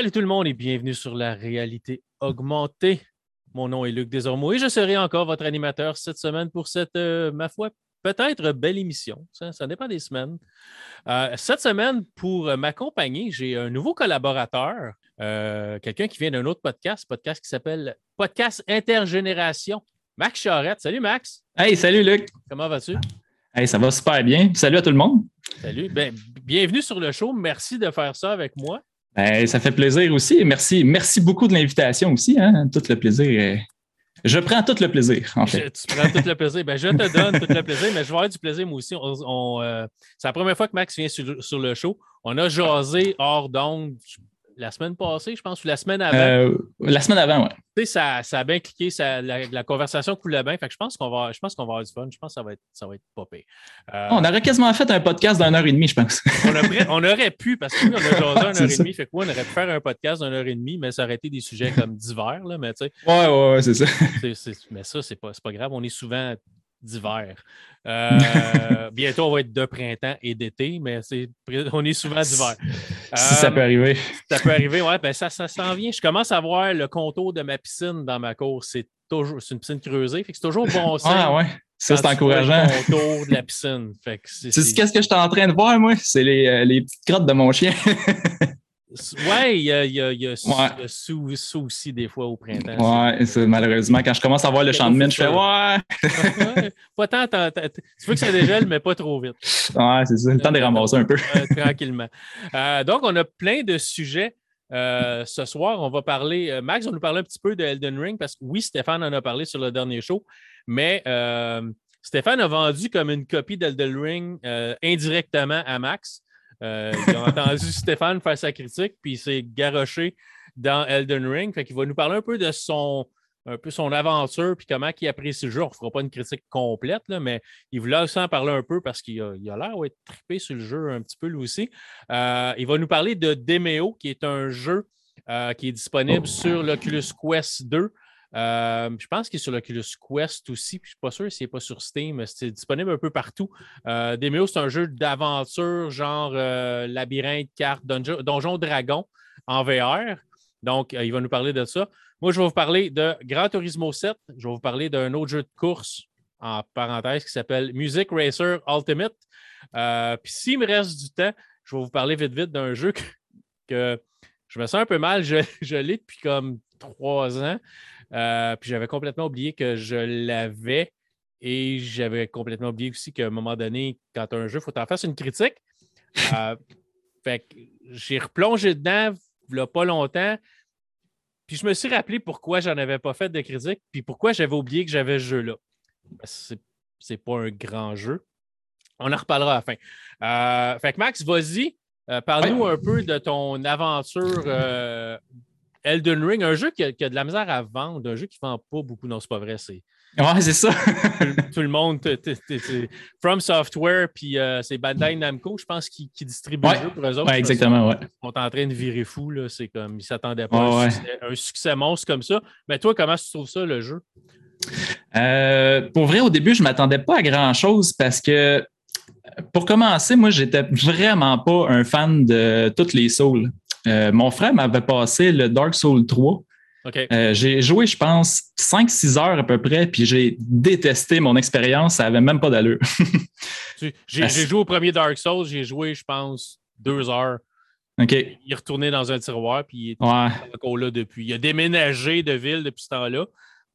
Salut tout le monde et bienvenue sur la réalité augmentée. Mon nom est Luc Desormeaux et je serai encore votre animateur cette semaine pour cette, euh, ma foi, peut-être belle émission. Ça, ça dépend des semaines. Euh, cette semaine, pour m'accompagner, j'ai un nouveau collaborateur, euh, quelqu'un qui vient d'un autre podcast, podcast qui s'appelle Podcast Intergénération. Max Charette. Salut Max. Hey, salut Luc. Comment vas-tu? Hey, ça va super bien. Salut à tout le monde. Salut. Ben, bienvenue sur le show. Merci de faire ça avec moi. Ben, ça fait plaisir aussi. Merci, merci beaucoup de l'invitation aussi. Hein? Tout le plaisir. est- Je prends tout le plaisir, en Je- fait. tu prends tout le plaisir. Ben, je te donne tout le plaisir, mais je vais avoir du plaisir moi aussi. On- on, euh, c'est la première fois que Max vient sur, sur le show. On a jasé hors d'onde la semaine passée, je pense, ou la semaine avant. Euh, la semaine avant, ouais. Tu sais, ça, ça a bien cliqué, ça- la, la conversation coulait bien. Fait que je pense qu'on va, je pense qu'on va avoir du fun. Je pense que ça va être, ça va être pire. Euh, On aurait quasiment fait un podcast d'une heure et demie, je pense. on, aurait, on aurait pu, parce que oui, on a jasé une heure et demie. Fait que oui, on aurait pu faire un podcast d'une heure et demie, mais ça aurait été des sujets comme divers. Là, mais tu sais, Ouais, ouais, ouais, c'est ça. Mais ça, c'est pas, c'est pas grave. On est souvent d'hiver. Euh, bientôt, on va être de printemps et d'été, mais c'est, on est souvent d'hiver. Si ça Euh, peut arriver. ça peut arriver, ouais, ben ça, ça s'en vient. Je commence à voir le contour de ma piscine dans ma cour. C'est toujours c'est une piscine creusée. Fait que c'est toujours bon signe. Ah, ouais. Ça, c'est encourageant. Le contour de la piscine. Fait que c'est, Tu sais c'est- qu'est-ce que je suis en train de voir, moi? C'est les, euh, les petites crottes de mon chien. Ouais, il y a, y a, y a, Ouais. ça, aussi des fois au printemps. ouais, c'est- malheureusement, quand je commence à voir le champ de mine, je fais ouais. Pas tant, tant- tant- Tu veux que ça dégèle, mais pas trop vite. Ouais, c'est ça. Le temps de les ramasser un peu. Euh, tranquillement. Euh, donc, on a plein de sujets. euh, ce soir, on va parler. euh, Max, on nous parler un petit peu de Elden Ring parce que oui, Stéphane en a parlé sur le dernier show, mais euh, Stéphane a vendu comme une copie d'Elden Ring euh, indirectement à Max. Euh, il a entendu Stéphane faire sa critique, puis il s'est garoché dans Elden Ring. Fait qu'il va nous parler un peu de son, un peu son aventure, puis comment il apprécie le jeu. On ne fera pas une critique complète, là, mais il voulait aussi en parler un peu parce qu'il a a l'air d'être trippé sur le jeu un petit peu lui aussi. Euh, il va nous parler de Demeo, qui est un jeu euh, qui est disponible sur l'Oculus Quest 2. Euh, je pense qu'il est sur l'Oculus Quest aussi, je ne suis pas sûr s'il n'est pas sur Steam, mais c'est disponible un peu partout. Euh, c'est un jeu d'aventure, genre euh, labyrinthe, carte, donjon, dragon en VR. Donc, euh, il va nous parler de ça. Moi, je vais vous parler de Gran Turismo 7. Je vais vous parler d'un autre jeu de course, en parenthèse, qui s'appelle Music Racer Ultimate. Puis, s'il me reste du temps, je vais vous parler vite, vite d'un jeu que, je me sens un peu mal. Je l'ai depuis comme trois ans. Euh, puis, j'avais complètement oublié que je l'avais. Et j'avais complètement oublié aussi qu'à un moment donné, quand tu as un jeu, il faut que tu en fasses une critique. Euh, fait que j'ai replongé dedans il n'y a pas longtemps. Puis je me suis rappelé pourquoi j'en avais pas fait de critique, puis pourquoi j'avais oublié que j'avais ce jeu-là. C'est, c'est pas un grand jeu. On en reparlera à la fin. Euh, fait que Max, vas-y, euh, parle-nous un peu de ton aventure Elden Ring, un jeu qui a, qui a de la misère à vendre, un jeu qui ne vend pas beaucoup. Non, c'est pas vrai. C'est, Ouais, c'est ça. tout, le monde, t- t- t- t- From Software, puis euh, c'est Bandai Namco, je pense, qui, qui distribue Ouais. le jeu pour eux autres. Ouais, exactement, ouais. Ils sont en train de virer fou. Là. C'est comme, ils ne s'attendaient pas à un, ouais. succès, un succès monstre comme ça. Mais toi, comment tu trouves ça, le jeu? Euh, pour vrai, au début, je ne m'attendais pas à grand-chose parce que, pour commencer, moi, j'étais vraiment pas un fan de toutes les Souls. Euh, mon frère m'avait passé le Dark Souls 3. OK. Euh, j'ai joué, je pense, 5-6 heures à peu près, puis j'ai détesté mon expérience. Ça n'avait même pas d'allure. J'ai joué au premier Dark Souls, j'ai joué, je pense, deux heures. Il est retourné dans un tiroir, puis il est Ouais. encore là depuis. Il a déménagé de ville depuis ce temps-là,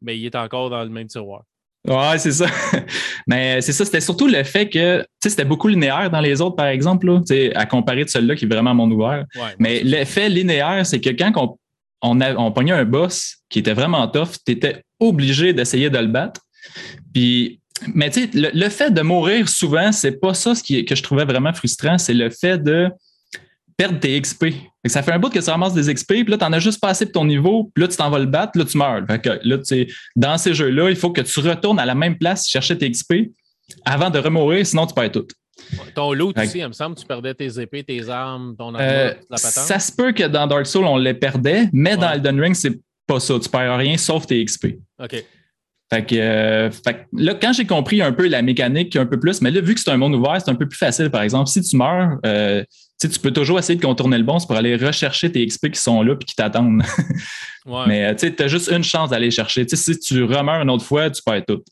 mais il est encore dans le même tiroir. Ouais, c'est ça. Mais c'est ça, c'était surtout le fait que tu sais, c'était beaucoup linéaire dans les autres, par exemple, là, à comparer de celui-là qui est vraiment mon ouvert. Ouais, Mais l'effet linéaire, c'est que quand on, on, a- on pognait un boss qui était vraiment tough, tu étais obligé d'essayer de le battre. Puis, mais tu sais, le, le fait de mourir souvent, c'est pas ça ce qui, que je trouvais vraiment frustrant, c'est le fait de perdre tes XP. Fait que ça fait un bout que tu ramasses des XP, puis là, tu en as juste passé pour ton niveau, puis là, tu t'en vas le battre, là, tu meurs. Fait que là, tu sais, dans ces jeux-là, il faut que tu retournes à la même place chercher tes XP avant de remourir, sinon tu perds tout. Ton loot aussi, il me semble, tu perdais tes épées, tes armes, ton armure, Euh, la patente. ça se peut que dans Dark Souls, on les perdait, mais dans. Elden Ring, c'est pas ça. Tu perds rien sauf tes XP. OK. Fait que, euh, là, quand j'ai compris un peu la mécanique un peu plus, mais là, vu que c'est un monde ouvert, c'est un peu plus facile. Par exemple, si tu meurs, euh, tu peux toujours essayer de contourner le bon pour aller rechercher tes XP qui sont là et qui t'attendent. Mais tu as juste une chance d'aller chercher. si tu remeurs une autre fois, tu perds tout.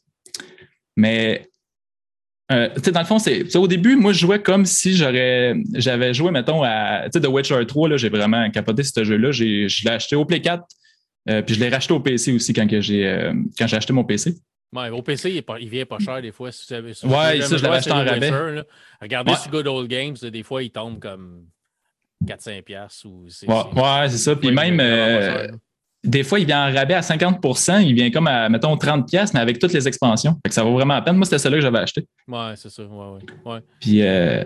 Mais euh, dans le fond, c'est au début, moi, je jouais comme si j'aurais j'avais joué, mettons, à The Witcher 3. J'ai vraiment capoté ce jeu-là. Je l'ai acheté au Play 4, euh, puis je l'ai racheté au PC aussi quand j'ai euh, quand j'ai acheté mon PC. Ouais, au PC, il, il, vient pas cher des fois. Si ouais, ça, je l'avais acheté en rabais. regardez sur Good Old Games, des fois, il tombe comme 4-5$. Ou ouais, ouais c'est ça. Puis même, des fois, il vient en rabais à 50% il vient comme à, mettons, 30 pièces mais avec toutes les expansions. Fait que ça vaut vraiment la peine. Moi, c'était celui que j'avais acheté. Ouais, c'est ça. Ouais, ouais. Puis, euh,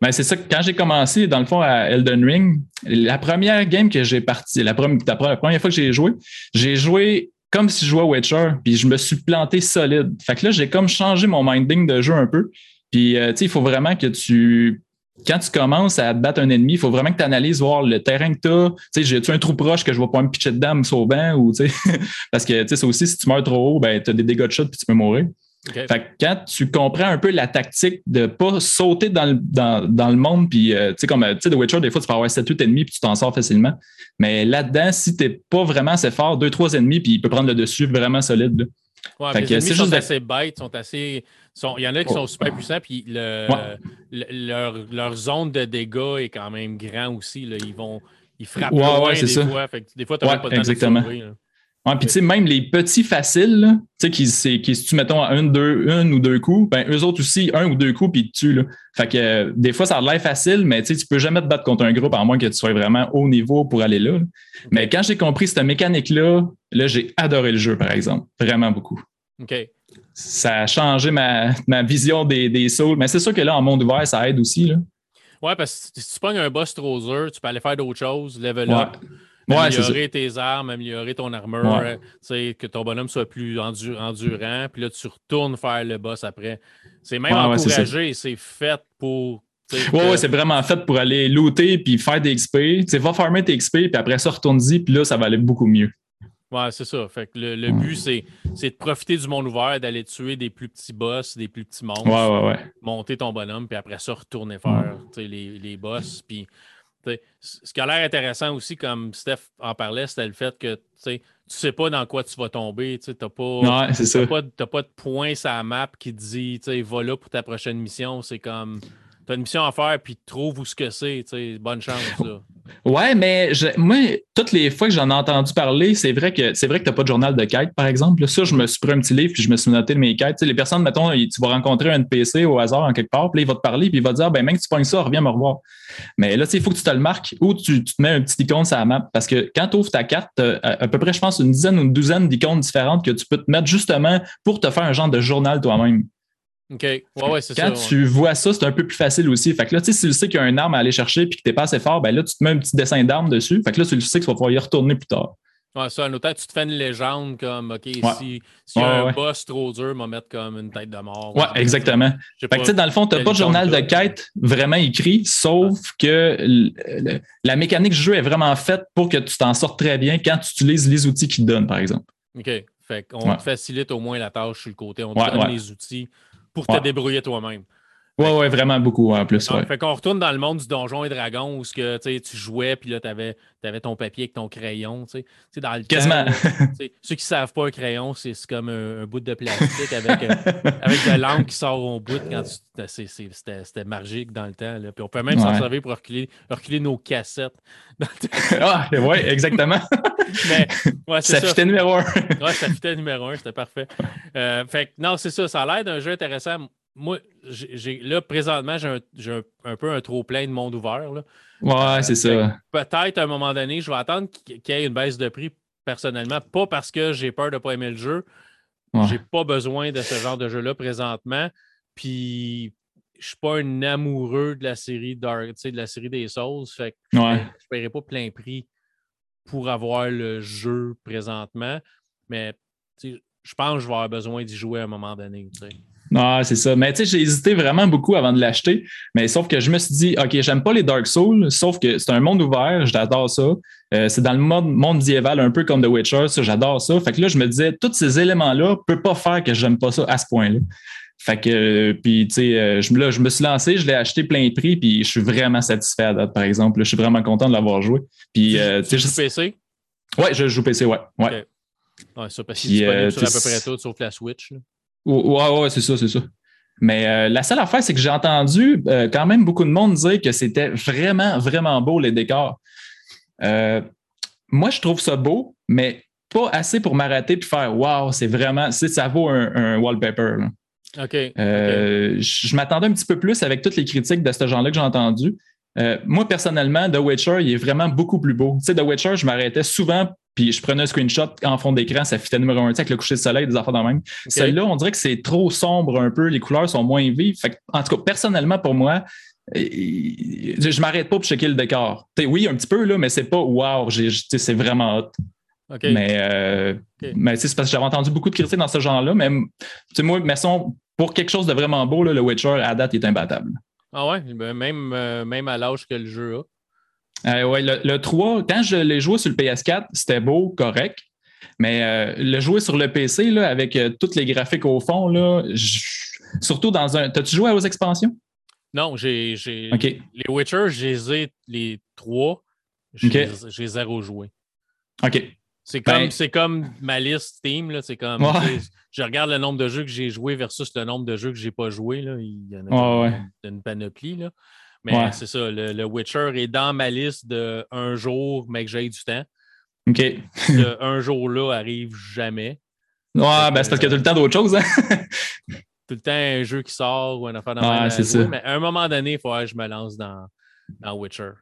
ben, c'est ça, quand j'ai commencé, dans le fond, à Elden Ring, la première game que j'ai parti, la première, la première fois que j'ai joué, j'ai joué comme si je jouais Witcher, puis je me suis planté solide. Fait que là, j'ai comme changé mon minding de jeu un peu. Puis, euh, tu sais, il faut vraiment que tu quand tu commences à battre un ennemi, il faut vraiment que tu analyses voir le terrain que tu as. Tu sais, j'ai-tu un trou proche que je vais pas me pitcher dedans, me sauvant ou tu sais, parce que tu sais, c'est aussi si tu meurs trop haut, ben, tu as des dégâts de shot puis tu peux mourir. Fait que quand tu comprends un peu la tactique de pas sauter dans le, dans, le monde, puis euh, tu sais, comme tu sais, The Witcher, des fois, tu peux avoir 7-8 ennemis puis tu t'en sors facilement. Mais là-dedans, si tu n'es pas vraiment assez fort, 2-3 ennemis, puis il peut prendre le dessus vraiment solide. Ouais, les ennemis sont assez bêtes, sont assez. il y en a qui sont super puissants, puis leur, zone de dégâts est quand même grand aussi. Là. Ils vont. Ils frappent loin des, fois, fait des fois. tu n'as pas de puis tu sais, même les petits faciles, tu sais, qui, qui se tuent, mettons, à un, deux, une ou deux coups, ben, eux autres aussi, un ou deux coups, puis ils te tuent. Là. Fait que euh, des fois, ça a l'air facile, mais tu sais, tu peux jamais te battre contre un groupe à moins que tu sois vraiment haut niveau pour aller là. Mais quand j'ai compris cette mécanique-là, là, j'ai adoré le jeu, par exemple. Vraiment beaucoup. OK. Ça a changé ma, vision des, des sauts. Mais c'est sûr que là, en monde ouvert, ça aide aussi. Là. Ouais, parce que si tu pognes un boss trop dur, tu peux aller faire d'autres choses, level up. Améliorer tes armes, améliorer ton armure, que ton bonhomme soit plus endurant, puis là, tu retournes faire le boss après. C'est même encouragé, c'est fait pour oui, ouais, c'est vraiment fait pour aller looter puis faire des XP. Tu va farmer tes XP, puis après ça, retourne-y, puis là, ça va aller beaucoup mieux. Ouais, c'est ça. Fait que le, but, c'est, de profiter du monde ouvert, d'aller tuer des plus petits boss, des plus petits monstres, monter ton bonhomme, puis après ça, retourner faire les, les boss. Puis, ce qui a l'air intéressant aussi, comme Steph en parlait, c'était le fait que tu sais pas dans quoi tu vas tomber. Tu n'as pas, pas, pas, de point sur la map qui te dit va là pour ta prochaine mission. C'est comme as une mission à faire, puis trouve où ce que c'est. Bonne chance. Là. Ouais, mais moi, toutes les fois que j'en ai entendu parler, c'est vrai que c'est vrai que tu n'as pas de journal de quête, par exemple. ça, je me suis pris un petit livre puis je me suis noté mes quêtes. les personnes, mettons, tu vas rencontrer un NPC au hasard en quelque part, puis il va te parler, puis il va te dire ben même que tu pognes ça, reviens me revoir. Mais là, il faut que tu te le marques ou tu, te mets un petit icône sur la map. Parce que quand tu ouvres ta carte, à, à peu près, je pense, une dizaine ou une douzaine d'icônes différentes que tu peux te mettre justement pour te faire un genre de journal toi-même. OK. Ouais, ouais, c'est Quand tu vois ça, c'est un peu plus facile aussi. Fait que là, tu sais, si tu sais qu'il y a une arme à aller chercher et que tu n'es pas assez fort, ben là, tu te mets un petit dessin d'arme dessus. Fait que là, tu sais que tu vas pouvoir y retourner plus tard. Ouais, ça, un autre tu te fais une légende comme, OK, si, si y a un boss trop dur, va mettre comme une tête de mort. Ouais, exactement. Fait que, tu sais, dans le fond, tu n'as pas de journal de quête vraiment écrit, sauf que la mécanique du jeu est vraiment faite pour que tu t'en sortes très bien quand tu utilises les outils qu'ils te donnent, par exemple. OK. Fait qu'on te facilite au moins la tâche sur le côté. On te donne les outils pour te débrouiller toi-même. Oui, oui, vraiment beaucoup en plus. Fait qu'on retourne dans le monde du donjon et dragon où que, tu jouais, puis là, tu avais, ton papier avec ton crayon. T'sais. Dans le Quasiment. ceux qui ne savent pas un crayon, c'est comme un, bout de plastique avec, euh, avec de l'encre qui sort au bout. C'était magique dans le temps. Là. Puis on peut même s'en servir pour reculer, reculer nos cassettes. ah, oui, exactement. Mais, ouais, ça, ça fitait numéro un. ouais, ça fitait numéro un, c'était parfait. Euh, fait non, c'est ça. Ça a l'air d'un jeu intéressant moi, j'ai là, présentement, j'ai un, peu un trop plein de monde ouvert. Là. Ouais, c'est ça. Peut-être à un moment donné, je vais attendre qu'il y ait une baisse de prix personnellement, pas parce que j'ai peur de ne pas aimer le jeu. J'ai pas besoin de ce genre de jeu-là présentement. Puis je suis pas un amoureux de la série Dark, de la série des Souls. Fait que je ne paierai pas plein prix pour avoir le jeu présentement. Mais je pense que je vais avoir besoin d'y jouer à un moment donné. Non, c'est ça. Mais tu sais, j'ai hésité vraiment beaucoup avant de l'acheter. Mais sauf que je me suis dit, OK, j'aime pas les Dark Souls, sauf que c'est un monde ouvert, j'adore ça. Euh, c'est dans le monde, monde médiéval, un peu comme The Witcher, ça, j'adore ça. Fait que là, je me disais, tous ces éléments-là ne peuvent pas faire que j'aime pas ça à ce point-là. Fait que, euh, puis, tu sais, euh, je, je me suis lancé, je l'ai acheté plein de prix, puis je suis vraiment satisfait à date, par exemple. je suis vraiment content de l'avoir joué. Puis, tu joues PC? Ouais, je joue PC, ouais. ouais. Ouais, ça, parce qu'il est disponible sur à peu près tout, sauf la Switch. Là. Ouais, ouais, c'est ça, c'est ça. Mais euh, la seule affaire, c'est que j'ai entendu euh, quand même beaucoup de monde dire que c'était vraiment, vraiment beau les décors. Euh, moi, je trouve ça beau, mais pas assez pour m'arrêter et faire Wow, c'est vraiment, ça vaut un, wallpaper. OK. Je m'attendais un petit peu plus avec toutes les critiques de ce genre-là que j'ai entendu. moi, personnellement, The Witcher, il est vraiment beaucoup plus beau. Tu sais, The Witcher, je m'arrêtais souvent puis je prenais un screenshot en fond d'écran, ça fitait numéro un, avec le coucher de soleil, des affaires de même. Celle-là, on dirait que c'est trop sombre un peu, les couleurs sont moins vives. en tout cas, personnellement, pour moi, je m'arrête pas pour checker le décor. oui, un petit peu, là, mais c'est pas wow, c'est vraiment hot. Mais, euh, mais c'est parce que j'avais entendu beaucoup de critiques dans ce genre-là, mais moi, mais pour quelque chose de vraiment beau, le Witcher, à date, est imbattable. Ah ouais, ben, même, euh, même à l'âge que le jeu a. Euh, oui, le, 3, quand je l'ai joué sur le PS4, c'était beau, correct. Mais euh, le jouer sur le PC, là, avec euh, tous les graphiques au fond, là, surtout dans un. T'as-tu joué aux expansions? Non, j'ai. Les Witcher, j'ai les trois. J'ai zéro joué. OK. C'est comme, ben comme ma liste Steam. C'est comme. Je regarde le nombre de jeux que j'ai joué versus le nombre de jeux que je n'ai pas joué. Là. Il y en a une panoplie. Là. Mais c'est ça, le, Witcher est dans ma liste de un jour, mais que j'ai du temps. OK. un jour-là arrive jamais. Ouais, ben c'est parce qu'il y a tout le temps d'autres choses. Hein? tout le temps un jeu qui sort ou un affaire dans ouais, c'est ça. Mais à un moment donné, il faut que je me lance dans, dans Witcher.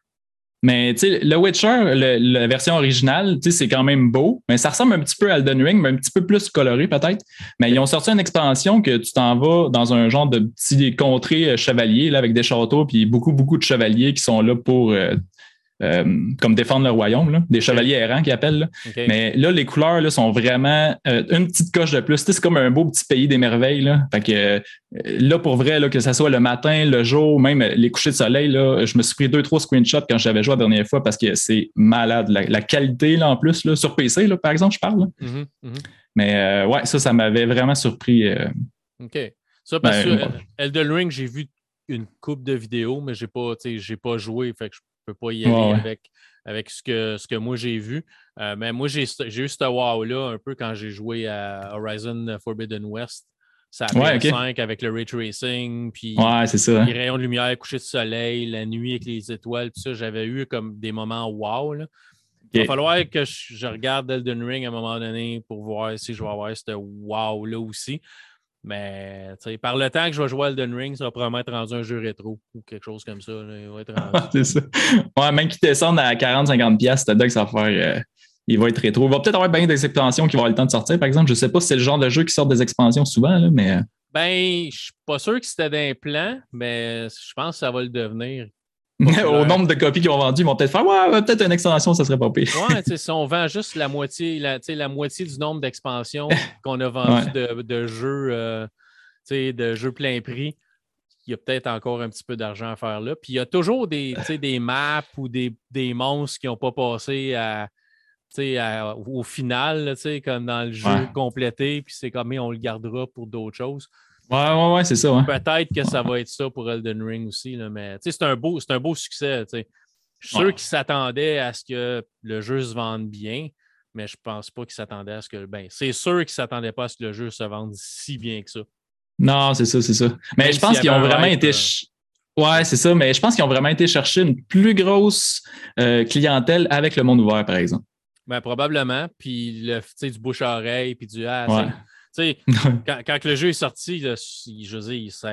Mais tu sais, le Witcher, la version originale, tu sais, c'est quand même beau, mais ça ressemble un petit peu à Elden Ring, mais un petit peu plus coloré peut-être. Mais ils ont sorti une expansion que tu t'en vas dans un genre de petit contrée euh, chevalier là, avec des châteaux, puis beaucoup, beaucoup de chevaliers qui sont là pour euh, euh, comme défendre le royaume, des chevaliers errants qui appellent. Mais là, les couleurs là, sont vraiment euh, une petite coche de plus. C'est comme un beau petit pays des merveilles. Là. Fait que, euh, là, pour vrai, que ce soit le matin, le jour, même les couchers de soleil, je me suis pris deux, trois screenshots quand j'avais joué la dernière fois parce que c'est malade. La, qualité, là, en plus, sur PC, par exemple, je parle. Mm-hmm, mm-hmm. Mais ouais, ça, ça m'avait vraiment surpris. OK. Ça, parce ben, que Elden Ring, j'ai vu une coupe de vidéos, mais j'ai pas, j'ai pas joué. Fait que je peux pas y aller avec, avec ce, que, ce que moi j'ai vu. Euh, mais moi, j'ai eu ce wow-là un peu quand j'ai joué à Horizon Forbidden West. Ça a ouais, 5 avec le ray tracing, puis les rayons de lumière, coucher de soleil, la nuit avec les étoiles, tout ça. J'avais eu comme des moments wow. Il va falloir que je, regarde Elden Ring à un moment donné pour voir si je vais avoir ce wow-là aussi. Mais par le temps que je vais jouer à Elden Ring, ça va probablement être rendu un jeu rétro ou quelque chose comme ça. c'est ça. Ouais, même qu'il descende à 40-50$, c'est que ça va faire. Euh, il va être rétro. Il va peut-être avoir bien des expansions qui vont avoir le temps de sortir, par exemple. Je ne sais pas si c'est le genre de jeu qui sort des expansions souvent, là, mais. Euh. Ben, je suis pas sûr que c'était d'un plan, mais je pense que ça va le devenir. Au nombre de copies qu'ils ont vendues, ils vont peut-être faire Ouais, peut-être une extension, ça serait pas pire. ouais, si on vend juste la moitié, la, la moitié du nombre d'expansions qu'on a vendu de, jeux, euh, de jeux plein prix, il y a peut-être encore un petit peu d'argent à faire là. Puis il y a toujours des, des maps ou des, monstres qui n'ont pas passé à, au final, comme dans le jeu complété, puis c'est comme on le gardera pour d'autres choses. Ouais, ouais, ouais, c'est ça. Peut-être que ça va être ça pour Elden Ring aussi, là, mais c'est un, beau, un beau succès. Je suis sûr qu'ils s'attendaient à ce que le jeu se vende bien, mais je pense pas qu'ils s'attendaient à ce que. Ben, c'est sûr qu'ils s'attendaient pas à ce que le jeu se vende si bien que ça. Non, c'est ça, c'est ça. Mais je pense qu'ils ont vraiment été. Euh, ouais, c'est ça, mais je pense qu'ils ont vraiment été chercher une plus grosse euh, clientèle avec le monde ouvert, par exemple. Ben, probablement. Puis le, du bouche-à-oreille, puis du ah, sais, quand, quand, le jeu est sorti, je veux dire, ça,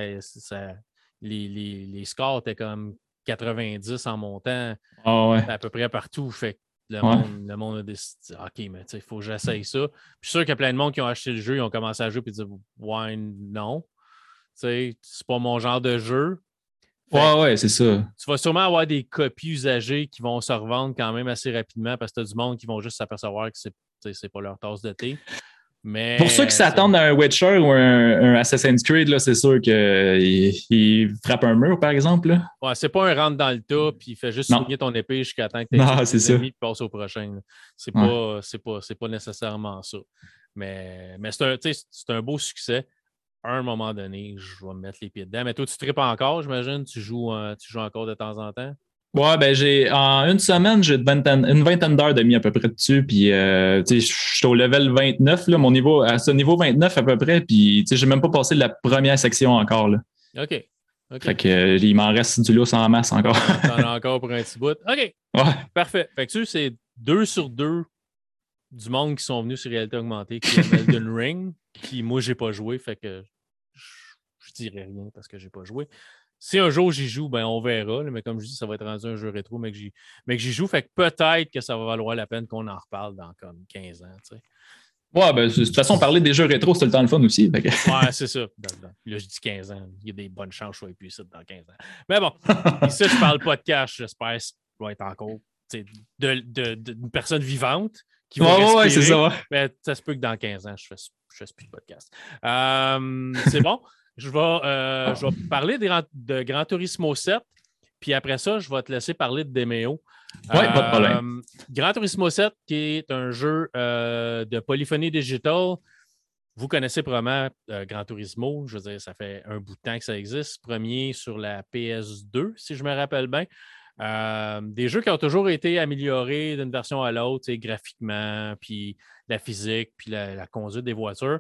les, les, les, scores étaient comme 90 en montant ah à peu près partout. Fait le, monde, le monde a décidé OK, mais il faut que j'essaye ça. Puis je suis sûr qu'il y a plein de monde qui ont acheté le jeu, ils ont commencé à jouer et disent Ouais, non. C'est pas mon genre de jeu. ouais, ouais, c'est ça. Tu vas sûrement avoir des copies usagées qui vont se revendre quand même assez rapidement parce que tu as du monde qui vont juste s'apercevoir que c'est pas leur tasse de thé. Mais, Pour ceux qui s'attendent à un Witcher ou un, Assassin's Creed, c'est sûr qu'il il frappe un mur, par exemple. Là. Ouais, c'est pas un rentre dans le tas puis il fait juste soigner ton épée jusqu'à temps que tu aies et passe au prochain. C'est pas, pas, pas nécessairement ça. Mais, mais c'est un, un beau succès. À un moment donné, je vais me mettre les pieds dedans. Mais toi, tu tripes encore, j'imagine? Tu joues, euh, tu joues encore de temps en temps? Ouais, ben j'ai en une semaine, j'ai une vingtaine, d'heures de mis à peu près dessus. Puis euh, je suis au level 29, là, mon niveau, à ce niveau 29 à peu près. Puis j'ai même pas passé la première section encore. Là. OK. Fait que euh, il m'en reste du lot sans masse encore. T'en as encore pour un petit bout. OK. Ouais. Parfait. Fait que tu c'est deux sur deux du monde qui sont venus sur réalité augmentée qui aiment Elden Ring. Qui moi j'ai pas joué. Fait que je, dirais rien parce que j'ai pas joué. Si un jour j'y joue, ben on verra. mais comme je dis, ça va être rendu un jeu rétro, mais que j'y joue. Fait que peut-être que ça va valoir la peine qu'on en reparle dans comme 15 ans. Tu sais. Ouais, ben, de toute façon, parler des jeux rétro, c'est le temps de fun aussi. Ouais, c'est ça. Là, je dis 15 ans. Il y a des bonnes chances que je sois ça dans 15 ans. Mais bon, ici, je parle pas de cash. J'espère que ça va être encore d'une de, de, personne vivante qui va ouais, ouais, c'est ça. Mais ça se peut que dans 15 ans, je fasse, je fasse plus de podcast. Euh, c'est bon. Je vais, euh, je vais parler de, de Gran Turismo 7. Puis après ça, je vais te laisser parler de Demeo. Oui, pas de problème. Euh, Gran Turismo 7, qui est un jeu euh, de polyphonie digital. Vous connaissez probablement Gran Turismo. Je veux dire, ça fait un bout de temps que ça existe. Premier sur la PS2, si je me rappelle bien. des jeux qui ont toujours été améliorés d'une version à l'autre, graphiquement, puis la physique, puis la conduite des voitures.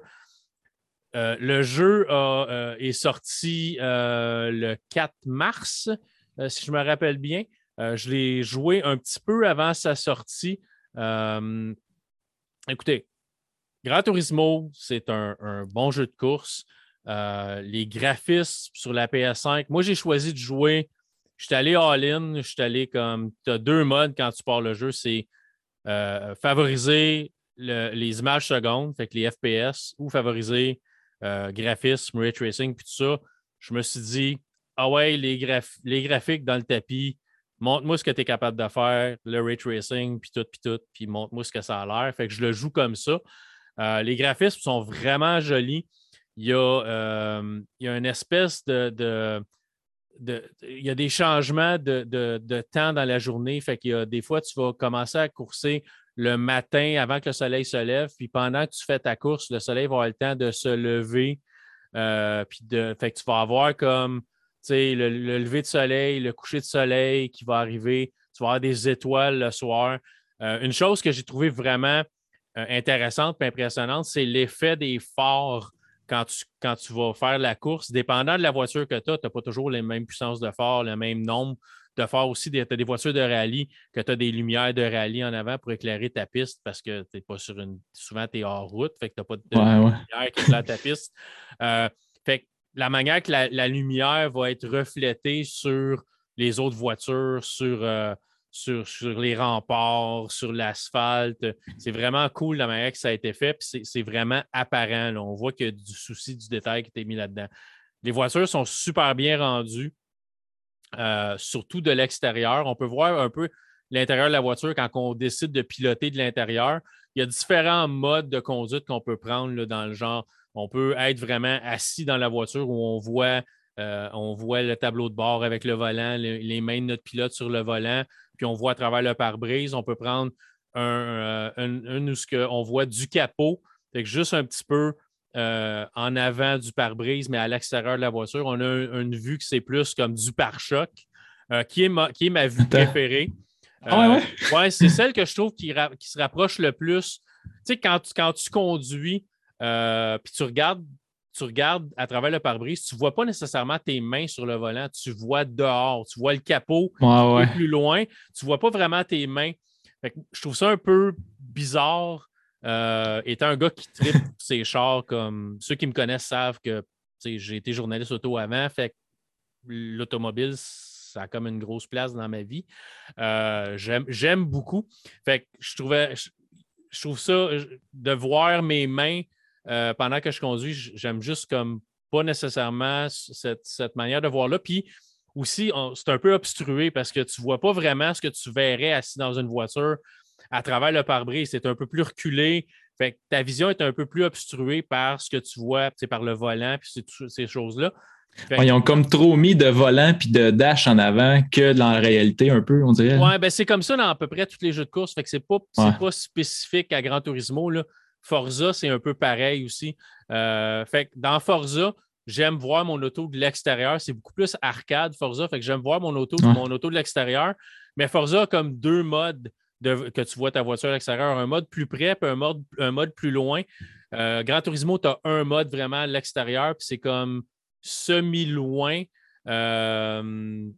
Euh, le jeu euh, est sorti euh, le 4 mars, si je me rappelle bien. je l'ai joué un petit peu avant sa sortie. écoutez, Gran Turismo, c'est un, bon jeu de course. les graphismes sur la PS5, moi j'ai choisi de jouer. Je suis allé all-in, je suis allé comme. Tu as deux modes quand tu pars le jeu c'est favoriser les images secondes, fait que les FPS, ou favoriser euh, graphisme, ray tracing, puis tout ça, je me suis dit, ah ouais, les, graphiques dans le tapis, montre-moi ce que tu es capable de faire, le ray tracing, puis tout, puis tout, puis montre-moi ce que ça a l'air. Fait que je le joue comme ça. Euh, les graphismes sont vraiment jolis. Il y a, euh, il y a une espèce de, de, il y a des changements de, de, temps dans la journée. Fait qu'il y a des fois, tu vas commencer à courser le matin avant que le soleil se lève. Puis pendant que tu fais ta course, le soleil va avoir le temps de se lever. Euh, puis de, fait que tu vas avoir comme le, le lever de soleil, le coucher de soleil qui va arriver. Tu vas avoir des étoiles le soir. Euh, une chose que j'ai trouvé vraiment euh, intéressante et impressionnante, c'est l'effet des phares quand tu, quand vas faire la course. Dépendant de la voiture que tu as, tu n'as pas toujours les mêmes puissances de phare, le même nombre de faire aussi des, des voitures de rallye, que tu as des lumières de rallye en avant pour éclairer ta piste parce que tu n'es pas sur une. Souvent, tu es hors route, fait que tu n'as pas de, lumière qui éclaire ta piste. Euh, fait que la manière que la, lumière va être reflétée sur les autres voitures, sur, euh, sur, les remparts, sur l'asphalte, c'est vraiment cool la manière que ça a été fait. c'est vraiment apparent. On voit qu'il y a du souci du détail qui est mis là-dedans. Les voitures sont super bien rendues. Euh, surtout de l'extérieur. On peut voir un peu l'intérieur de la voiture quand on décide de piloter de l'intérieur. Il y a différents modes de conduite qu'on peut prendre dans le genre. On peut être vraiment assis dans la voiture où on voit, euh, le tableau de bord avec le volant, les, mains de notre pilote sur le volant, puis on voit à travers le pare-brise. On peut prendre un, euh, où on voit du capot, fait juste un petit peu euh, en avant du pare-brise, mais à l'extérieur de la voiture. On a une vue qui c'est plus comme du pare-choc, euh, qui, est ma, qui est ma vue préférée. Ah ouais, ouais? c'est celle que je trouve qui, se rapproche le plus. Tu sais, quand, quand tu conduis, euh, puis tu regardes, tu regardes à travers le pare-brise, tu ne vois pas nécessairement tes mains sur le volant, tu vois dehors, tu vois le capot un peu plus loin, tu ne vois pas vraiment tes mains. je trouve ça un peu bizarre euh, étant un gars qui tripe ses chars, comme ceux qui me connaissent savent que j'ai été journaliste auto avant, fait l'automobile, ça a comme une grosse place dans ma vie. Euh, j'aime beaucoup. Fait je trouvais, je, trouve ça, de voir mes mains euh, pendant que je conduis, j'aime juste comme pas nécessairement cette, manière de voir là. Puis aussi, c'est un peu obstrué parce que tu vois pas vraiment ce que tu verrais assis dans une voiture à travers le pare-brise. C'est un peu plus reculé. Fait que ta vision est un peu plus obstruée par ce que tu vois, par le volant, puis ces choses-là. ils ont comme trop mis de volant puis de dash en avant que dans la réalité, un peu, on dirait. Oui, ben c'est comme ça dans à peu près tous les jeux de course. Fait que c'est pas, pas spécifique à Gran Turismo. Là. Forza, c'est un peu pareil aussi. Euh, fait que dans Forza, j'aime voir mon auto de l'extérieur. C'est beaucoup plus arcade, Forza. Fait que j'aime voir mon auto, mon auto de l'extérieur. Mais Forza a comme deux modes que tu vois ta voiture à l'extérieur, un mode plus près et un mode, un mode plus loin. Euh, Gran Turismo, tu as un mode vraiment à l'extérieur, puis c'est comme semi-loin. Euh,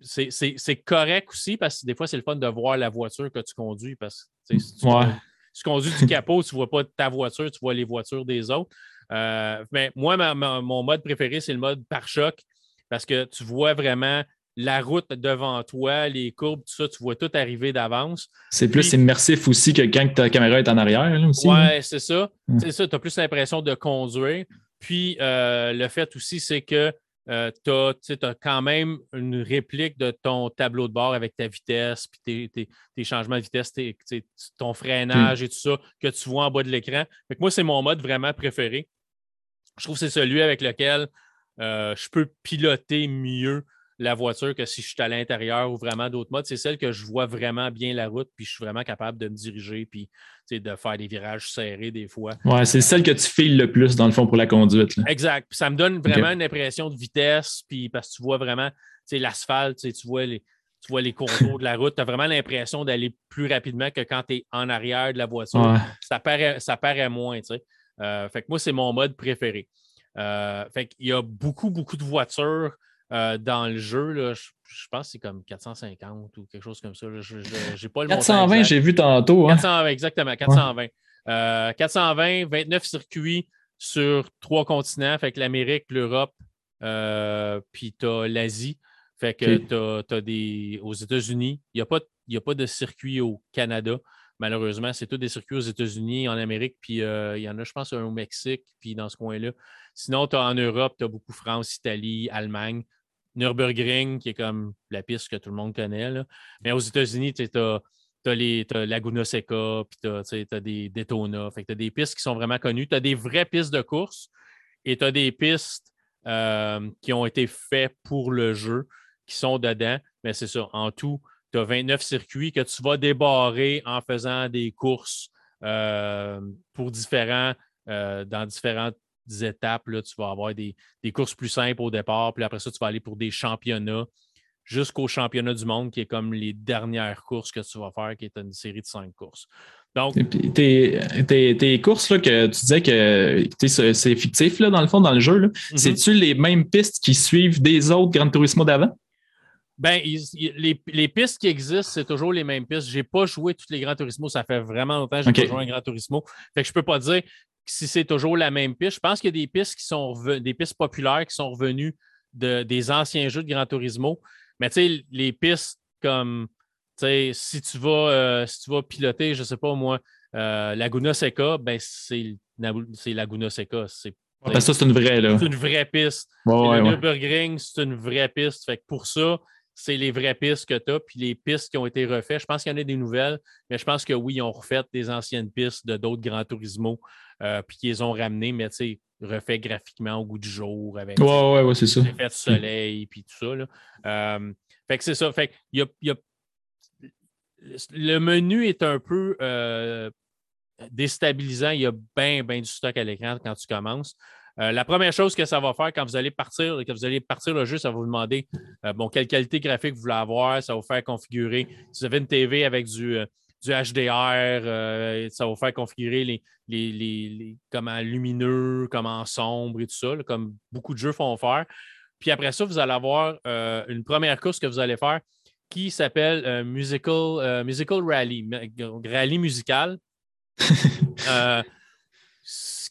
c'est correct aussi parce que des fois, c'est le fun de voir la voiture que tu conduis parce que si tu, conduis du capot, tu ne vois pas ta voiture, tu vois les voitures des autres. Euh, mais moi, mon mode préféré, c'est le mode pare-choc parce que tu vois vraiment la route devant toi, les courbes, tout ça, tu vois tout arriver d'avance. C'est plus immersif aussi que quand ta caméra est en arrière. Oui, ouais, c'est ça. C'est ça, tu as plus l'impression de conduire. Puis euh, le fait aussi, c'est que euh, tu as, quand même une réplique de ton tableau de bord avec ta vitesse, puis tes, changements de vitesse, ton freinage et tout ça que tu vois en bas de l'écran. Moi, c'est mon mode vraiment préféré. Je trouve que c'est celui avec lequel euh, je peux piloter mieux la voiture que si je suis à l'intérieur ou vraiment d'autres modes. C'est celle que je vois vraiment bien la route, puis je suis vraiment capable de me diriger, puis de faire des virages serrés des fois. Ouais, c'est celle que tu files le plus dans le fond pour la conduite. Exact. ça me donne vraiment une impression de vitesse, puis parce que tu vois vraiment l'asphalte, tu vois les. Tu vois les contours de la route, tu as vraiment l'impression d'aller plus rapidement que quand tu es en arrière de la voiture. Ça, paraît, ça paraît moins. Euh, fait que moi, c'est mon mode préféré. Euh, fait qu'il y a beaucoup, beaucoup de voitures euh, dans le jeu, là, je, pense que c'est comme 450 ou quelque chose comme ça. Je n'ai pas le 420, j'ai vu tantôt. 420, hein. exactement, 420. 420, 29 circuits sur trois continents, fait que l'Amérique, l'Europe, euh, puis tu as l'Asie. Fait que tu as, des. Aux États-Unis, il n'y a, pas, a pas de circuit au Canada. Malheureusement, c'est tous des circuits aux États-Unis, en Amérique, puis euh, il y en a, je pense, un au Mexique, puis dans ce coin-là. Sinon, tu as en Europe, tu as beaucoup France, Italie, Allemagne. Nürburgring, qui est comme la piste que tout le monde connaît. Mais aux États-Unis, tu as, Laguna Seca, puis tu as, des Daytona. Tu as des pistes qui sont vraiment connues. Tu as des vraies pistes de course et tu as des pistes euh, qui ont été faites pour le jeu, qui sont dedans. Mais c'est ça, en tout, tu as 29 circuits que tu vas débarrer en faisant des courses euh, pour différents, euh, dans différentes étapes. Là, tu vas avoir des, courses plus simples au départ, puis après ça, tu vas aller pour des championnats jusqu'au championnat du monde, qui est comme les dernières courses que tu vas faire, qui est une série de cinq courses. Donc, tes, courses là, que tu disais que c'est fictif là, dans le fond, dans le jeu, mm-hmm. c'est-tu les mêmes pistes qui suivent des autres Gran Turismo d'avant? Ben, les, pistes qui existent, c'est toujours les mêmes pistes. Je n'ai pas joué toutes les Gran Turismo. Ça fait vraiment longtemps que je n'ai pas joué un Gran Turismo. Fait que je ne peux pas dire si c'est toujours la même piste. Je pense qu'il y a des pistes qui sont des pistes populaires qui sont revenues de, des anciens jeux de Gran Turismo. Mais tu sais, les pistes comme si tu vas euh, si tu vas piloter, je ne sais pas moi, euh, Laguna Seca, ben c'est Laguna Seca. C'est ça, c'est une vraie, là. C'est une vraie piste. le Nürburgring, c'est une vraie piste. Fait que pour ça, c'est les vraies pistes que tu as, puis les pistes qui ont été refaites. Je pense qu'il y en a des nouvelles, mais je pense que oui, ils ont refait des anciennes pistes de d'autres Gran Turismo, euh, puis qu'ils ont ramenées, mais tu sais, refait graphiquement au goût du jour avec ouais, ouais, ouais, c'est ça. l'effet de soleil, puis tout ça. Là. Euh, fait que c'est ça. Fait y a, y a, le menu est un peu euh, déstabilisant. Il y a bien, bien du stock à l'écran quand tu commences. Euh, la première chose que ça va faire quand vous allez partir, quand vous allez partir le jeu, ça va vous demander euh, bon, quelle qualité graphique vous voulez avoir. Ça va vous faire configurer. Si vous avez une TV avec du, euh, du HDR, ça va vous faire configurer les, les, comment lumineux, comment sombre et tout ça, comme beaucoup de jeux font faire. Puis après ça, vous allez avoir une première course que vous allez faire qui s'appelle musical, musical Rally, rallye musical.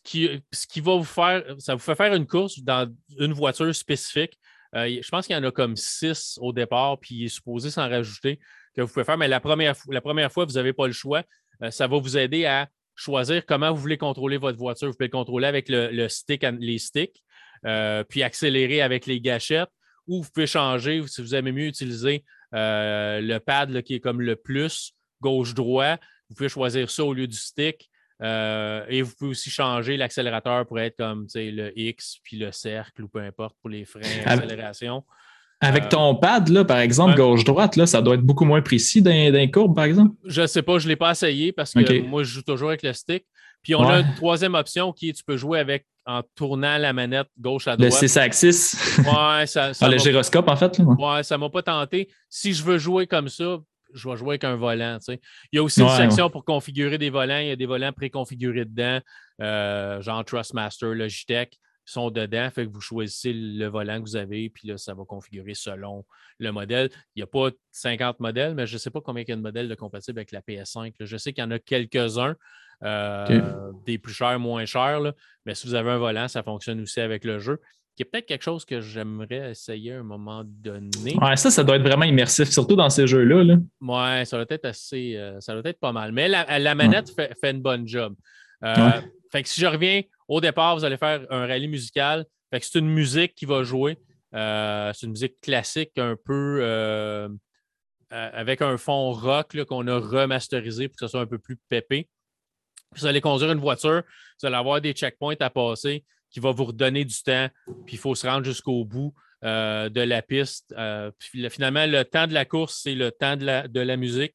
ce qui va vous faire, ça vous fait faire une course dans une voiture spécifique. Euh, je pense qu'il y en a comme six au départ, puis il est supposé s'en rajouter que vous pouvez faire, mais la première, la première fois, vous n'avez pas le choix. Euh, ça va vous aider à choisir comment vous voulez contrôler votre voiture. Vous pouvez le contrôler avec le, stick, les sticks, euh, puis accélérer avec les gâchettes, ou vous pouvez changer si vous aimez mieux utiliser le pad qui est comme le plus gauche-droit. Vous pouvez choisir ça au lieu du stick. Et vous pouvez aussi changer l'accélérateur pour être comme le X puis le cercle ou peu importe pour les freins d'accélération. Avec ton pad, là, par exemple, gauche-droite, là, ça doit être beaucoup moins précis d'un courbe, par exemple? Je ne sais pas, je ne l'ai pas essayé parce que moi, je joue toujours avec le stick. Puis on a une troisième option qui est tu peux jouer avec en tournant la manette gauche à droite. Le 6 axis. Ouais, ça, ah, le gyroscope, en fait. Là. Ouais, ça ne m'a pas tenté. Si je veux jouer comme ça, je vais jouer avec un volant. Il y a aussi une section pour configurer des volants. Il y a des volants préconfigurés dedans, euh, genre Trustmaster, Logitech sont dedans. Fait que vous choisissez le volant que vous avez, puis là, ça va configurer selon le modèle. Il n'y a pas 50 modèles, mais je ne sais pas combien il y a de modèles de compatibles avec la PS5. Je sais qu'il y en a quelques-uns, euh, des plus chers, moins chers. Mais si vous avez un volant, ça fonctionne aussi avec le jeu. Qui est peut-être quelque chose que j'aimerais essayer à un moment donné. Ouais, ça, ça doit être vraiment immersif, surtout dans ces jeux-là. Là. Ouais, ça doit être assez. Euh, ça doit être pas mal. Mais la, manette fait, fait, une bonne job. Euh, fait que si je reviens au départ, vous allez faire un rallye musical. c'est une musique qui va jouer. Euh, c'est une musique classique, un peu avec un fond rock qu'on a remasterisé pour que ce soit un peu plus pépé. vous allez conduire une voiture, vous allez avoir des checkpoints à passer qui vont vous redonner du temps, puis il faut se rendre jusqu'au bout de la piste. finalement, le temps de la course, c'est le temps de la, de la musique.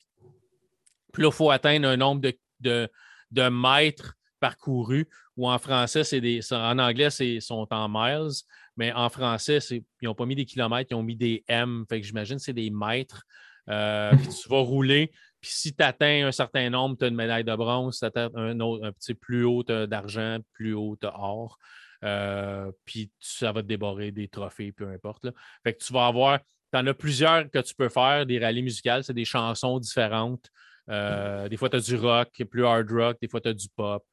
Puis là, il faut atteindre un nombre de, de, de mètres parcourus ou en français, c'est des. En anglais, c'est sont en miles, mais en français, ils n'ont pas mis des kilomètres, ils ont mis des M. Fait que j'imagine c'est des mètres. Euh, puis tu vas rouler. Puis si tu atteins un certain nombre, tu as une médaille de bronze. Si tu atteins un, autre, un petit plus haut, d'argent, plus haut, tu or. Euh, puis ça va te déborrer des trophées, peu importe. Fait que tu vas avoir. Tu en as plusieurs que tu peux faire, des rallyes musicales, c'est des chansons différentes. Euh, des fois, tu as du rock, plus hard rock, des fois, tu as du pop.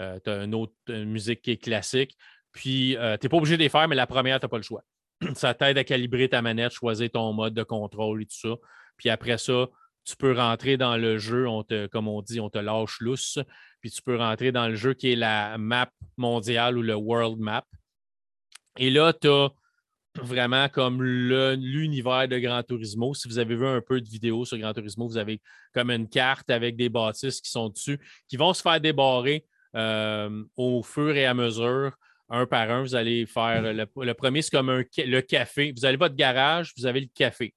Euh, tu as une autre musique qui est classique. Puis, euh, tu n'es pas obligé de les faire, mais la première, tu n'as pas le choix. ça t'aide à calibrer ta manette, choisir ton mode de contrôle et tout ça. Puis après ça, tu peux rentrer dans le jeu, on te, comme on dit, on te lâche lousse. Puis tu peux rentrer dans le jeu qui est la map mondiale ou le world map. Et là, tu as vraiment comme l'univers de Gran Turismo. Si vous avez vu un peu de vidéos sur Gran Turismo, vous avez comme une carte avec des bâtisses qui sont dessus, qui vont se faire débarrer euh, au fur et à mesure, un par un, vous allez faire le, premier, c'est comme le café. Vous avez votre garage, vous avez le café.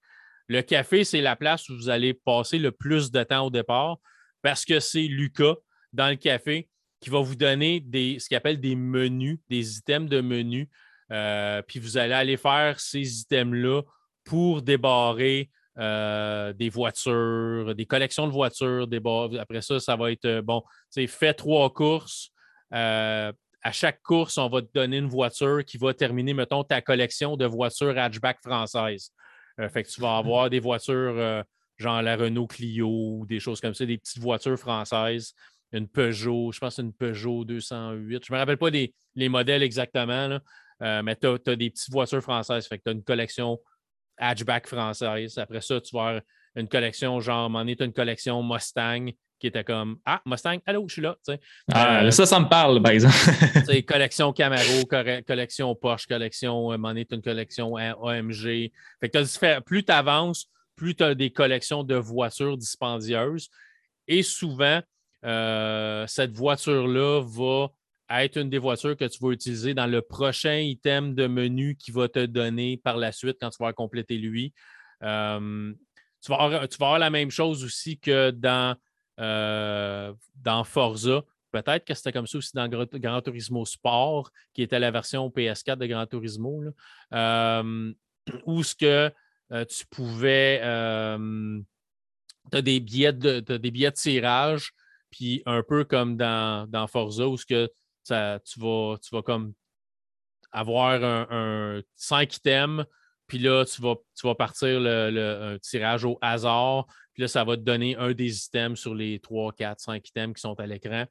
Le café, c'est la place où vous allez passer le plus de temps au départ parce que c'est Lucas dans le café qui va vous donner des, ce qu'il appelle des menus, des items de menus. Euh, puis vous allez aller faire ces items-là pour débarrer euh, des voitures, des collections de voitures. Après ça, ça va être euh, bon, fait trois courses. À chaque course, on va te donner une voiture qui va terminer, mettons, ta collection de voitures hatchback françaises. Fait que tu vas avoir des voitures genre la Renault Clio ou des choses comme ça, des petites voitures françaises. Une Peugeot, je pense une Peugeot 208. Je ne me rappelle pas les, modèles exactement, mais tu as, des petites voitures françaises. Fait tu as une collection hatchback française. Après ça, tu vas avoir une collection, genre, m'en est une collection Mustang qui était comme Ah, Mustang, allô, je suis là. Ah, euh, ça, ça me parle, par exemple. collection Camaro, collection Porsche, collection, euh, m'en est une collection AMG. Fait que plus tu avances, plus tu as des collections de voitures dispendieuses. Et souvent, euh, cette voiture-là va être une des voitures que tu vas utiliser dans le prochain item de menu qui va te donner par la suite quand tu vas compléter lui. Euh, tu, vas avoir, la même chose aussi que dans, euh, dans Forza. Peut-être que c'était comme ça aussi dans Gran Turismo Sport, qui était la version PS4 de Gran Turismo, euh, où ce que tu pouvais. tu as des billets de, des billets de tirage, puis un peu comme dans, dans Forza, où ce que tu, vas, tu vas comme avoir un, 5 items, puis là, tu vas, tu vas partir le, un tirage au hasard, puis là, ça va te donner un des items sur les 3, 4, 5 items qui sont à l'écran.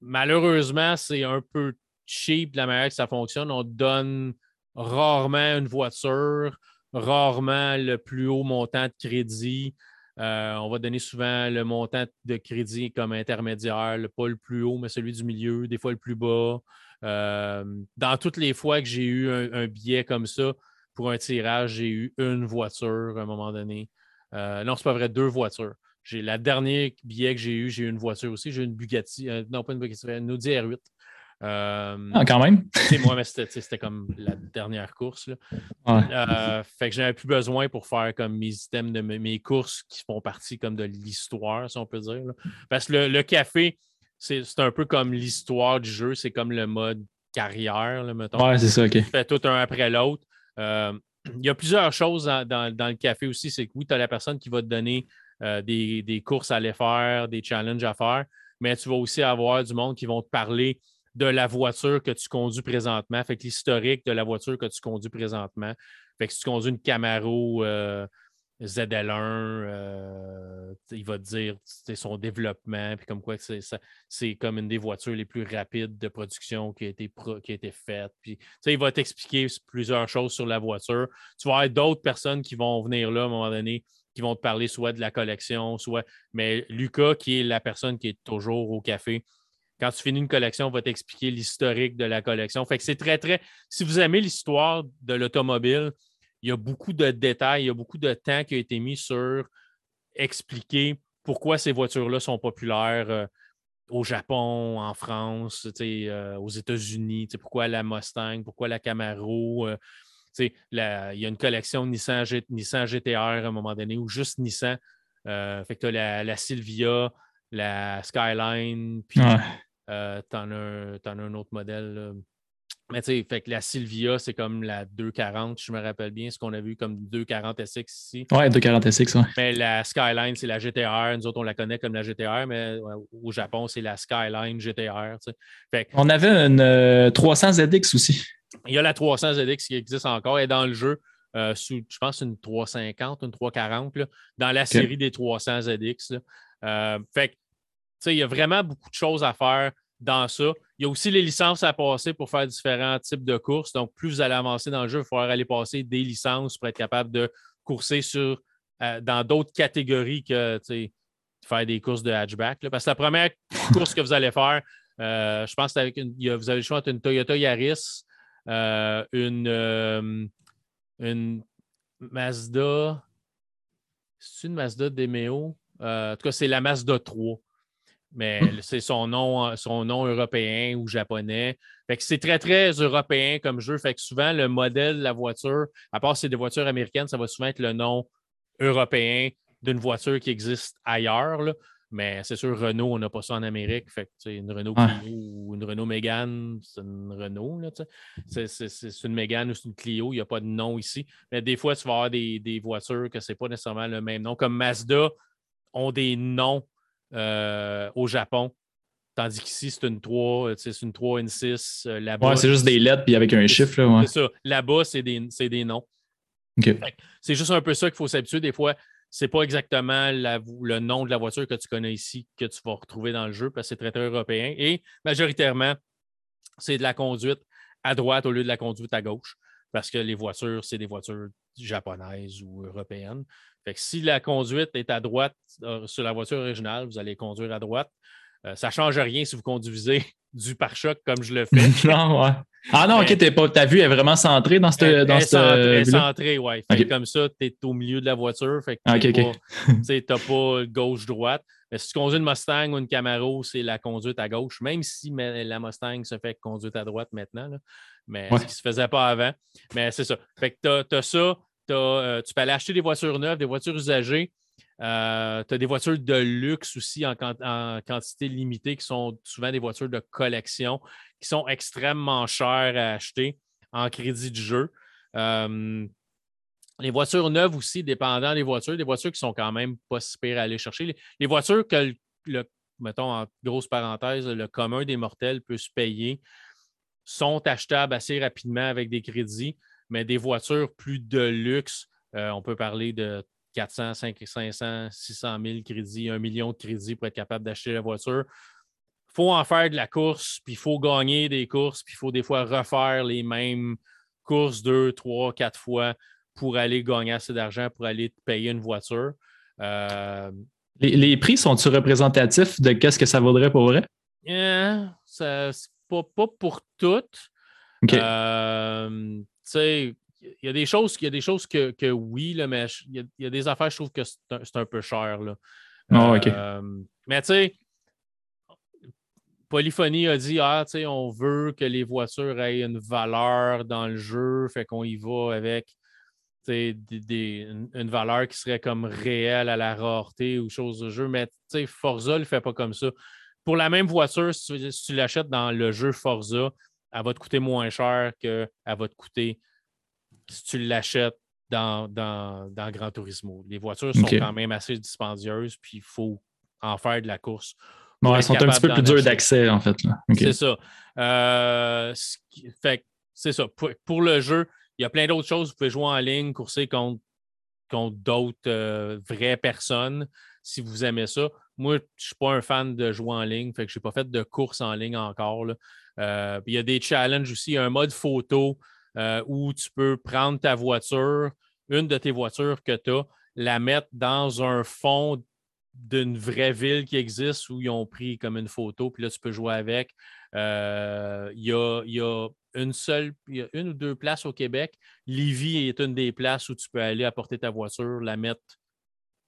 Malheureusement, c'est un peu cheap la manière que ça fonctionne. On donne rarement une voiture, rarement le plus haut montant de crédit. Euh, on va donner souvent le montant de crédit comme intermédiaire, pas le plus haut, mais celui du milieu, des fois le plus bas. Euh, dans toutes les fois que j'ai eu un, billet comme ça pour un tirage, j'ai eu une voiture à un moment donné. Euh, non, c'est pas vrai, deux voitures. J'ai la dernière billet que j'ai eu, j'ai eu une voiture aussi. J'ai eu une Bugatti, euh, non pas une Bugatti, une Audi R8. Euh, ah, quand même. moi, mais c'était comme la dernière course. Là. Fait que j'avais plus besoin pour faire comme mes items de mes, courses qui font partie comme de l'histoire, si on peut dire. Parce que le, café, c'est un peu comme l'histoire du jeu, c'est comme le mode carrière, là, mettons. Ouais, c'est ça, OK. Tu fais tout un après l'autre. Euh, il y a plusieurs choses dans, le café aussi. C'est que oui, tu as la personne qui va te donner des, des, courses à aller faire, des challenges à faire, mais tu vas aussi avoir du monde qui vont te parler de la voiture que tu conduis présentement. Fait que l'historique de la voiture que tu conduis présentement. Fait que si tu conduis une Camaro euh, ZL1, euh, il va te dire son développement, puis comme quoi c'est comme une des voitures les plus rapides de production qui a été, qui a été faite. Il va t'expliquer plusieurs choses sur la voiture. Tu vas avoir d'autres personnes qui vont venir là à un moment donné, qui vont te parler soit de la collection, soit. Mais Lucas, qui est la personne qui est toujours au café, quand tu finis une collection, on va t'expliquer l'historique de la collection. Fait que c'est très, très. Si vous aimez l'histoire de l'automobile, il y a beaucoup de détails, il y a beaucoup de temps qui a été mis sur expliquer pourquoi ces voitures-là sont populaires euh, au Japon, en France, euh, aux États-Unis, pourquoi la Mustang, pourquoi la Camaro. Euh, il y a une collection Nissan, Nissan GTR à un moment donné, ou juste Nissan. fait que tu as la, la, Sylvia, la Skyline, puis euh, t'en as, un autre modèle. Mais tu sais, fait que la Sylvia, c'est comme la 240, je me rappelle bien, ce qu'on a vu comme 240 SX ici. Ouais, 240 SX, ouais. Mais la Skyline, c'est la GTR. Nous autres, on la connaît comme la GTR, mais au Japon, c'est la Skyline GTR. Fait on avait une 300 euh, ZX aussi. Il y a la 300 ZX qui existe encore. et dans le jeu. Euh, sous, je pense, une 350, une 340, dans la série des 300 ZX. fait que il y a vraiment beaucoup de choses à faire dans ça. Il y a aussi les licences à passer pour faire différents types de courses. Donc, plus vous allez avancer dans le jeu, il va falloir aller passer des licences pour être capable de courser sur, euh, dans d'autres catégories que faire des courses de hatchback. Parce que la première course que vous allez faire, euh, je pense que vous avez le choix entre une Toyota Yaris, euh, une, une Mazda. C'est une Mazda Demeo? en tout cas, c'est la Mazda 3 mais hmm. c'est son nom, son nom européen ou japonais. c'est très, très européen comme jeu. Fait que souvent, le modèle de la voiture, à part si c'est des voitures américaines, ça va souvent être le nom européen d'une voiture qui existe ailleurs. Mais c'est sûr, Renault, on n'a pas ça en Amérique. Fait que, une Renault Clio ou une Renault Mégane, c'est une Renault. C'est une Mégane ou c'est une Clio, il n'y a pas de nom ici. Mais des fois, tu vas avoir des, des voitures que ce n'est pas nécessairement le même nom. Comme Mazda ont des noms euh, au Japon. Tandis qu'ici, c'est une 3, c'est une 3, une 6. Euh, là-bas, c'est juste des lettres puis avec un chiffre. Ouais. C'est ça. Là-bas, c'est des, des, noms. C'est juste un peu ça qu'il faut s'habituer. Des fois, c'est pas exactement le nom de la voiture que tu connais ici que tu vas retrouver dans le jeu parce que c'est très, très européen. Et majoritairement, c'est de la conduite à droite au lieu de la conduite à gauche parce que les voitures, c'est des voitures japonaises ou européennes. Fait que si la conduite est à droite euh, sur la voiture originale, vous allez conduire à droite. Euh, ça ne change rien si vous conduisez du pare-choc comme je le fais. non, ouais. Ah non, ok, pas, ta vue est vraiment centrée dans cette. Elle, dans est centrée, oui. Comme ça, tu es au milieu de la voiture. Fait que ah, tu n'as pas gauche-droite. Mais si tu conduis une Mustang ou une Camaro, c'est la conduite à gauche, même si la Mustang se fait conduite à droite maintenant. Mais ce qui ne se faisait pas avant. Mais c'est ça. Fait que tu as, ça. Euh, tu peux aller acheter des voitures neuves, des voitures usagées. Euh, tu as des voitures de luxe aussi en, quantité limitée qui sont souvent des voitures de collection qui sont extrêmement chères à acheter en crédit de jeu. Euh, les voitures neuves aussi, dépendant des voitures, des voitures qui sont quand même pas si pires à aller chercher. Les, voitures que, le, mettons en grosse parenthèse, le commun des mortels peut se payer sont achetables assez rapidement avec des crédits mais des voitures plus de luxe, euh, on peut parler de 400, 500, 600 000 crédits, 1 million de crédits pour être capable d'acheter la voiture. Il faut en faire de la course, puis il faut gagner des courses, puis il faut des fois refaire les mêmes courses deux, trois, quatre fois pour aller gagner assez d'argent, pour aller payer une voiture. Euh, les, prix sont-ils représentatifs de qu'est-ce que ça vaudrait pour vrai? Yeah, ça, pas, pas, pour toutes. Euh, il y a des choses, y a des choses que, oui, là, mais il y, a, des affaires, je trouve que c'est un, peu cher. Là. Ah, OK. mais tu sais, Polyphonie a dit Ah, tu sais, on veut que les voitures aient une valeur dans le jeu, fait qu'on y va avec une, valeur qui serait comme réelle à la rareté ou chose de jeu. Mais Forza ne le fait pas comme ça. Pour la même voiture, si tu, l'achètes dans le jeu Forza, elle va te coûter moins cher qu'elle va te coûter si tu l'achètes dans, dans, dans, Gran Turismo. Les voitures sont quand même assez dispendieuses, puis il faut en faire de la course. elles sont un petit peu plus dures d'accès, en fait. C'est ça. Euh, fait c'est ça. pour, le jeu, il y a plein d'autres choses. Vous pouvez jouer en ligne, courser contre, contre d'autres euh, vraies personnes si vous aimez ça. Moi, je ne suis pas un fan de jouer en ligne, que je n'ai pas fait de course en ligne encore. Euh, il y a des challenges aussi, un mode photo euh, où tu peux prendre ta voiture, une de tes voitures que tu as, la mettre dans un fond d'une vraie ville qui existe où ils ont pris comme une photo, puis là, tu peux jouer avec. Il y, a, y, a, une seule, il y a une ou deux places au Québec. Lévis est une des places où tu peux aller apporter ta voiture, la mettre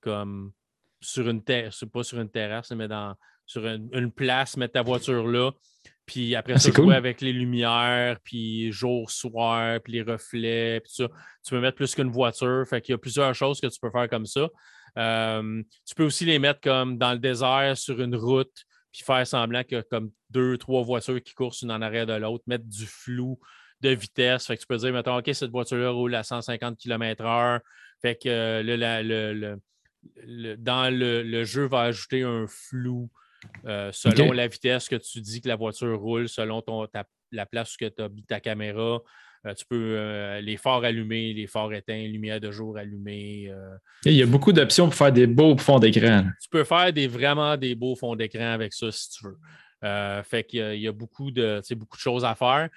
comme sur une terrasse, pas sur une terrasse, mais dans, sur une, place, mettre ta voiture là. Puis après ah, ça, jouer avec les lumières, puis jour, soir, puis les reflets, puis ça. Tu peux mettre plus qu'une voiture. Fait qu'il y a plusieurs choses que tu peux faire comme ça. Euh, tu peux aussi les mettre comme dans le désert, sur une route, puis faire semblant qu'il y a comme deux, trois voitures qui courent une en arrière de l'autre, mettre du flou de vitesse. Fait que tu peux dire, mettons, OK, cette voiture-là roule à 150 km/h. Fait que euh, le, dans le, jeu va ajouter un flou euh, selon la vitesse que tu dis que la voiture roule, selon ton, la place où tu as mis ta caméra. Euh, tu peux euh, les phares allumés, les phares éteints, lumière de jour allumée. Euh. Il y a beaucoup d'options pour faire des beaux fonds d'écran. Tu peux faire des, vraiment des beaux fonds d'écran avec ça si tu veux. fait qu'il y, a beaucoup de, beaucoup de choses à faire.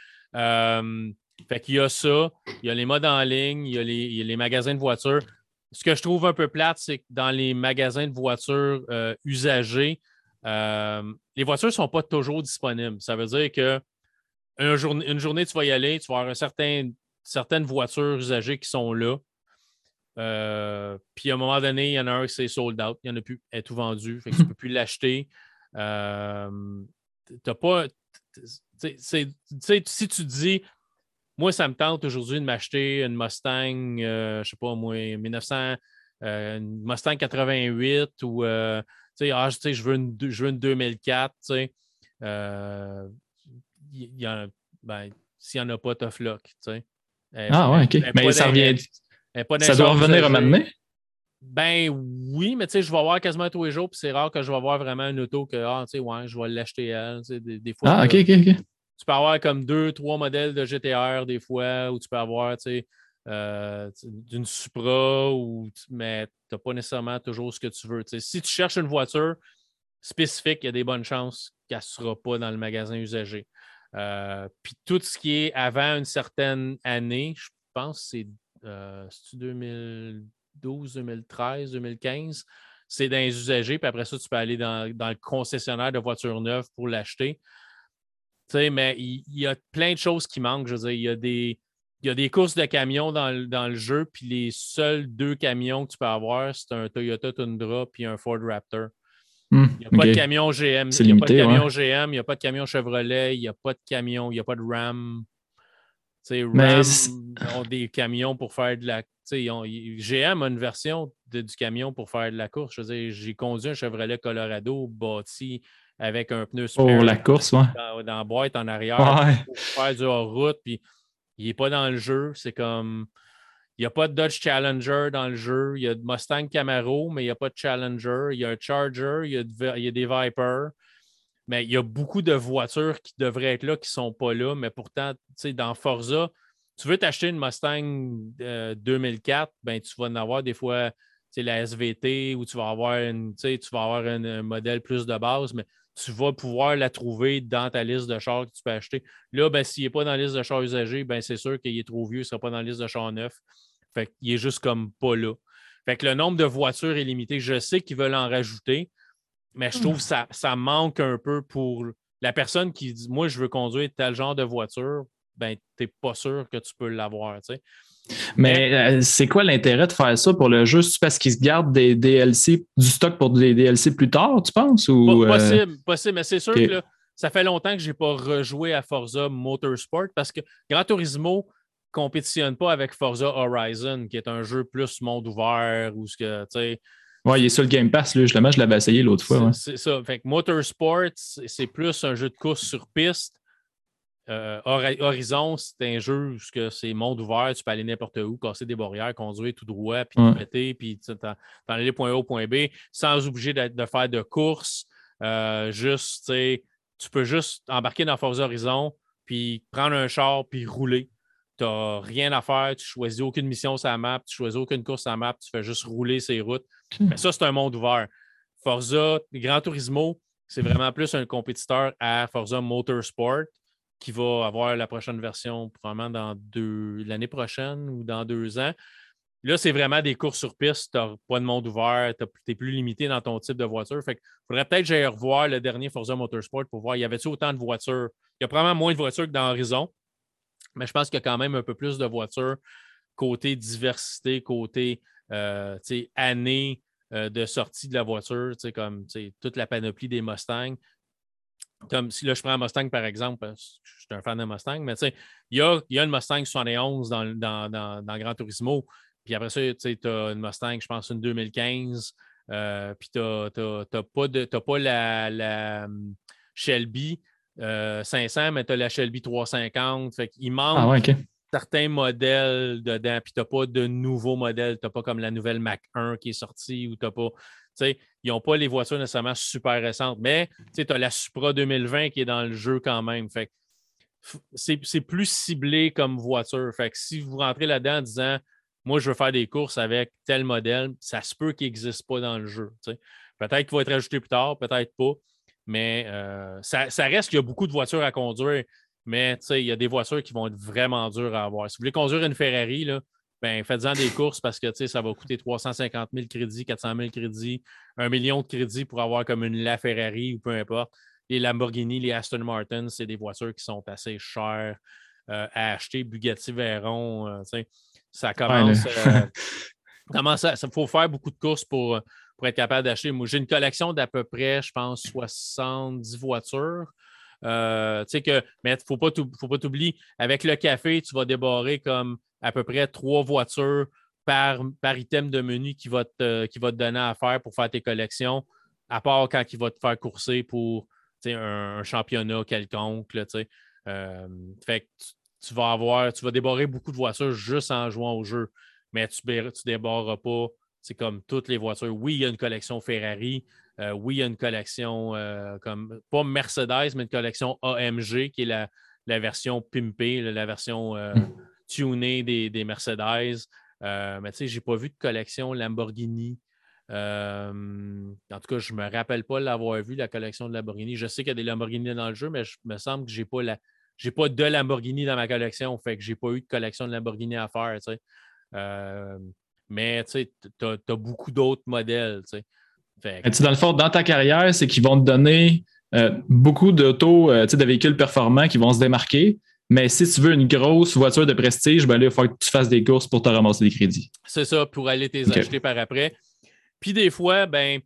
fait qu'il y a ça, il y a les modes en ligne, il y a les, magasins de voitures. Ce que je trouve un peu plate, c'est que dans les magasins de voitures usagés, les voitures ne sont pas toujours disponibles. Ça veut dire que une journée, tu vas y aller, tu vas avoir certaines voitures usagées qui sont là. Euh, puis à un moment donné, il y en a un qui c'est sold out, il n'y en a plus, elle est tout vendu, fait que tu ne peux plus l'acheter. Euh, t'as pas. si tu dis, moi, ça me tente aujourd'hui de m'acheter une Mustang, euh, je ne sais pas, moi, 1900, une Mustang 88 ou, ah, je, veux une, je veux une 2004, tu sais y, ben, s'il n'y en a pas, tough luck. Tu sais. ah ouais, ok. Mais ça revient. Ça doit revenir à m'amener? Ben oui, mais tu sais, je vais voir quasiment tous les jours, puis c'est rare que je vais voir vraiment une auto que, ah, tu sais, ouais, je vais l'acheter elle. Des, fois. Ah, ok, ok, ok. Tu peux avoir comme deux, trois modèles de GTR des fois, où tu peux avoir, tu sais, euh, d'une Supra, ou, mais tu n'as pas nécessairement toujours ce que tu veux. Si tu cherches une voiture spécifique, il y a des bonnes chances qu'elle ne sera pas dans le magasin usagé. Euh, puis tout ce qui est avant une certaine année, je pense que c'est 2012, 2013, 2015, c'est dans les usagers, puis après ça, tu peux aller dans, le concessionnaire de voitures neuves pour l'acheter. Tu sais, mais il, y a plein de choses qui manquent. Je veux dire, il y a des, courses de camions dans, le jeu, puis les seuls deux camions que tu peux avoir, c'est un Toyota Tundra puis un Ford Raptor. Hmm, il n'y a pas de camion GM. Il n'y a pas de camion GM, il n'y a pas de camion Chevrolet, il n'y a pas de camion, il n'y a pas de Ram. sais, Ram ont des camions pour faire de la. GM a une version du camion pour faire de la course. Je veux dire, j'ai conduit un Chevrolet Colorado bâti avec un pneu super. Pour la course, ouais. Dans, la boîte en arrière pour faire du hors-route. Puis il n'est pas dans le jeu. C'est comme. Il n'y a pas de Dodge Challenger dans le jeu. Il y a de Mustang Camaro, mais il n'y a pas de Challenger. Il y a un Charger, il y a, des Viper. Mais il y a beaucoup de voitures qui devraient être là, qui ne sont pas là. Mais pourtant, dans Forza, tu veux t'acheter une Mustang 2004, euh, ben, tu vas en avoir des fois la SVT ou tu vas avoir, une, tu vas avoir un, modèle plus de base, mais tu vas pouvoir la trouver dans ta liste de chars que tu peux acheter. Là, ben, s'il n'est pas dans la liste de chars usagés, ben, c'est sûr qu'il est trop vieux, il ne sera pas dans la liste de chars neufs. Fait qu'il est juste comme pas là. Fait que le nombre de voitures est limité. Je sais qu'ils veulent en rajouter, mais je trouve que ça, ça manque un peu pour la personne qui dit Moi, je veux conduire tel genre de voiture, ben, tu n'es pas sûr que tu peux l'avoir. Mais euh, c'est quoi l'intérêt de faire ça pour le jeu? C'est parce qu'ils se gardent des DLC, du stock pour des DLC plus tard, tu penses? Ou, euh? possible, possible, mais c'est sûr que ça fait longtemps que je n'ai pas rejoué à Forza Motorsport parce que Gran Turismo compétitionne pas avec Forza Horizon, qui est un jeu plus monde ouvert ou ce que, tu sais. Ouais, il est sur le Game Pass, là, justement, je l'avais essayé l'autre fois. C'est ça. Fait que Motorsport, c'est plus un jeu de course sur piste. Euh, Horizon, c'est un jeu où c'est monde ouvert, tu peux aller n'importe où, casser des barrières, conduire tout droit, puis ouais. péter, puis t'en aller point A au point B, sans obliger de, faire de course. Euh, juste, tu peux juste embarquer dans Forza Horizon, puis prendre un char, puis rouler. Tu n'as rien à faire, tu choisis aucune mission sur la map, tu choisis aucune course sur la map, tu fais juste rouler ces routes. Hmm. Mais ça, c'est un monde ouvert. Forza, Gran Turismo, c'est vraiment plus un compétiteur à Forza Motorsport qui va avoir la prochaine version probablement dans deux l'année prochaine ou dans deux ans. Là, c'est vraiment des courses sur piste. Tu n'as pas de monde ouvert, tu es plus limité dans ton type de voiture. Fait faudrait peut-être que j'aille revoir le dernier Forza Motorsport pour voir, y avait-il autant de voitures? Il y a probablement moins de voitures que dans Horizon, mais je pense qu'il y a quand même un peu plus de voitures côté diversité, côté euh, année euh, de sortie de la voiture, comme toute la panoplie des Mustangs. Comme si là, je prends un Mustang, par exemple, je suis un fan de Mustang, mais il y a, y a une Mustang 71 dans, dans, dans, dans Gran Turismo. Puis après ça, tu as une Mustang, je pense, une 2015. Euh, puis tu n'as pas, pas la, hum, Shelby 500, euh, mais tu as la Shelby 350. Fait qu'il manque ah certains modèles dedans. Puis tu n'as pas de nouveaux modèles. Tu n'as pas comme la nouvelle Mac 1 qui est sortie ou tu n'as pas ils n'ont pas les voitures nécessairement super récentes, mais tu as la Supra 2020 qui est dans le jeu quand même. Fait c'est plus ciblé comme voiture. Fait que si vous rentrez là-dedans en disant Moi, je veux faire des courses avec tel modèle, ça se peut qu'il n'existe pas dans le jeu. Peut-être qu'il va être ajouté plus tard, peut-être pas. Mais euh, ça, ça, reste qu'il y a beaucoup de voitures à conduire. Mais il y a des voitures qui vont être vraiment dures à avoir. Si vous voulez conduire une Ferrari, là, ben, faites-en des courses parce que ça va coûter 350 000 crédits, 400 000 crédits, un million de crédits pour avoir comme une La Ferrari ou peu importe. Les Lamborghini, les Aston Martin, c'est des voitures qui sont assez chères euh, à acheter. Bugatti Veyron, euh, ça commence. Il euh, faut faire beaucoup de courses pour, pour être capable d'acheter. Moi, j'ai une collection d'à peu près, je pense, 70 voitures. que, mais il ne faut pas t'oublier, avec le café, tu vas débarrer comme à peu près trois voitures par, par item de menu qui va, te, qui va te donner à faire pour faire tes collections, à part quand il va te faire courser pour un, championnat quelconque. euh, fait tu, vas avoir, tu vas débarrer beaucoup de voitures juste en jouant au jeu, mais tu ne débarreras pas. C'est comme toutes les voitures. Oui, il y a une collection Ferrari. Euh, oui, il y a une collection euh, comme, pas Mercedes, mais une collection AMG qui est la, la version pimpée, la version euh, hmm tuner des, des Mercedes. Mais tu sais, je n'ai pas vu de collection Lamborghini. En tout cas, je ne me rappelle pas l'avoir vu, la collection de Lamborghini. Je sais qu'il y a des Lamborghini dans le jeu, mais je me semble que je n'ai pas, la, pas de Lamborghini dans ma collection. Fait que je n'ai pas eu de collection de Lamborghini à faire. Mais tu as, beaucoup d'autres modèles. dans le fond, dans ta carrière, c'est qu'ils vont te donner beaucoup d'autos, de véhicules performants qui vont se démarquer. Mais si tu veux une grosse voiture de prestige, ben là, il faut que tu fasses des courses pour te ramasser des crédits. C'est ça, pour aller t'es acheter par après. Puis des fois, ben,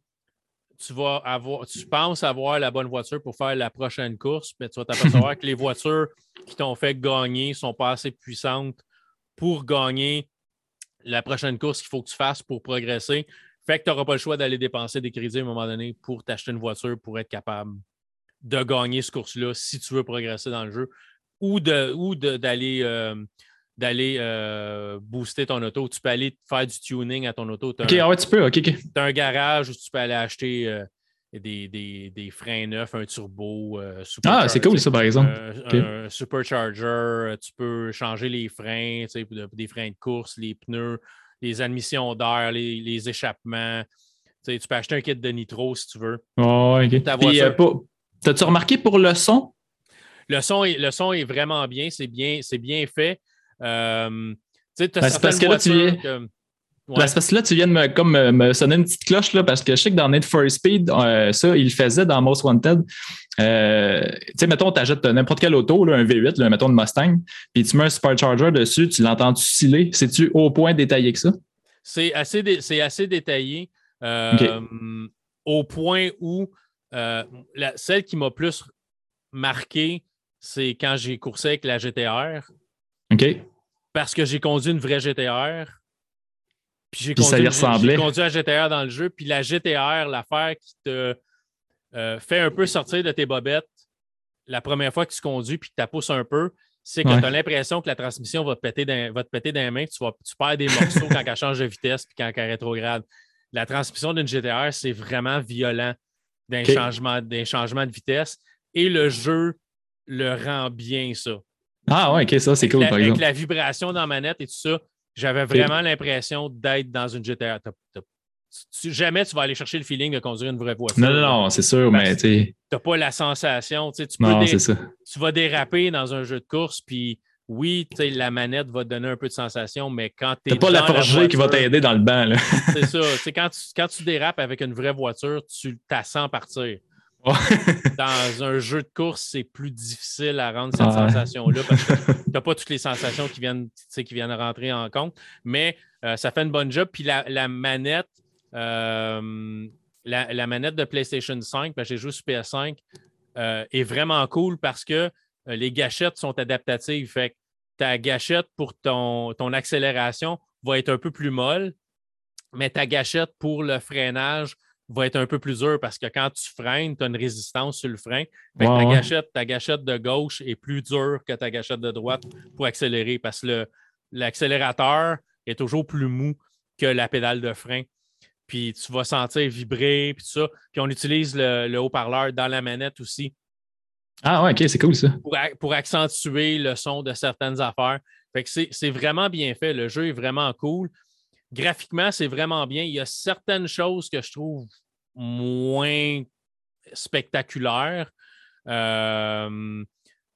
tu vas avoir, tu penses avoir la bonne voiture pour faire la prochaine course, mais tu vas t'apercevoir que les voitures qui t'ont fait gagner ne sont pas assez puissantes pour gagner la prochaine course qu'il faut que tu fasses pour progresser. Fait que tu n'auras pas le choix d'aller dépenser des crédits à un moment donné pour t'acheter une voiture pour être capable de gagner ce course-là si tu veux progresser dans le jeu ou d'aller euh, d'aller euh, booster ton auto. Tu peux aller faire du tuning à ton auto. OK, ah ouais, tu peux. As un garage où tu peux aller acheter euh, des, des, des, freins neufs, un turbo. ah, c'est cool ça, par exemple. Un, supercharger. Tu peux changer les freins, des freins de course, les pneus, les admissions d'air, les, les, échappements. tu peux acheter un kit de nitro si tu veux. Oh, OK. T'as-tu remarqué pour le son? Le son est, le son est vraiment bien, c'est bien, bien fait. Euh, ben, c'est parce que là, tu Parce que là, tu viens de me, comme, me sonner une petite cloche là, parce que je sais que dans Need for Speed, euh, ça, il le faisait dans Most Wanted. Euh, tu sais, mettons, tu achètes n'importe quel auto, là, un V8, là, mettons une Mustang, puis tu mets un Supercharger dessus, tu l'entends-tu sciller? C'est-tu au point détaillé que ça? C'est assez, dé assez détaillé. Euh, au point où la, celle qui m'a plus marqué, c'est quand j'ai coursé avec la GTR. OK. Parce que j'ai conduit une vraie GTR. Puis j'ai conduit, ressemblait. conduit la GTR dans le jeu. Puis la GTR, l'affaire qui te euh, fait un peu sortir de tes bobettes la première fois que tu conduis puis que tu pousses un peu, c'est que tu as l'impression que la transmission va te péter dans, va te péter dans les mains. Tu, vas, tu perds des morceaux quand elle change de vitesse puis quand elle rétrograde. La transmission d'une GTR, c'est vraiment violent d'un changement, changement de vitesse. Et le jeu le rend bien, ça. Ah ouais, ok, ça c'est cool. par exemple. Avec la vibration dans la manette et tout ça, j'avais vraiment l'impression d'être dans une GTA. jamais tu vas aller chercher le feeling de conduire une vraie voiture. Non, non, non, c'est sûr, mais tu n'as pas la sensation. Tu, non, ça. tu vas déraper dans un jeu de course, puis oui, la manette va te donner un peu de sensation, mais quand tu n'as pas la forgée qui va t'aider dans le banc. c'est ça. Quand tu, quand tu dérapes avec une vraie voiture, tu t'as sens partir. Dans un jeu de course, c'est plus difficile à rendre cette sensation-là parce que tu n'as pas toutes les sensations qui viennent, qui viennent rentrer en compte. Mais euh, ça fait une bonne job. Puis la, manette, euh, la, manette de PlayStation 5, j'ai joué sur PS5, euh, est vraiment cool parce que les gâchettes sont adaptatives. Fait que ta gâchette pour ton, ton accélération va être un peu plus molle, mais ta gâchette pour le freinage va être un peu plus dur parce que quand tu freines, tu as une résistance sur le frein. ta, gâchette, ta gâchette de gauche est plus dure que ta gâchette de droite pour accélérer parce que l'accélérateur est toujours plus mou que la pédale de frein. Puis tu vas sentir vibrer, puis tout ça. Puis on utilise le, haut-parleur dans la manette aussi. Ah ouais, ok, c'est cool ça. Pour, accentuer le son de certaines affaires. Fait que c'est vraiment bien fait. Le jeu est vraiment cool graphiquement, c'est vraiment bien. Il y a certaines choses que je trouve moins spectaculaires. Euh,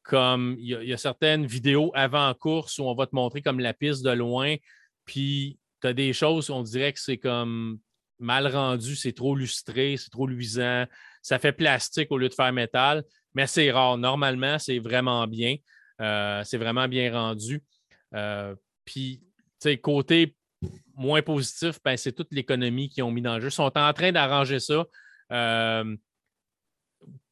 comme il y, a, certaines vidéos avant course où on va te montrer comme la piste de loin, puis tu as des choses où on dirait que c'est comme mal rendu, c'est trop lustré, c'est trop luisant, ça fait plastique au lieu de faire métal, mais c'est rare. Normalement, c'est vraiment bien. Euh, c'est vraiment bien rendu. Euh, puis, tu sais, côté moins positif, ben, c'est toute l'économie qu'ils ont mis dans le jeu. Ils sont en train d'arranger ça. Euh,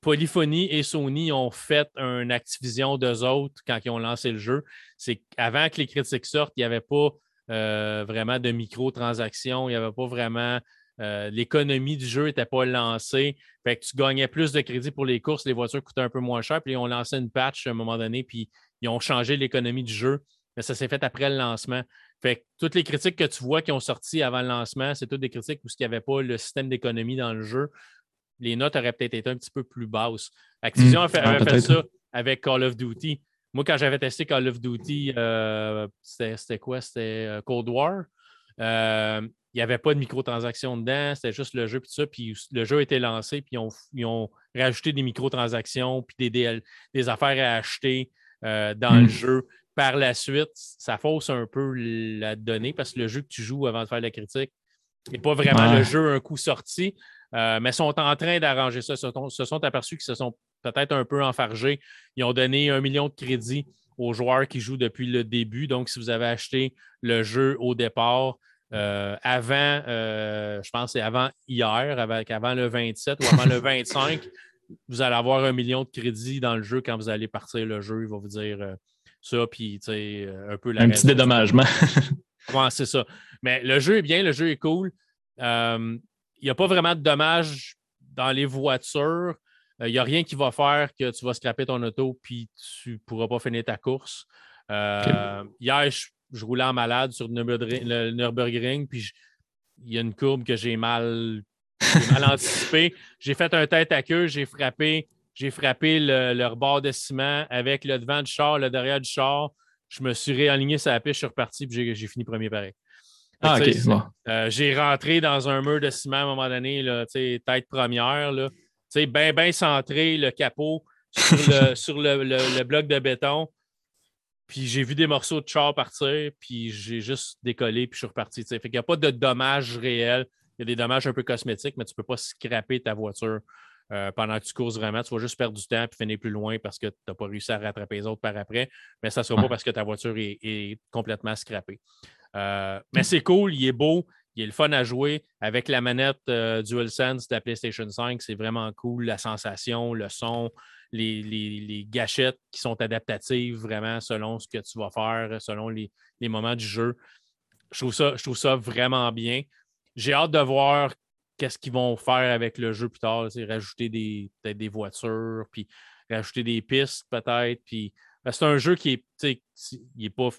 Polyphony et Sony ont fait une Activision d'eux autres quand ils ont lancé le jeu. C'est qu'avant que les critiques sortent, il n'y avait pas euh, vraiment de microtransactions, il n'y avait pas vraiment. Euh, l'économie du jeu n'était pas lancée. Fait que tu gagnais plus de crédits pour les courses, les voitures coûtaient un peu moins cher. Puis ils ont lancé une patch à un moment donné, puis ils ont changé l'économie du jeu. Mais ça s'est fait après le lancement. Fait toutes les critiques que tu vois qui ont sorti avant le lancement, c'est toutes des critiques où il n'y avait pas le système d'économie dans le jeu. Les notes auraient peut-être été un petit peu plus basses. Activision hmm. avait fait ça avec Call of Duty. Moi, quand j'avais testé Call of Duty, euh, c'était quoi? C'était euh, Cold War. Euh, il n'y avait pas de microtransactions dedans, c'était juste le jeu, puis ça. Puis le jeu a été lancé, puis ils ont, rajouté des microtransactions, puis des, des, affaires à acheter dans le hmm. jeu par la suite, ça fausse un peu la donnée parce que le jeu que tu joues avant de faire la critique n'est pas vraiment le jeu un coup sorti, euh, mais sont en train d'arranger ça. Se sont, se sont aperçus qu'ils se sont peut-être un peu enfargés. Ils ont donné un million de crédits aux joueurs qui jouent depuis le début. Donc, si vous avez acheté le jeu au départ, euh, avant, euh, je pense c'est avant hier, avec, avant le 27 ou avant le 25, vous allez avoir un million de crédits dans le jeu quand vous allez partir le jeu. Il va vous dire ça, puis un peu Un petit dédommagement. ouais, c'est ça. Mais le jeu est bien, le jeu est cool. Euh, il n'y a pas vraiment de dommages dans les voitures. Il euh, n'y a rien qui va faire que tu vas scraper ton auto puis tu ne pourras pas finir ta course. Euh, hier, je, roulais en malade sur le Nürburgring, puis il y a une courbe que j'ai mal, mal anticipée. J'ai fait un tête à queue, j'ai frappé j'ai frappé le, rebord de ciment avec le devant du char, le derrière du char. Je me suis réaligné sur la piste, je suis reparti, puis j'ai fini premier pareil. Ah, OK. Euh, j'ai rentré dans un mur de ciment à un moment donné, là, tête première, bien, bien centré, le capot sur le, bloc de béton. Puis j'ai vu des morceaux de char partir, puis j'ai juste décollé, puis je suis reparti. Fait qu'il n'y a pas de dommages réels. Il y a des dommages un peu cosmétiques, mais tu ne peux pas scraper ta voiture euh, pendant que tu courses vraiment. Tu vas juste perdre du temps et finir plus loin parce que tu n'as pas réussi à rattraper les autres par après. Mais ça ne sera pas parce que ta voiture est, complètement scrappée. Euh, mais c'est cool, il est beau, il est le fun à jouer. Avec la manette euh, DualSense de la PlayStation 5, c'est vraiment cool. La sensation, le son, les, gâchettes qui sont adaptatives vraiment selon ce que tu vas faire, selon les, moments du jeu. Je trouve, ça, je trouve ça vraiment bien. J'ai hâte de voir qu'est-ce qu'ils vont faire avec le jeu plus tard. Rajouter des, peut-être des voitures, puis rajouter des pistes peut-être. Puis c'est un jeu qui est, il est pas.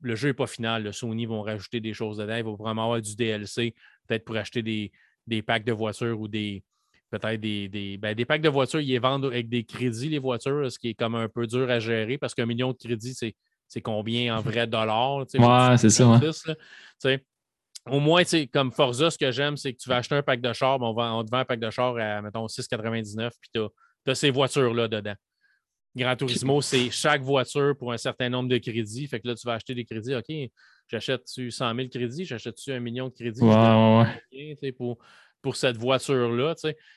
Le jeu n'est pas final. Le Sony vont rajouter des choses dedans. Il va vraiment avoir du DLC, peut-être pour acheter des, des packs de voitures ou des, peut-être des, ben, des, packs de voitures, ils les vendent avec des crédits, les voitures, ce qui est comme un peu dur à gérer parce qu'un million de crédits, c'est combien en vrai dollars? Ouais, c'est ça. Au moins, comme Forza, ce que j'aime, c'est que tu vas acheter un pack de char, on, te vend un pack de char à, mettons, 6,99, puis tu as, ces voitures-là dedans. Grand Turismo, c'est chaque voiture pour un certain nombre de crédits. Fait que là, tu vas acheter des crédits. OK, j'achète-tu 100 000 crédits, j'achète-tu un million de crédits? Pour, pour cette voiture-là.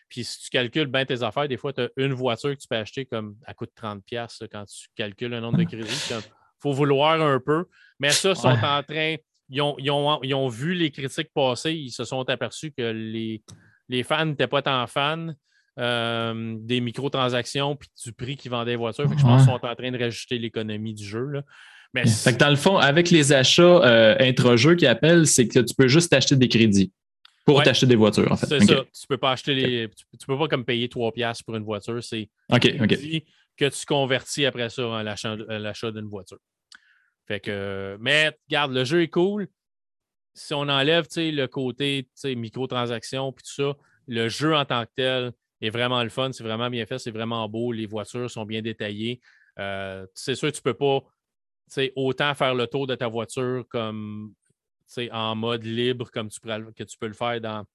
Puis si tu calcules bien tes affaires, des fois, tu as une voiture que tu peux acheter comme à coût de 30$ quand tu calcules le nombre de crédits. Il faut vouloir un peu. Mais ça, sont en train. Ils ont, vu les critiques passer, ils se sont aperçus que les, les fans n'étaient pas tant fans. Euh, des microtransactions puis du prix qu'ils vendaient les voitures. je pense qu'ils sont en train de rajouter l'économie du jeu. Là. Mais fait que dans le fond, avec les achats euh, intra-jeux qui appellent, c'est que tu peux juste acheter des crédits. Pour t'acheter des voitures, en fait. C'est ça. Tu peux pas acheter les. Tu, peux pas comme payer 3 piastres pour une voiture. C'est que tu convertis après ça à l'achat d'une voiture. Fait que. Mais regarde, le jeu est cool. Si on enlève le côté microtransactions puis tout ça, le jeu en tant que tel est vraiment le fun. C'est vraiment bien fait. C'est vraiment beau. Les voitures sont bien détaillées. Euh, c'est sûr que tu ne peux pas autant faire le tour de ta voiture comme en mode libre comme tu, que tu peux le faire dans,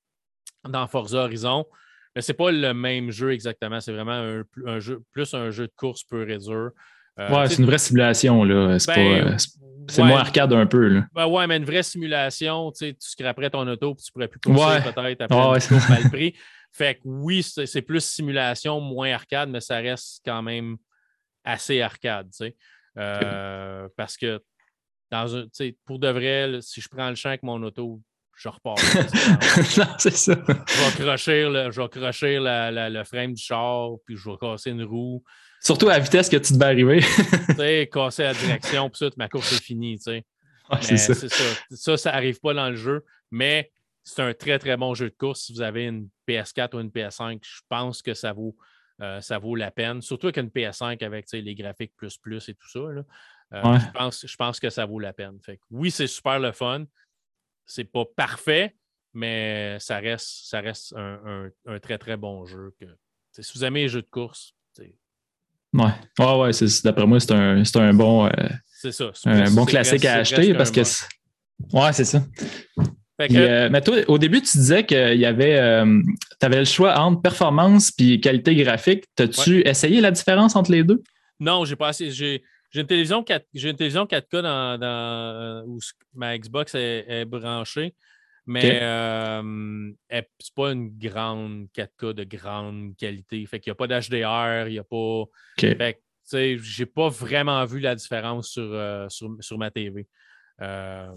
dans Forza Horizon. Mais ce n'est pas le même jeu exactement. C'est vraiment un, jeu, plus un jeu de course pur et dur. Euh, ouais, c'est une vraie simulation. là. C'est ben, euh, moins arcade un peu. Là. Ben ouais, mais une vraie simulation, tu scraperais ton auto et tu pourrais plus courser peut-être après ouais. mal pris. Fait que oui, c'est plus simulation, moins arcade, mais ça reste quand même assez arcade. Euh, parce que dans un, pour de vrai, si je prends le champ avec mon auto, je repars. non, c'est ça. Je vais crocher, le, je vais le frame du char, puis je vais casser une roue. Surtout à la vitesse que tu te vas arriver. tu sais, casser la direction, puis ça, ma course est finie. Tu sais. c'est ça. ça. Ça, n'arrive pas dans le jeu, mais c'est un très, très bon jeu de course. Si vous avez une PS4 ou une PS5, je pense que ça vaut, euh, ça vaut la peine. Surtout avec une PS5 avec les graphiques plus plus et tout ça. Là. Euh, je, pense, je pense que ça vaut la peine. Fait oui, c'est super le fun. C'est pas parfait, mais ça reste, ça reste un, très, très bon jeu. Que, si vous aimez les jeux de course, Ouais, ouais, ouais d'après moi, c'est un, un, bon, euh, ça, un bon classique à acheter parce que. Ouais, c'est ça. Euh, mais toi, au début, tu disais qu'il y avait. tu avais le choix entre performance et qualité graphique. As-tu essayé la différence entre les deux? Non, j'ai pas assez. J'ai une télévision 4, j'ai une télévision 4K dans, dans, où ma Xbox est, branchée, mais euh, c'est pas une grande 4K de grande qualité. Fait qu'il n'y a pas d'HDR, il n'y a pas. Fait que, j'ai pas vraiment vu la différence sur, euh, sur, ma TV. Euh,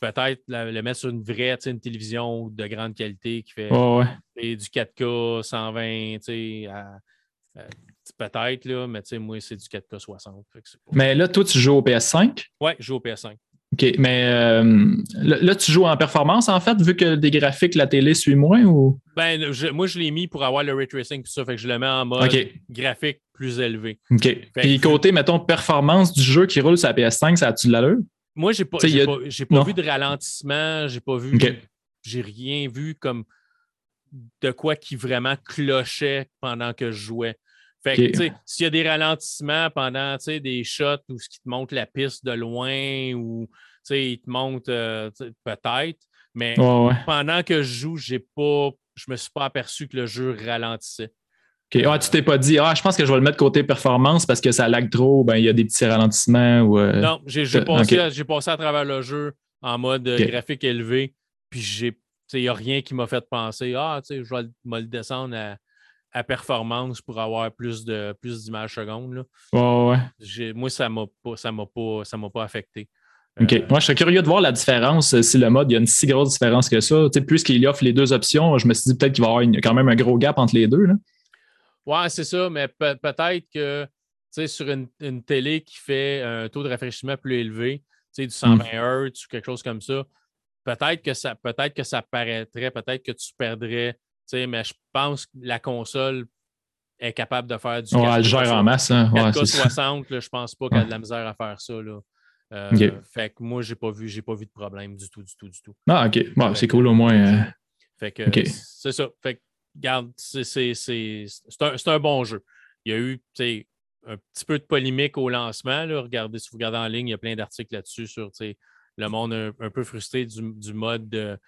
peut-être le mettre sur une vraie une télévision de grande qualité qui fait du 4K 120 à, Peut-être, là, mais tu sais, moi, c'est du 4K60. mais là, toi, tu joues au PS5? Oui, je joue au PS5. OK, mais euh, là, tu joues en performance, en fait, vu que des graphiques, la télé suit moins ou? Ben, moi, je l'ai mis pour avoir le ray tracing, tout ça, fait que je le mets en mode graphique plus élevé. OK. Puis côté, mettons, performance du jeu qui roule sur la PS5, ça a-tu de l'allure? Moi, j'ai pas, pas, vu de ralentissement, j'ai pas vu. J'ai rien vu comme de quoi qui vraiment clochait pendant que je jouais. Fait que, sais, s'il y a des ralentissements pendant des shots où ce qui te montre la piste de loin ou il te montre euh, peut-être, mais pendant que je joue, j'ai pas, je me suis pas aperçu que le jeu ralentissait. Ah, tu t'es pas dit, ah, je pense que je vais le mettre côté performance parce que ça lag trop, ben, il y a des petits ralentissements ou. Euh, non, j'ai passé, passé, à travers le jeu en mode graphique élevé, puis j'ai. Il n'y a rien qui m'a fait penser, ah, tu sais, je vais le descendre à, performance pour avoir plus de plus d'images secondes. Ouais, ouais. Moi, ça m'a pas, ça m'a pas, ça m'a pas affecté. OK. Euh, Moi, je serais curieux de voir la différence si le mode, il y a une si grosse différence que ça. Tu sais, puisqu'il offre les deux options, je me suis dit peut-être qu'il va y avoir quand même un gros gap entre les deux. Là. Ouais, c'est ça, mais peut-être que sur une, télé qui fait un taux de rafraîchissement plus élevé, du 120 mmh. Hz ou quelque chose comme ça, peut-être que ça peut-être que ça paraîtrait, peut-être que tu perdrais, mais je pense que la console est capable de faire du. Ouais, elle gère en masse. Hein? Ouais, 60 je pense pas qu'elle a de la misère à faire ça. Là. Euh, fait que moi, j'ai pas vu, j'ai pas vu de problème du tout, du tout, du tout. Ah, OK. c'est cool au moins. Euh, fait que c'est ça. Fait que regarde, c'est un, bon jeu. Il y a eu un petit peu de polémique au lancement. Là. Regardez, si vous regardez en ligne, il y a plein d'articles là-dessus sur le monde un, peu frustré du, mode de,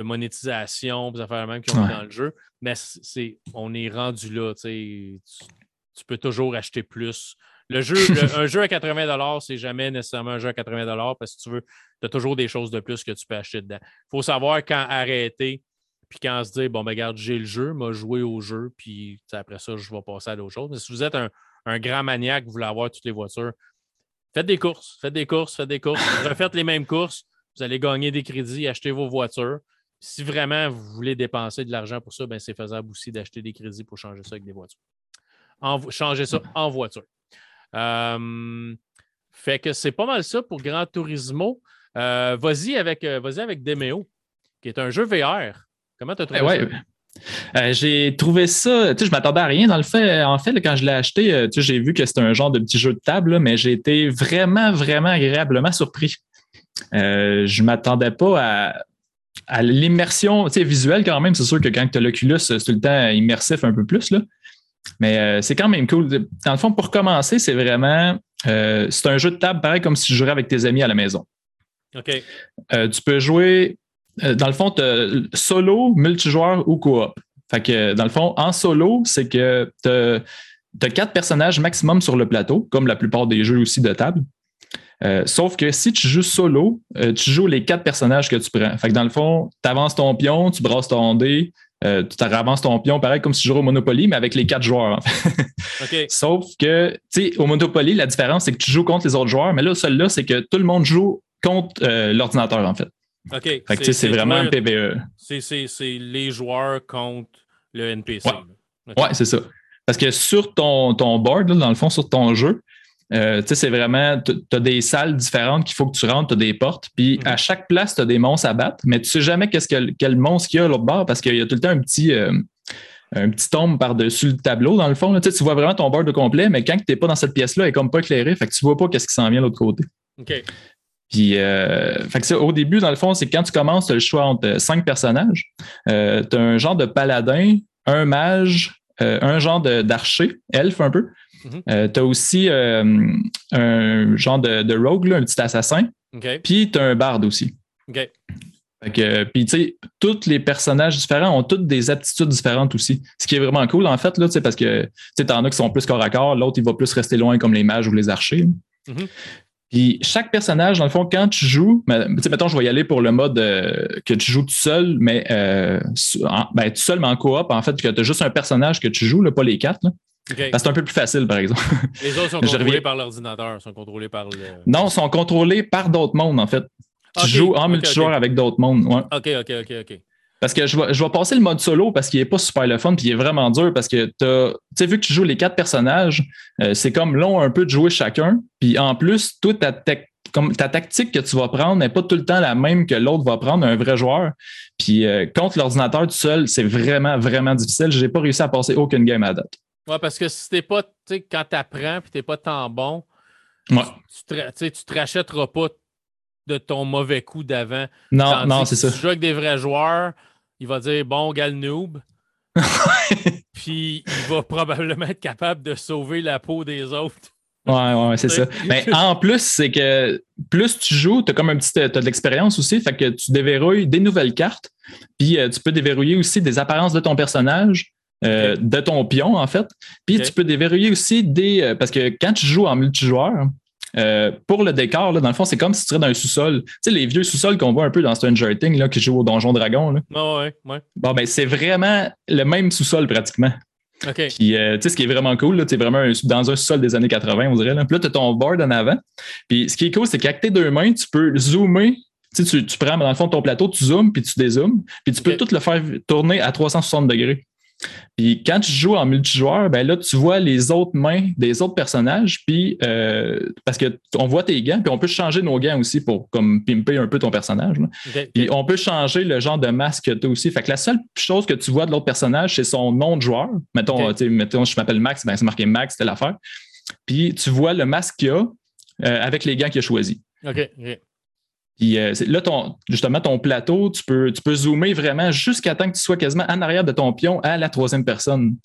monétisation, des affaires même qui ont dans le jeu. Mais c'est, on est rendu là. Tu, tu, peux toujours acheter plus. Le jeu, un jeu à 80 c'est jamais nécessairement un jeu à 80 parce que tu veux, tu as toujours des choses de plus que tu peux acheter dedans. Il faut savoir quand arrêter puis quand se dit, bon, ben, regarde, j'ai le jeu, m'a joué au jeu, puis après ça, je vais passer à d'autres choses. Mais si vous êtes un, grand maniaque, vous voulez avoir toutes les voitures, faites des courses, faites des courses, faites des courses, refaites les mêmes courses, vous allez gagner des crédits, acheter vos voitures. Si vraiment vous voulez dépenser de l'argent pour ça, ben, c'est faisable aussi d'acheter des crédits pour changer ça avec des voitures. changer ça en voiture. Euh, fait que c'est pas mal ça pour Grand Turismo. Euh, vas-y avec, euh, vas avec Demeo, qui est un jeu VR. Comment tu as trouvé eh ça? Euh, j'ai trouvé ça, tu sais, je m'attendais à rien dans le fait. En fait, quand je l'ai acheté, euh, tu sais, j'ai vu que c'était un genre de petit jeu de table, mais j'ai été vraiment, vraiment agréablement surpris. Euh, je m'attendais pas à, l'immersion tu sais, visuelle quand même. C'est sûr que quand tu as l'Oculus, c'est tout le temps immersif un peu plus. Là. Mais c'est quand même cool. Dans le fond, pour commencer, c'est vraiment c'est un jeu de table pareil comme si tu jouais avec tes amis à la maison. OK. tu peux jouer dans le fond, tu solo, multijoueur ou coop. Fait que, dans le fond, en solo, c'est que tu as, quatre personnages maximum sur le plateau, comme la plupart des jeux aussi de table. Euh, sauf que si tu joues solo, euh, tu joues les quatre personnages que tu prends. Fait que dans le fond, tu avances ton pion, tu brasses ton dé, tu avances ton pion, pareil comme si tu jouais au Monopoly, mais avec les quatre joueurs. Sauf que, tu sais, au Monopoly, la différence, c'est que tu joues contre les autres joueurs, mais là, celui-là, c'est que tout le monde joue contre l'ordinateur, en fait. OK. c'est vraiment un PBE. C'est les joueurs contre le NPC. Ouais, c'est ça. Parce que sur ton, ton board, dans le fond, sur ton jeu, euh, c'est vraiment, tu as des salles différentes qu'il faut que tu rentres, tu as des portes, puis mhm. à chaque place, tu as des monstres à battre, mais tu sais jamais qu'est-ce que, quel monstre qu'il y a à l'autre bord parce qu'il y a tout le temps un petit, euh, un petit tombe par-dessus le tableau, dans le fond. Tu vois vraiment ton board de complet, mais quand tu n'es pas dans cette pièce-là, elle est comme pas éclairée, fait que tu vois pas qu'est-ce qui s'en vient de l'autre côté. OK. Puis, euh, au début, dans le fond, c'est quand tu commences, tu as le choix entre cinq personnages. Euh, tu as un genre de paladin, un mage, euh, un genre d'archer, elfe un peu. Mhm. tu as aussi un genre de, rogue, un petit assassin. Puis tu as un barde aussi. OK. puis, tu sais, tous les personnages différents ont toutes des aptitudes différentes aussi. Ce qui est vraiment cool, en fait, là, parce que tu en as qui sont plus corps à corps, l'autre, il va plus rester loin comme les mages ou les archers. Mhm. Puis chaque personnage, dans le fond, quand tu joues, ben, mettons, je vais y aller pour le mode euh, que tu joues tout seul, mais euh, ben, tout seul, mais en coop, en fait, que tu as juste un personnage que tu joues, là, pas les quatre. Là. c'est un peu plus facile, par exemple. Les autres sont contrôlés par l'ordinateur, sont contrôlés par le. Non, sont contrôlés par d'autres mondes, en fait. Tu joues en multijoueur avec d'autres mondes. Ouais. OK, OK, OK, OK. Parce que je vais, je vais passer le mode solo parce qu'il n'est pas super le fun puis il est vraiment dur parce que tu as, vu que tu joues les quatre personnages, euh, c'est comme long un peu de jouer chacun. Puis en plus, toute ta, comme ta tactique que tu vas prendre n'est pas tout le temps la même que l'autre va prendre, un vrai joueur. Puis euh, contre l'ordinateur tout seul, c'est vraiment, vraiment difficile. Je n'ai pas réussi à passer aucune game à date. Ouais, parce que si t'es pas, tu sais, quand tu apprends puis tu n'es pas tant bon, ouais. tu, ne te rachèteras pas de ton mauvais coup d'avant. Non, non, c'est ça. Si tu joues avec des vrais joueurs, il va dire bon, gal noob. Puis il va probablement être capable de sauver la peau des autres. Ouais, ouais, c'est ça. Mais en plus, c'est que plus tu joues, tu as comme un petit. As de l'expérience aussi, fait que tu déverrouilles des nouvelles cartes. Puis euh, tu peux déverrouiller aussi des apparences de ton personnage. euh, de ton pion, en fait. Puis tu peux déverrouiller aussi des. euh, parce que quand tu joues en multijoueur, euh, pour le décor, là, dans le fond, c'est comme si tu serais dans un sous-sol. Tu sais, les vieux sous-sols qu'on voit un peu dans Stranger Things, là, qui jouent au Donjon Dragon. Là. Ouais, ouais, ouais. Bon, ben, c'est vraiment le même sous-sol pratiquement. OK. Puis, euh, tu sais, ce qui est vraiment cool, là, tu es vraiment dans un sol des années 80, on dirait. Là. Puis là, tu as ton board en avant. Puis, ce qui est cool, c'est qu'avec tes deux mains, tu peux zoomer. Tu, sais, tu, prends, dans le fond, ton plateau, tu zoomes, puis tu dézoomes. Puis, tu peux tout le faire tourner à 360 degrés. Puis, quand tu joues en multijoueur, ben là, tu vois les autres mains des autres personnages. Puis, euh, parce que t- on voit tes gants, puis on peut changer nos gants aussi pour comme pimper un peu ton personnage. Puis on peut changer le genre de masque que tu as aussi. Fait que la seule chose que tu vois de l'autre personnage, c'est son nom de joueur. Mettons, Ok. tu sais, mettons je m'appelle Max, ben c'est marqué Max, c'était l'affaire. Puis tu vois le masque qu'il a euh, avec les gants qu'il a choisis. OK. Puis euh, là, ton, justement, ton plateau, tu peux, tu peux zoomer vraiment jusqu'à temps que tu sois quasiment en arrière de ton pion à la troisième personne.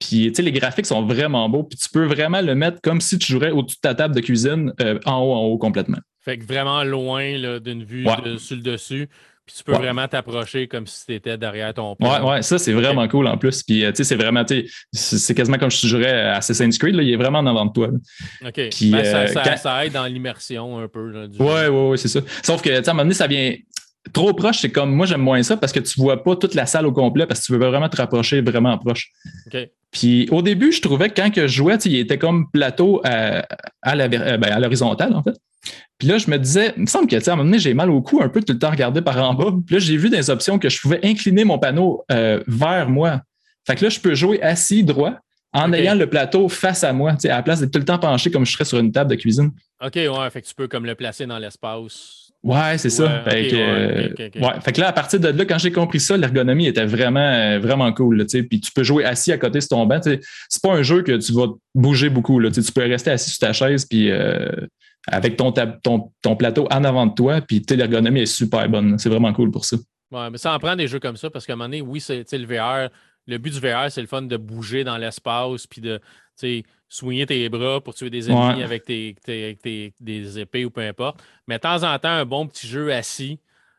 Puis, tu sais, les graphiques sont vraiment beaux. Puis, tu peux vraiment le mettre comme si tu jouerais au-dessus de ta table de cuisine, euh, en haut, en haut complètement. Fait que vraiment loin d'une vue Ouais. de- sur le dessus. Puis tu peux Ouais. vraiment t'approcher comme si tu étais derrière ton pion. Ouais, ouais, ça, c'est vraiment cool en plus. Puis, euh, tu sais, c'est vraiment, tu c'est quasiment comme je à Assassin's Creed, là, il est vraiment en avant de toi. là. OK. Puis, Ben, ça, euh, ça- quand- ça aide dans l'immersion un peu. là, du. Ouais, ouais, ouais, c'est ça. Sauf que, tu sais, à un moment donné, ça vient trop proche. C'est comme, moi, j'aime moins ça parce que tu vois pas toute la salle au complet parce que tu veux vraiment te rapprocher vraiment proche. OK. Puis au début, je trouvais que quand que je jouais, il était comme plateau à, à euh, ben, à l'horizontale, en fait. Puis là, je me disais, il me semble que, tu sais, à un moment donné, j'ai mal au cou un peu tout le temps regarder par en bas. Puis là, j'ai vu des options que je pouvais incliner mon panneau euh, vers moi. Fait que là, je peux jouer assis, droit, en ayant le plateau face à moi, tu sais, à la place d'être tout le temps penché comme je serais sur une table de cuisine. OK, ouais. Fait que tu peux comme le placer dans l'espace. Ouais, c'est ça. Fait que, ouais. Fait que là, à partir de là, quand j'ai compris ça, l'ergonomie était vraiment, euh, vraiment cool. Là, puis tu peux jouer assis à côté de ton banc. C'est pas un jeu que tu vas bouger beaucoup. Là, tu peux rester assis sur ta chaise puis euh, avec ton, tab- ton, ton plateau en avant de toi. Puis l'ergonomie est super bonne. C'est vraiment cool pour ça. Ouais, mais ça en prend des jeux comme ça parce qu'à un moment donné, oui, c'est le VR. Le but du VR, c'est le fun de bouger dans l'espace puis de soigner tes bras pour tuer des ennemis Ouais. avec, tes, tes- avec tes- des épées ou peu importe. Mais de temps en temps, un bon petit jeu assis,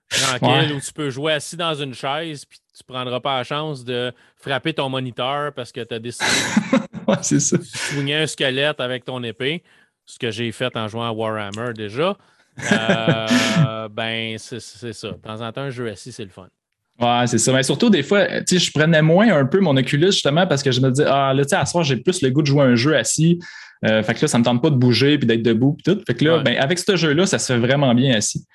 tranquille, Ouais. où tu peux jouer assis dans une chaise puis tu prendras pas la chance de frapper ton moniteur parce que tu as décidé ouais, ça. de soigner un squelette avec ton épée, ce que j'ai fait en jouant à Warhammer déjà. Euh, ben, c'est ça. De temps en temps, un jeu assis, c'est le fun. Ouais, c'est ça. Mais surtout, des fois, tu sais, je prenais moins un peu mon Oculus justement parce que je me disais, ah, là, tu sais, à ce soir, j'ai plus le goût de jouer à un jeu assis. Euh, fait que là, ça me tente pas de bouger puis d'être debout puis tout. Fait que là, Ouais. ben, avec ce jeu-là, ça se fait vraiment bien assis.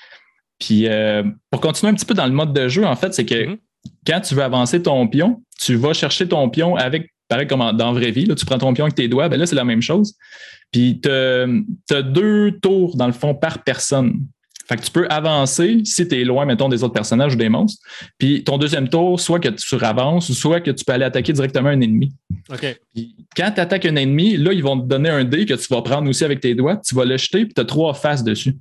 Puis euh, pour continuer un petit peu dans le mode de jeu, en fait, c'est que Mhm. quand tu veux avancer ton pion, tu vas chercher ton pion avec, pareil comme en- dans la vraie vie, là, tu prends ton pion avec tes doigts, ben là, c'est la même chose. Puis tu as deux tours, dans le fond, par personne. Fait que tu peux avancer si tu es loin, mettons, des autres personnages ou des monstres. Puis ton deuxième tour, soit que tu avances, ou soit que tu peux aller attaquer directement un ennemi. OK. Puis quand tu attaques un ennemi, là, ils vont te donner un dé que tu vas prendre aussi avec tes doigts. Tu vas le jeter, puis tu as trois faces dessus.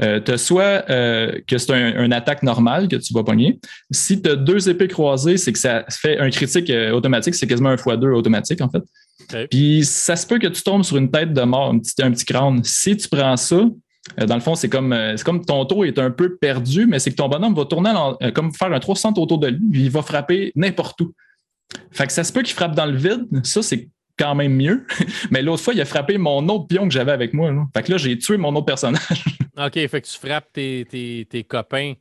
tu as soit euh, que c'est un, une attaque normale que tu vas pogner. Si tu as deux épées croisées, c'est que ça fait un critique euh, automatique. C'est quasiment un x2 automatique, en fait. Puis ça se peut que tu tombes sur une tête de mort, un petit, un petit crâne. Si tu prends ça, euh, dans le fond, c'est comme, euh, comme ton tour est un peu perdu, mais c'est que ton bonhomme va tourner, euh, comme faire un 360 autour de lui, puis il va frapper n'importe où. Fait que ça se peut qu'il frappe dans le vide. Ça, c'est quand même mieux. mais l'autre fois, il a frappé mon autre pion que j'avais avec moi. là. Fait que là, j'ai tué mon autre personnage. OK, fait que tu frappes tes, tes, tes copains.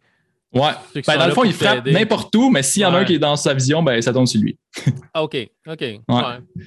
Ouais. Ben, dans le fond, il frappe n'importe où, mais s'il y en a un qui est dans sa vision, ben, ça tombe sur lui. Ah, OK, OK. Ouais.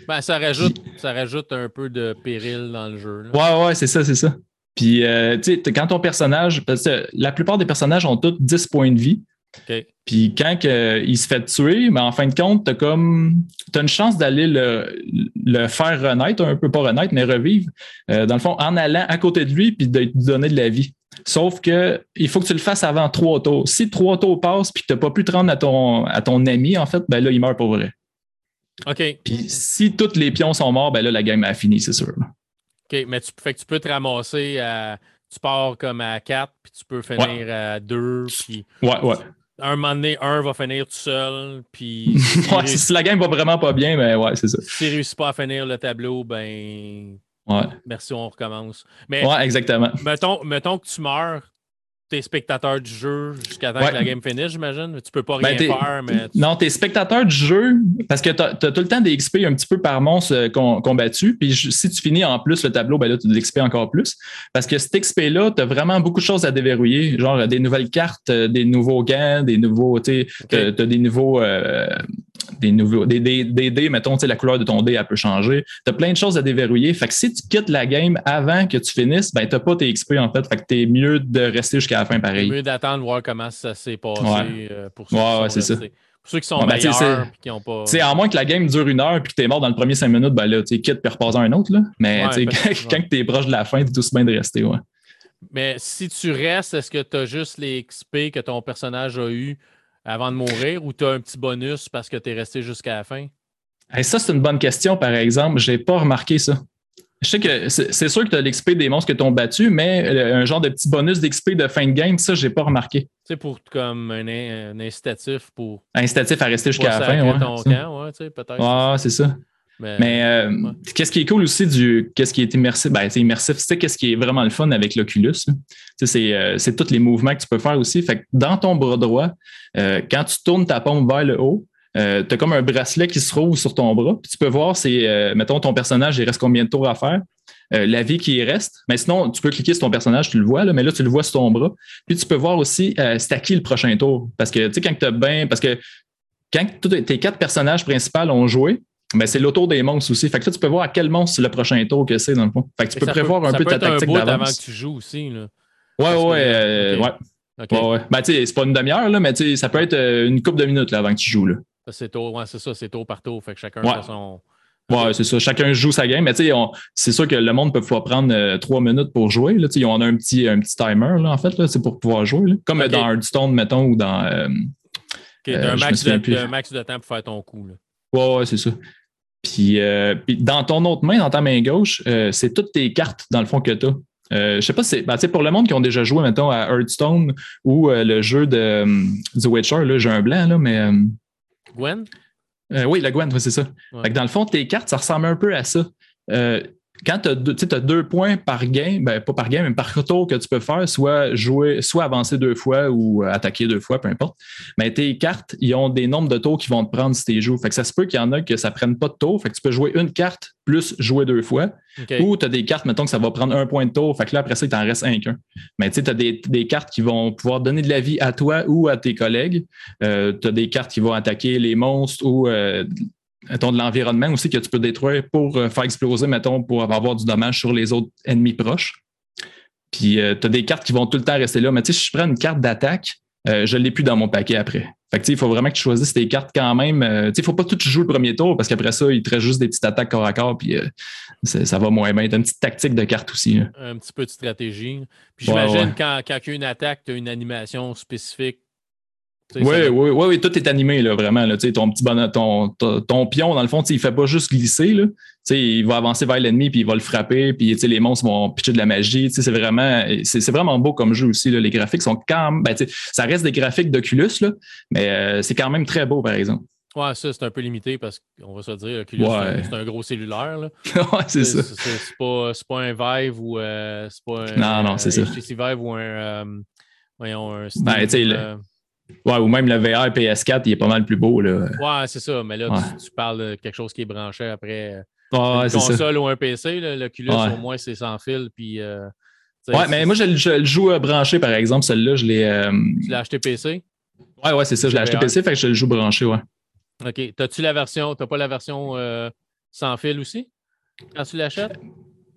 Ben, ça, rajoute, ça rajoute un peu de péril dans le jeu. là. Ouais, ouais, c'est ça, c'est ça. Puis, euh, tu sais, quand ton personnage, parce que la plupart des personnages ont tous 10 points de vie. OK. Puis quand il se fait tuer, mais en fin de compte, tu as comme t'as une chance d'aller le, le faire renaître, un peu pas renaître, mais revivre, euh, dans le fond, en allant à côté de lui puis de lui donner de la vie. Sauf que il faut que tu le fasses avant trois tours. Si trois tours passent puis que tu n'as pas pu te rendre à ton, à ton ami, en fait, ben là, il meurt pour vrai. OK. Puis si tous les pions sont morts, ben là, la game a fini, c'est sûr. OK, mais tu, fait que tu peux te ramasser à. Tu pars comme à 4, puis tu peux finir à 2, puis Ouais, ouais. un moment donné, un va finir tout seul, puis ouais si, si la game va vraiment pas bien, ben ouais, c'est ça. s'il ne réussit pas à finir le tableau, ben Ouais, merci, on recommence. Mais ouais exactement. mettons, mettons que tu meurs, t'es spectateur du jeu jusqu'à temps que la game finisse, j'imagine. Tu peux pas Ben, rien t'es- faire, mais. tu- Non, tu es spectateur du jeu parce que tu as, tout le temps des XP un petit peu par monstre euh, com- combattu. Puis je- si tu finis en plus le tableau, ben là, tu as de l'XP encore plus. Parce que cet XP-là, tu as vraiment beaucoup de choses à déverrouiller. Genre euh, des nouvelles cartes, euh, des nouveaux gants, des nouveaux. Tu Ok. as, des nouveaux. euh, des nouveaux. Des, des, des dés, mettons, tu sais, la couleur de ton dé, elle peut changer. Tu as plein de choses à déverrouiller. Fait que si tu quittes la game avant que tu finisses, ben, tu pas tes XP en fait. Fait que tu es mieux de rester jusqu'à la fin pareil. mieux d'attendre voir comment ça s'est passé Ouais. euh, pour ceux Ouais, qui ouais, sont c'est ça. restés. Pour ceux qui sont Ouais, ben, tu meilleurs et qui n'ont pas. Tu à moins que la game dure une heure puis que t'es mort dans le premier cinq minutes, ben là, tu sais, quitte puis repars un autre, là. Mais tu quand, quand t'es proche de la fin, t'es tout bien de rester, ouais. Mais si tu restes, est-ce que tu as juste les XP que ton personnage a eu avant de mourir ou tu as un petit bonus parce que tu es resté jusqu'à la fin? Ça, c'est une bonne question, par exemple. J'ai pas remarqué ça. Je sais que c'est c'est sûr que tu as l'XP des monstres que t'ont battu, mais euh, un genre de petit bonus d'XP de fin de game, ça, j'ai pas remarqué. Tu sais, pour comme un, in- un incitatif pour Incitatif à rester jusqu'à la fin, ouais. ton camp, ouais, tu peut-être. Ouais, c'est ça. Mais, Mais euh, ouais. qu'est-ce qui est cool aussi du qu'est-ce qui est immersif? Ben, c'est immersif, c'est qu'est-ce qui est vraiment le fun avec l'Oculus. là. Tu sais, C'est euh, c'est tous les mouvements que tu peux faire aussi. Fait que dans ton bras droit, euh, quand tu tournes ta paume vers le haut, tu as comme un bracelet qui se roule sur ton bras. Puis tu peux voir, c'est, mettons, ton personnage, il reste combien de tours à faire. euh, la vie qui y reste. Mais sinon, tu peux cliquer sur ton personnage, tu le vois, là, mais là, tu le vois sur ton bras. Puis tu peux voir aussi euh, c'est à qui le prochain tour. Parce que, tu sais, quand tu as bien. Parce que quand tous tes quatre personnages principaux ont joué, ben, c'est l'autour des monstres aussi. Fait que là, tu peux voir à quel monstre c'est le prochain tour que c'est, dans le fond. Fait que tu Mais peux prévoir peut- un ça peu peut ta tactique bout avant d'avance. que tu joues aussi. Là. Ouais, parce que- ouais, euh, ouais. OK. Ouais, ouais. Ben, tu sais, c'est pas une demi-heure, là, mais tu sais, ça peut être euh, une couple de minutes là, avant que tu joues. Là. C'est tour, ouais, c'est ça, c'est tour par tour. Fait que chacun Ouais. son. Ouais, c'est ça. Chacun joue sa game. Mais tu sais, c'est sûr que le monde peut pouvoir prendre euh, trois minutes pour jouer. Là. On a un petit, un petit timer, là, en fait, là, c'est pour pouvoir jouer. là. Comme Ok. dans Hearthstone, mettons, ou dans. euh, OK, t'as Euh, un, max de, un max de temps pour faire ton coup. Là. Ouais, ouais, c'est ça. Puis, euh, puis dans ton autre main, dans ta main gauche, euh, c'est toutes tes cartes, dans le fond, que tu as. Euh, je sais pas si c'est. ben, tu sais, pour le monde qui ont déjà joué, mettons, à Hearthstone ou euh, le jeu de, du Witcher, là, j'ai un blanc, là, mais. Gwen? oui, la Gwen, ouais, c'est ça. Ouais. Fait que dans le fond, tes cartes, ça ressemble un peu à ça. Quand tu as, deux points par game, ben, pas par game, mais par tour que tu peux faire, soit jouer, soit avancer deux fois ou euh, attaquer deux fois, peu importe. Mais tes cartes, ils ont des nombres de tours qui vont te prendre si tu joues. Fait que ça se peut qu'il y en a que ça prenne pas de tour. Fait que tu peux jouer une carte plus jouer deux fois. Ou tu as des cartes, mettons que ça va prendre un point de tour. Fait que là, après ça, il t'en reste un qu'un. Mais tu sais, tu as des, des cartes qui vont pouvoir donner de la vie à toi ou à tes collègues. Euh, tu as des cartes qui vont attaquer les monstres ou euh, mettons, de l'environnement aussi que tu peux détruire pour euh, faire exploser, mettons, pour avoir du dommage sur les autres ennemis proches. Puis tu as des cartes qui vont tout le temps rester là. Mais tu sais, si je prends une carte d'attaque, euh, je ne l'ai plus dans mon paquet après. Fait que, tu sais, il faut vraiment que tu choisisses tes cartes quand même. Euh, tu sais, il ne faut pas tout jouer le premier tour parce qu'après ça, il te reste juste des petites attaques corps à corps. Puis euh, ça va moins bien. Tu as une petite tactique de cartes aussi. là. Un petit peu de stratégie. Puis Ouais, j'imagine ouais. quand, quand il y a une attaque, tu as une animation spécifique. Oui, ça- oui, oui, oui, tout est animé, là, vraiment. Là, ton petit ton, ton, ton pion, dans le fond, il ne fait pas juste glisser. Là. Il va avancer vers l'ennemi, puis il va le frapper, puis les monstres vont pitcher de la magie. C'est vraiment, c'est c'est vraiment beau comme jeu aussi. Là. Les graphiques sont quand même. Ben, ça reste des graphiques d'Oculus, là, mais euh, c'est quand même très beau, par exemple. Ouais, ça, c'est un peu limité parce qu'on va se dire, Oculus, Ouais. c'est un- gros cellulaire. là. ouais, c'est ça. C'est c'est pas, un Vive ou euh, c'est pas un Non, non, c'est ça. HTC Vive ou un, euh, voyons, un Steam, Ben, le- Ouais, ou même le VR PS4, il est pas mal plus beau. Là. Ouais, c'est ça. Mais là, Ouais. tu, tu parles de quelque chose qui est branché après euh, une ça. console ou un PC. là, L'Oculus, Ouais. au moins, c'est sans fil. Puis, euh, Ouais, mais moi, je, je le joue euh, branché, par exemple. Celui-là, je l'ai. euh, Tu l'as acheté PC? Ouais, ouais, c'est ça. Je l'ai acheté. PC, fait que je le joue branché, ouais. OK. T'as-tu la version, t'as pas la version sans fil aussi? Quand tu l'achètes?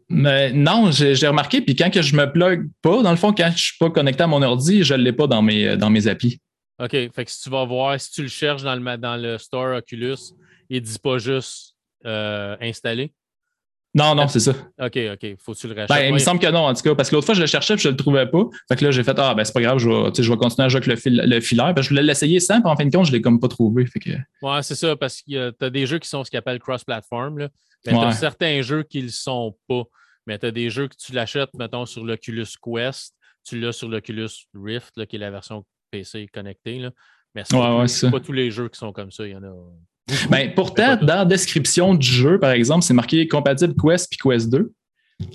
Mais non, j'ai remarqué, puis quand que je me plug pas, dans le fond, quand je suis pas connecté à mon ordi, je l'ai pas dans mes, dans mes applis. OK. Fait que si tu vas voir, si tu le cherches dans le, dans le store Oculus, il dit pas juste euh, installer. Non, non, c'est ça. OK, OK. Faut que tu le rachètes. Ben, il me semble que non, en tout cas, parce que l'autre fois, je le cherchais puis je le trouvais pas. Fait que là, j'ai fait, ah, ben, c'est pas grave, je vais, je continuer à jouer avec le, fil, le filaire. Parce que je voulais l'essayer sans, puis en fin de compte, je l'ai comme pas trouvé. Fait que, Ouais, c'est ça, parce que tu as des jeux qui sont ce qu'on appelle cross-platform. Mais tu as certains jeux qui ne le sont pas. Mais tu as des jeux que tu l'achètes, mettons, sur l'Oculus Quest, tu l'as sur l'Oculus Rift, là, qui est la version PC connectée. Là. Mais c'est Ouais, pas, ouais, tous- pas les jeux qui sont comme ça. Il y en a. Ben, pourtant, dans la description du jeu, par exemple, c'est marqué compatible Quest puis Quest 2.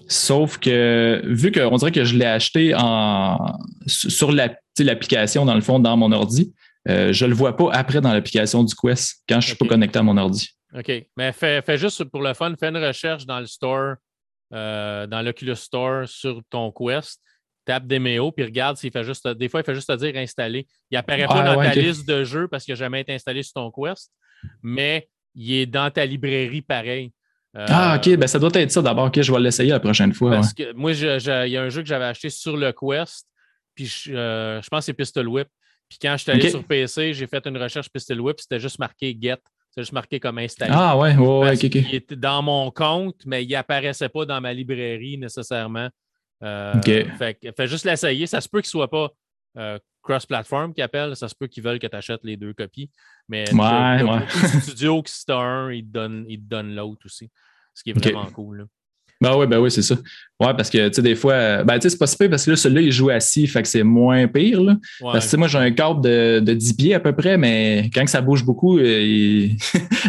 Sauf que, vu qu'on dirait que je l'ai acheté en, sur l'application, dans le fond, dans mon ordi, euh, je ne le vois pas après dans l'application du Quest quand je ne suis pas connecté à mon ordi. OK. Mais fais, juste pour le fun, fais une recherche dans le store, euh, dans l'Oculus Store sur ton Quest, tape Demeo, puis regarde s'il fait juste. Des fois, il fait juste te dire installer. Il n'apparaît pas dans ta liste de jeux parce qu'il n'a jamais été installé sur ton Quest, mais il est dans ta librairie pareil. Euh, ah, OK, ben ça doit être ça d'abord. OK, je vais l'essayer la prochaine fois. Parce que moi, il y a un jeu que j'avais acheté sur le Quest, puis je, euh, pense que c'est Pistol Whip. Puis quand je suis allé sur PC, j'ai fait une recherche Pistol Whip, c'était juste marqué Get. C'était juste marqué comme installé. Ah, ouais, ouais, OK, OK. Il était dans mon compte, mais il n'apparaissait pas dans ma librairie nécessairement. Euh. Fait, fait juste l'essayer. Ça se peut qu'il ne soit pas cross-platform qui appelle. Ça se peut qu'ils veulent que tu achètes les deux copies. Mais ouais, le, ouais. studio que c'est un, il te donne, donne l'autre aussi. Ce qui est vraiment cool. Ben oui, ben oui, c'est ça. Ouais, parce que, tu sais, des fois, ben, tu sais, c'est pas si pire parce que là, celui-là, il joue assis, fait que c'est moins pire, là. Parce que, moi, j'ai un câble de, de 10 pieds à peu près, mais quand ça bouge beaucoup, euh,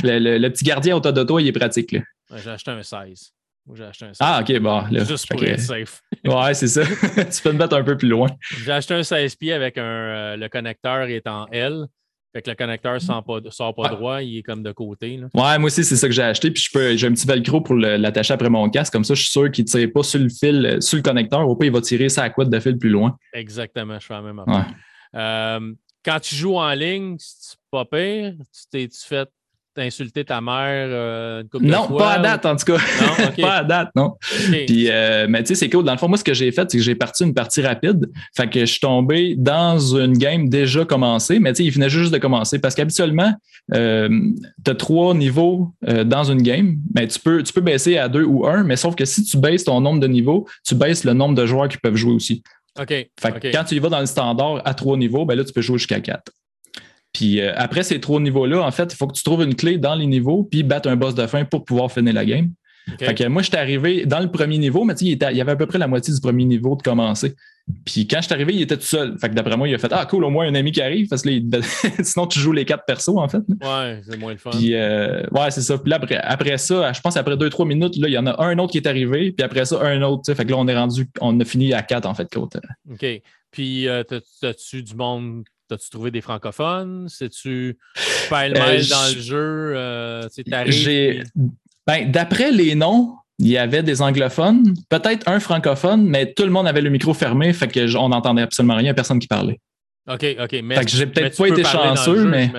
le, petit gardien auto d'auto, il est pratique, là. j'ai acheté un 16. J'ai acheté un 16. Ah, OK, bon. Là, Juste pour être safe. ouais, c'est ça. tu peux me mettre un peu plus loin. J'ai acheté un 16 pieds avec un. Euh, le connecteur est en L. Fait que le connecteur ne sort pas, sort pas droit, il est comme de côté. Là. Ouais, moi aussi, c'est ça que j'ai acheté. Puis j'ai un petit velcro pour l'attacher après mon casque. Comme ça, je suis sûr qu'il ne tire pas sur le fil, euh, sur le connecteur. Au pas, il va tirer sa couette de fil plus loin. Exactement, je fais la même affaire. Euh, quand tu joues en ligne, c'est pas pire. Tu, tu fais insulté ta mère euh, une couple non, de fois? Non, pas à date en tout cas. Non, pas à date, non. Puis, euh, mais tu sais, c'est cool. Dans le fond, moi, ce que j'ai fait, c'est que j'ai parti une partie rapide. Fait que je suis tombé dans une game déjà commencée, mais tu sais, il venait juste de commencer. Parce qu'habituellement, euh, tu as trois niveaux dans une game. Mais tu peux, tu peux baisser à deux ou un, mais sauf que si tu baisses ton nombre de niveaux, tu baisses le nombre de joueurs qui peuvent jouer aussi. OK. Fait que quand tu y vas dans le standard à trois niveaux, ben là, tu peux jouer jusqu'à quatre. Puis euh, après ces trois niveaux-là, en fait, il faut que tu trouves une clé dans les niveaux puis battre un boss de fin pour pouvoir finir la game. Fait que moi, je suis arrivé dans le premier niveau, mais il, il y avait à peu près la moitié du premier niveau de commencer. Puis quand je suis arrivé, il était tout seul. Fait que d'après moi, il a fait Ah, cool, au moins un ami qui arrive, parce que sinon, tu joues les quatre persos, en fait. Ouais, c'est moins le fun. Puis, euh, ouais, c'est ça. Puis là, après, après ça, je pense après deux, trois minutes, là, il y en a un autre qui est arrivé, puis après ça, un autre. Fait que là, on est rendu, on a fini à quatre, en fait, côté. OK. Puis, euh, as-tu du monde T'as-tu trouvé des francophones? C'est-tu pas euh, dans le jeu? Euh, j'ai... Ben, d'après les noms, il y avait des anglophones, peut-être un francophone, mais tout le monde avait le micro fermé, fait que on n'entendait absolument rien, personne qui parlait. OK, OK. Mais, fait que j'ai peut-être pas été chanceux, mais.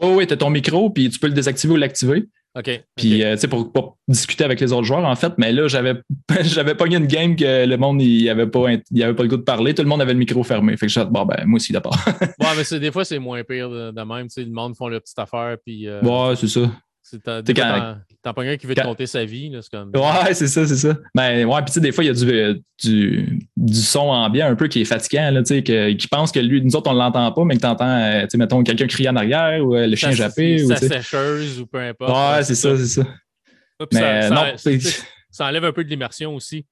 Oui, oui, tu as ton micro, puis tu peux le désactiver ou l'activer. OK. Puis, euh, tu sais, pour, discuter avec les autres joueurs, en fait. Mais là, j'avais, j'avais pas eu une game que le monde, il avait pas, il avait pas le goût de parler. Tout le monde avait le micro fermé. Fait que je bon, ben, moi aussi, d'abord. ouais, mais c'est, des fois, c'est moins pire de, même. Tu sais, le monde font leur petite affaire. Puis, euh, ouais, c'est ça. T'as pas quelqu'un qui veut te compter sa vie. C'est comme... Ouais, c'est ça, c'est ça. Ben, ouais, puis tu sais, des fois, il y a du, du, du, son ambiant un peu qui est fatigant, là, tu sais, qui pense que lui, nous autres, on l'entend pas, mais que tu entends, euh, tu sais, mettons, quelqu'un crier en arrière ou euh, le chien jappé. Ou, sa sécheuse ou peu importe. Ouais, c'est ça, c'est ça. mais ça, non, ça, enlève un peu de l'immersion aussi.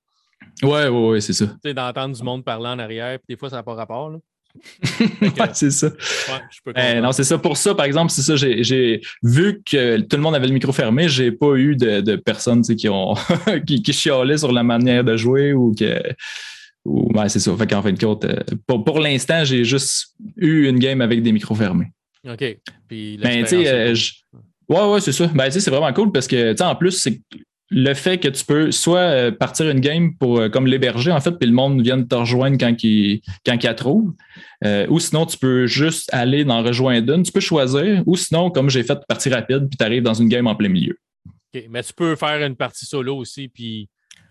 Ouais, ouais, ouais, c'est ça. Tu sais, d'entendre du monde parler en arrière, puis des fois, ça n'a pas rapport. Là. c'est ça. Euh, non, c'est ça. Pour ça, par exemple, c'est ça. J'ai vu que tout le monde avait le micro fermé. J'ai pas eu de, personnes qui ont qui, qui, chialaient sur la manière de jouer ou que. Ou, c'est ça. Fait qu'en fin de compte, euh, pour, pour l'instant, j'ai juste eu une game avec des micros fermés. OK. Puis ben, tu sais, euh, ouais, ouais, c'est ça. Ben, c'est vraiment cool parce que, tu sais, en plus, c'est le fait que tu peux soit euh, partir une game pour euh, comme l'héberger, en fait, puis le monde vient te rejoindre quand il, quand il la. Euh, ou sinon, tu peux juste aller dans rejoindre. Tu peux choisir. Ou sinon, comme j'ai fait partie rapide, puis tu arrives dans une game en plein milieu. OK. Mais tu peux faire une partie solo aussi, puis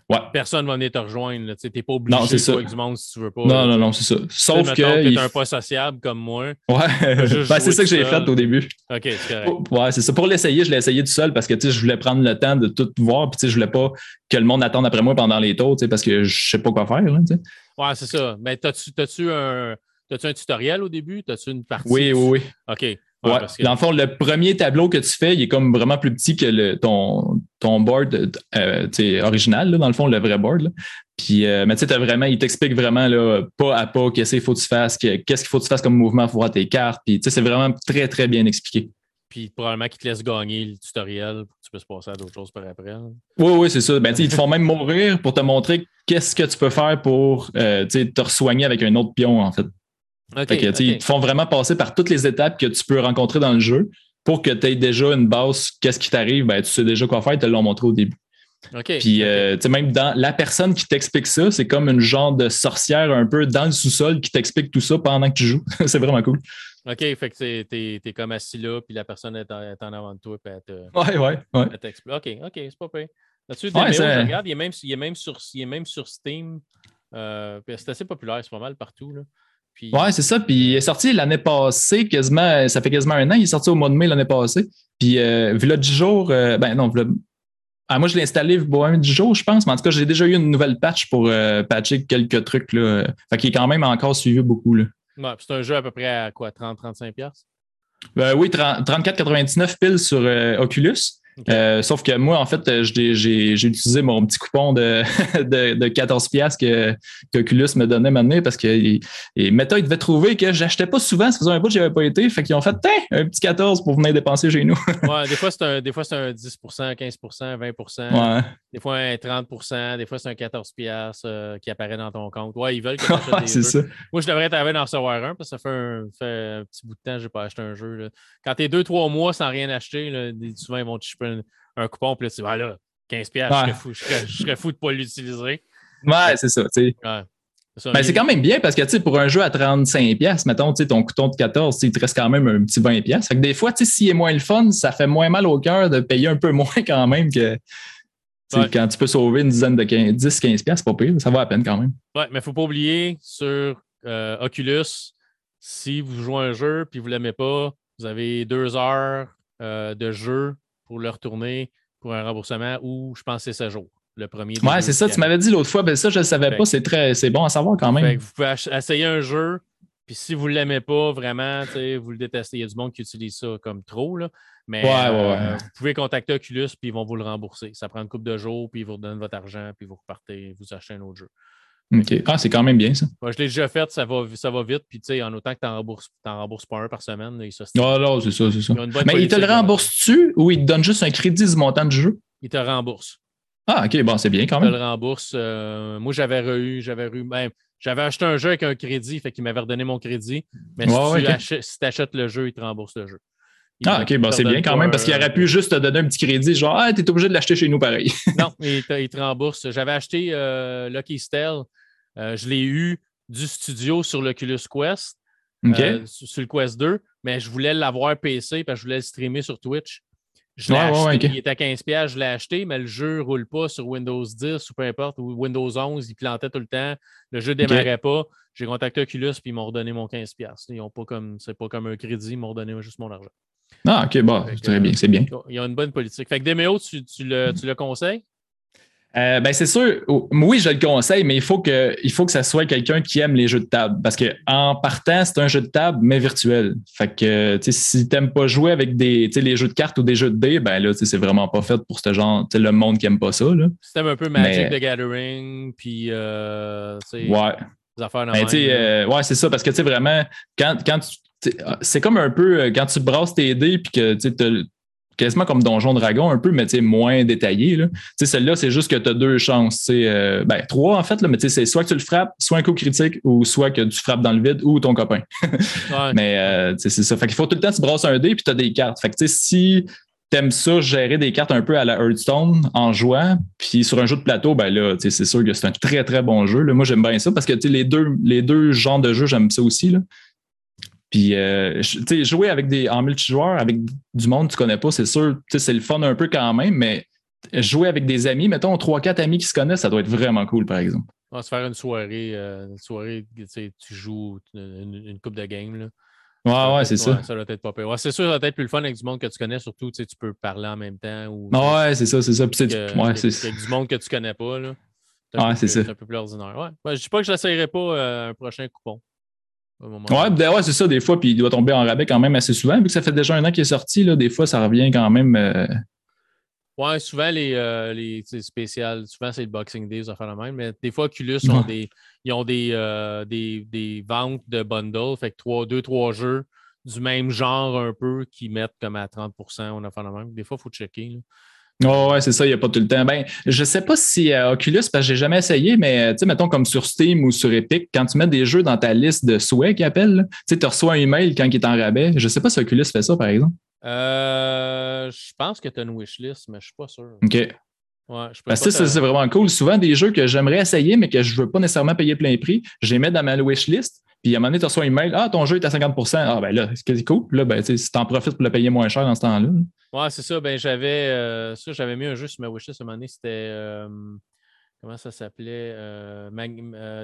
Ouais. Personne va venir te rejoindre. Tu n'es pas obligé de jouer avec du monde si tu veux pas. Non, non, non, c'est ça. Sauf que. Tu es un pas sociable comme moi. Ouais. ben, c'est ça que j'ai fait au début. OK, c'est correct. Ouais, c'est ça. Pour l'essayer, je l'ai essayé tout seul parce que je voulais prendre le temps de tout voir. Puis je voulais pas que le monde attende après moi pendant les tours parce que je sais pas quoi faire. Ouais, c'est ça. Mais t'as-tu un. As-tu un tutoriel au début? As-tu une partie? Oui, oui, oui. OK. Ouais, Dans le fond, le premier tableau que tu fais, il est comme vraiment plus petit que le, ton, ton board euh, original, là, dans le fond, le vrai board. Puis, euh, mais tu sais, vraiment, il t'explique vraiment là, pas à pas qu'est-ce qu'il faut que tu fasses, qu'est-ce qu'il faut que tu fasses comme mouvement pour voir tes cartes. Puis, tu sais, c'est vraiment très, très bien expliqué. Puis probablement qu'ils te laissent gagner le tutoriel pour que tu puisses passer à d'autres choses par après. Oui, oui, c'est ça. Ben, ils te font même mourir pour te montrer qu'est-ce que tu peux faire pour euh, te soigner avec un autre pion, en fait. Ils te font vraiment passer par toutes les étapes que tu peux rencontrer dans le jeu pour que tu aies déjà une base, qu'est-ce qui t'arrive, ben, tu sais déjà quoi faire, ils te l'ont montré au début. Puis, euh, tu sais, même dans la personne qui t'explique ça, c'est comme une genre de sorcière un peu dans le sous-sol qui t'explique tout ça pendant que tu joues. c'est vraiment cool. OK, fait que t'es es comme assis là, puis la personne est en, avant de toi, puis elle te. Ouais, ouais, ouais. OK, OK, c'est pas pire. Là-dessus, ouais, je regarde, il est, même, il, est même sur, il est même sur Steam. Euh, c'est assez populaire, c'est pas mal partout. Là. Puis... Ouais, c'est ça. Puis il est sorti l'année passée, quasiment, ça fait quasiment un an. Il est sorti au mois de mai l'année passée. Puis, euh, vu 10 jours, euh, ben non, ah, moi, je l'ai installé bon, 10 jours, je pense, mais en tout cas, j'ai déjà eu une nouvelle patch pour euh, patcher quelques trucs. Là. Fait qu'il est quand même encore suivi beaucoup. Là. Ouais, c'est un jeu à peu près à quoi, 30-35$? Ben, oui, 34,99 piles sur Oculus. Euh, sauf que moi, en fait, euh, j'ai utilisé mon petit coupon de, de, de 14$ que me donnait maintenant parce que Meta, ils devaient trouver que j'achetais pas souvent, ça faisait un bout que j'avais pas été. Fait qu'ils ont fait un petit 14 pour venir dépenser chez nous. ouais, des fois, c'est un, des fois, un 10% 15% 20 Des fois, un 30% des fois, c'est un 14$ euh, qui apparaît dans ton compte. Ouais, ils veulent que tu achètes des jeux. Moi, je devrais t'arriver d'en recevoir un parce que ça fait un, fait un petit bout de temps que je n'ai pas acheté un jeu. Là. Quand tu es 2-3 mois sans rien acheter, là, souvent, ils vont te chipper un, coupon, puis là, tu là, 15$, je, serais fou, je, serais, fou de ne pas l'utiliser. Ouais, c'est ça. tu Ouais. Ben, c'est quand même bien parce que pour un jeu à 35$, mettons, ton coupon de 14, il te reste quand même un petit 20$. Fait que des fois, s'il est moins le fun, ça fait moins mal au cœur de payer un peu moins quand même que quand tu peux sauver une dizaine de 10-15$, c'est pas pire, ça va à peine quand même. Ouais, mais il ne faut pas oublier sur euh, Oculus, si vous jouez un jeu et vous ne l'aimez pas, vous avez deux heures euh, de jeu pour le retourner pour un remboursement ou je pense que c'est 16 jours. Le premier. Ouais, c'est ça. Tu m'avais dit l'autre fois, ben ça, je ne savais pas. C'est très c'est bon à savoir quand même. vous pouvez essayer un jeu, puis si vous ne l'aimez pas vraiment, vous le détestez. Il y a du monde qui utilise ça comme trop. Là. Mais euh, vous pouvez contacter Oculus, puis ils vont vous le rembourser. Ça prend une couple de jours, puis ils vous redonnent votre argent, puis vous repartez, vous achetez un autre jeu. OK. Ah, c'est quand même bien ça. Moi, je l'ai déjà fait, ça va, ça va vite. Puis, tu sais, en autant que tu n'en rembourses, rembourses, pas un par semaine, il se Ah, non, c'est ça, c'est ça. Mais il te le rembourse-tu ou il te donne juste un crédit du montant du jeu? Il te rembourse. Ah, OK, bon, c'est bien quand même. Il te le rembourse. Euh, moi, j'avais eu, j'avais eu, ben, j'avais acheté un jeu avec un crédit, fait qu'il m'avait redonné mon crédit. Mais si tu achètes le jeu, il te rembourse le jeu. ah, OK, bon, c'est bien quand même, parce qu'il aurait pu juste te donner un petit crédit, genre, ah, t'es obligé de l'acheter chez nous pareil. non, il te, il te rembourse. J'avais acheté euh, Lucky Stell euh, je l'ai eu du studio sur l'Oculus Quest, euh, sur le Quest 2, mais je voulais l'avoir PC parce que je voulais le streamer sur Twitch. Je l'ai acheté, il était à 15$, je l'ai acheté, mais le jeu ne roule pas sur Windows 10 ou peu importe, ou Windows 11, il plantait tout le temps. Le jeu ne démarrait pas. J'ai contacté Oculus puis ils m'ont redonné mon 15$. Ils ont pas comme, c'est pas comme un crédit, ils m'ont redonné juste mon argent. Ah, ok, bon, très bien, c'est bien. Il y a une bonne politique. Fait que Demeo, tu, tu, le, tu le conseilles? Euh, ben c'est sûr, oui, je le conseille, mais il faut que, il faut que ça soit quelqu'un qui aime les jeux de table. Parce qu'en partant, c'est un jeu de table, mais virtuel. Fait que si tu n'aimes pas jouer avec des, les jeux de cartes ou des jeux de dés, ben là, c'est vraiment pas fait pour ce genre, le monde qui aime pas ça. C'est un peu Magic the Gathering, puis euh, ouais. les affaires ben, euh, ouais, c'est ça, parce que tu sais, vraiment, quand, quand tu c'est comme un peu quand tu brasses tes dés puis que tu quasiment comme Donjon Dragon un peu, mais moins détaillé. Celle-là, c'est juste que tu as deux chances. Euh, ben, trois en fait, là, mais c'est soit que tu le frappes, soit un coup critique, ou soit que tu frappes dans le vide ou ton copain. Mais euh, c'est ça. Fait qu'il faut tout le temps que tu brasses un dé puis tu as des cartes. Fait que si aimes ça, gérer des cartes un peu à la Hearthstone en jouant, puis sur un jeu de plateau, ben là, c'est sûr que c'est un très, très bon jeu. Moi, j'aime bien ça parce que les deux, les deux genres de jeux, j'aime ça aussi. Là. Puis, euh, tu sais, jouer avec des, en multijoueur, avec du monde que tu connais pas, c'est sûr, c'est le fun un peu quand même, mais jouer avec des amis, mettons, trois, quatre amis qui se connaissent, ça doit être vraiment cool, par exemple. On va se faire une soirée, euh, une soirée, tu joues une, coupe de game, là. Ouais, ouais, c'est ça. Ça doit être pas pire. Ouais, c'est sûr, ça doit être plus le fun avec du monde que tu connais, surtout, tu peux parler en même temps. Ou, ouais, c'est ça, c'est ça. Puis ouais, c'est Avec du monde que tu connais pas, là. Ouais, c'est ça. C'est un peu plus ordinaire. Ouais. ouais je dis pas que je n'essayerai pas euh, un prochain coupon. Ouais, ben ouais c'est ça, des fois, puis il doit tomber en rabais quand même assez souvent. Vu que ça fait déjà un an qu'il est sorti, là, des fois, ça revient quand même. Euh... Ouais, souvent, les, euh, les spéciales, souvent, c'est le Boxing Day, ça fait la même, mais des fois, Oculus ont des, ils ont des, euh, des, des, ventes de bundles, fait que 2 deux, trois jeux du même genre un peu qui mettent comme à 30% on a fait la même. Des fois, il faut checker. Oh, ouais, c'est ça, il n'y a pas tout le temps. Ben, je ne sais pas si euh, Oculus, parce que j'ai jamais essayé, mais tu sais, mettons comme sur Steam ou sur Epic, quand tu mets des jeux dans ta liste de souhaits qu'ils appellent, tu sais, tu reçois un email quand il est en rabais. Je ne sais pas si Oculus fait ça, par exemple. Euh, je pense que tu as une wishlist, mais je ne suis pas sûr. OK. Ouais, je Parce que ça, c'est vraiment cool. Souvent, des jeux que j'aimerais essayer, mais que je ne veux pas nécessairement payer plein prix, je les mets dans ma wishlist. Puis à un moment donné, tu reçois un email Ah, ton jeu est à 50% Ah, ben là, c'est cool. Là, ben, si tu en profites pour le payer moins cher dans ce temps-là. Ouais, c'est ça. Ben, j'avais euh, ça, j'avais mis un jeu sur ma wishlist à un moment donné. C'était. Euh, comment ça s'appelait euh,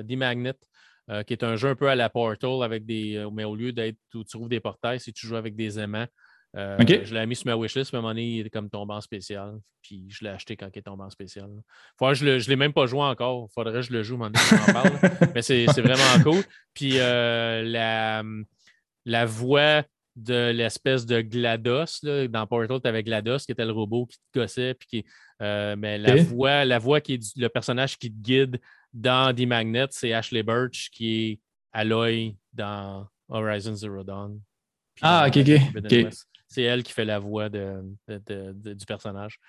The Magnet. qui est un jeu un peu à la Portal avec des. Mais au lieu d'être où tu trouves des portails, si tu joues avec des aimants. Je l'ai mis sur ma wishlist, mais à un moment donné, il est comme tombé en spécial. Puis je l'ai acheté quand il est tombé en spécial. je ne l'ai même pas joué encore. Faudrait que je le joue, un moment donné, parle. mais c'est vraiment cool. Puis la, la voix de l'espèce de GLaDOS. Là. Dans Portal, tu avais GLaDOS qui était le robot qui te gossait. Puis qui, euh, mais la, voix, la voix qui est le personnage qui te guide dans The Magnet, c'est Ashley Birch qui est Aloy dans Horizon Zero Dawn. ah, ok, ok. C'est elle qui fait la voix de, du personnage.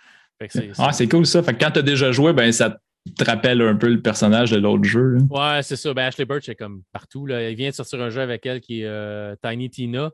ah, c'est cool ça. Fait que quand tu as déjà joué, ben, ça te rappelle un peu le personnage de l'autre jeu. Ouais, c'est ça. Ben, Ashley Birch est comme partout. Là. Il vient de sortir un jeu avec elle qui est euh, Tiny Tina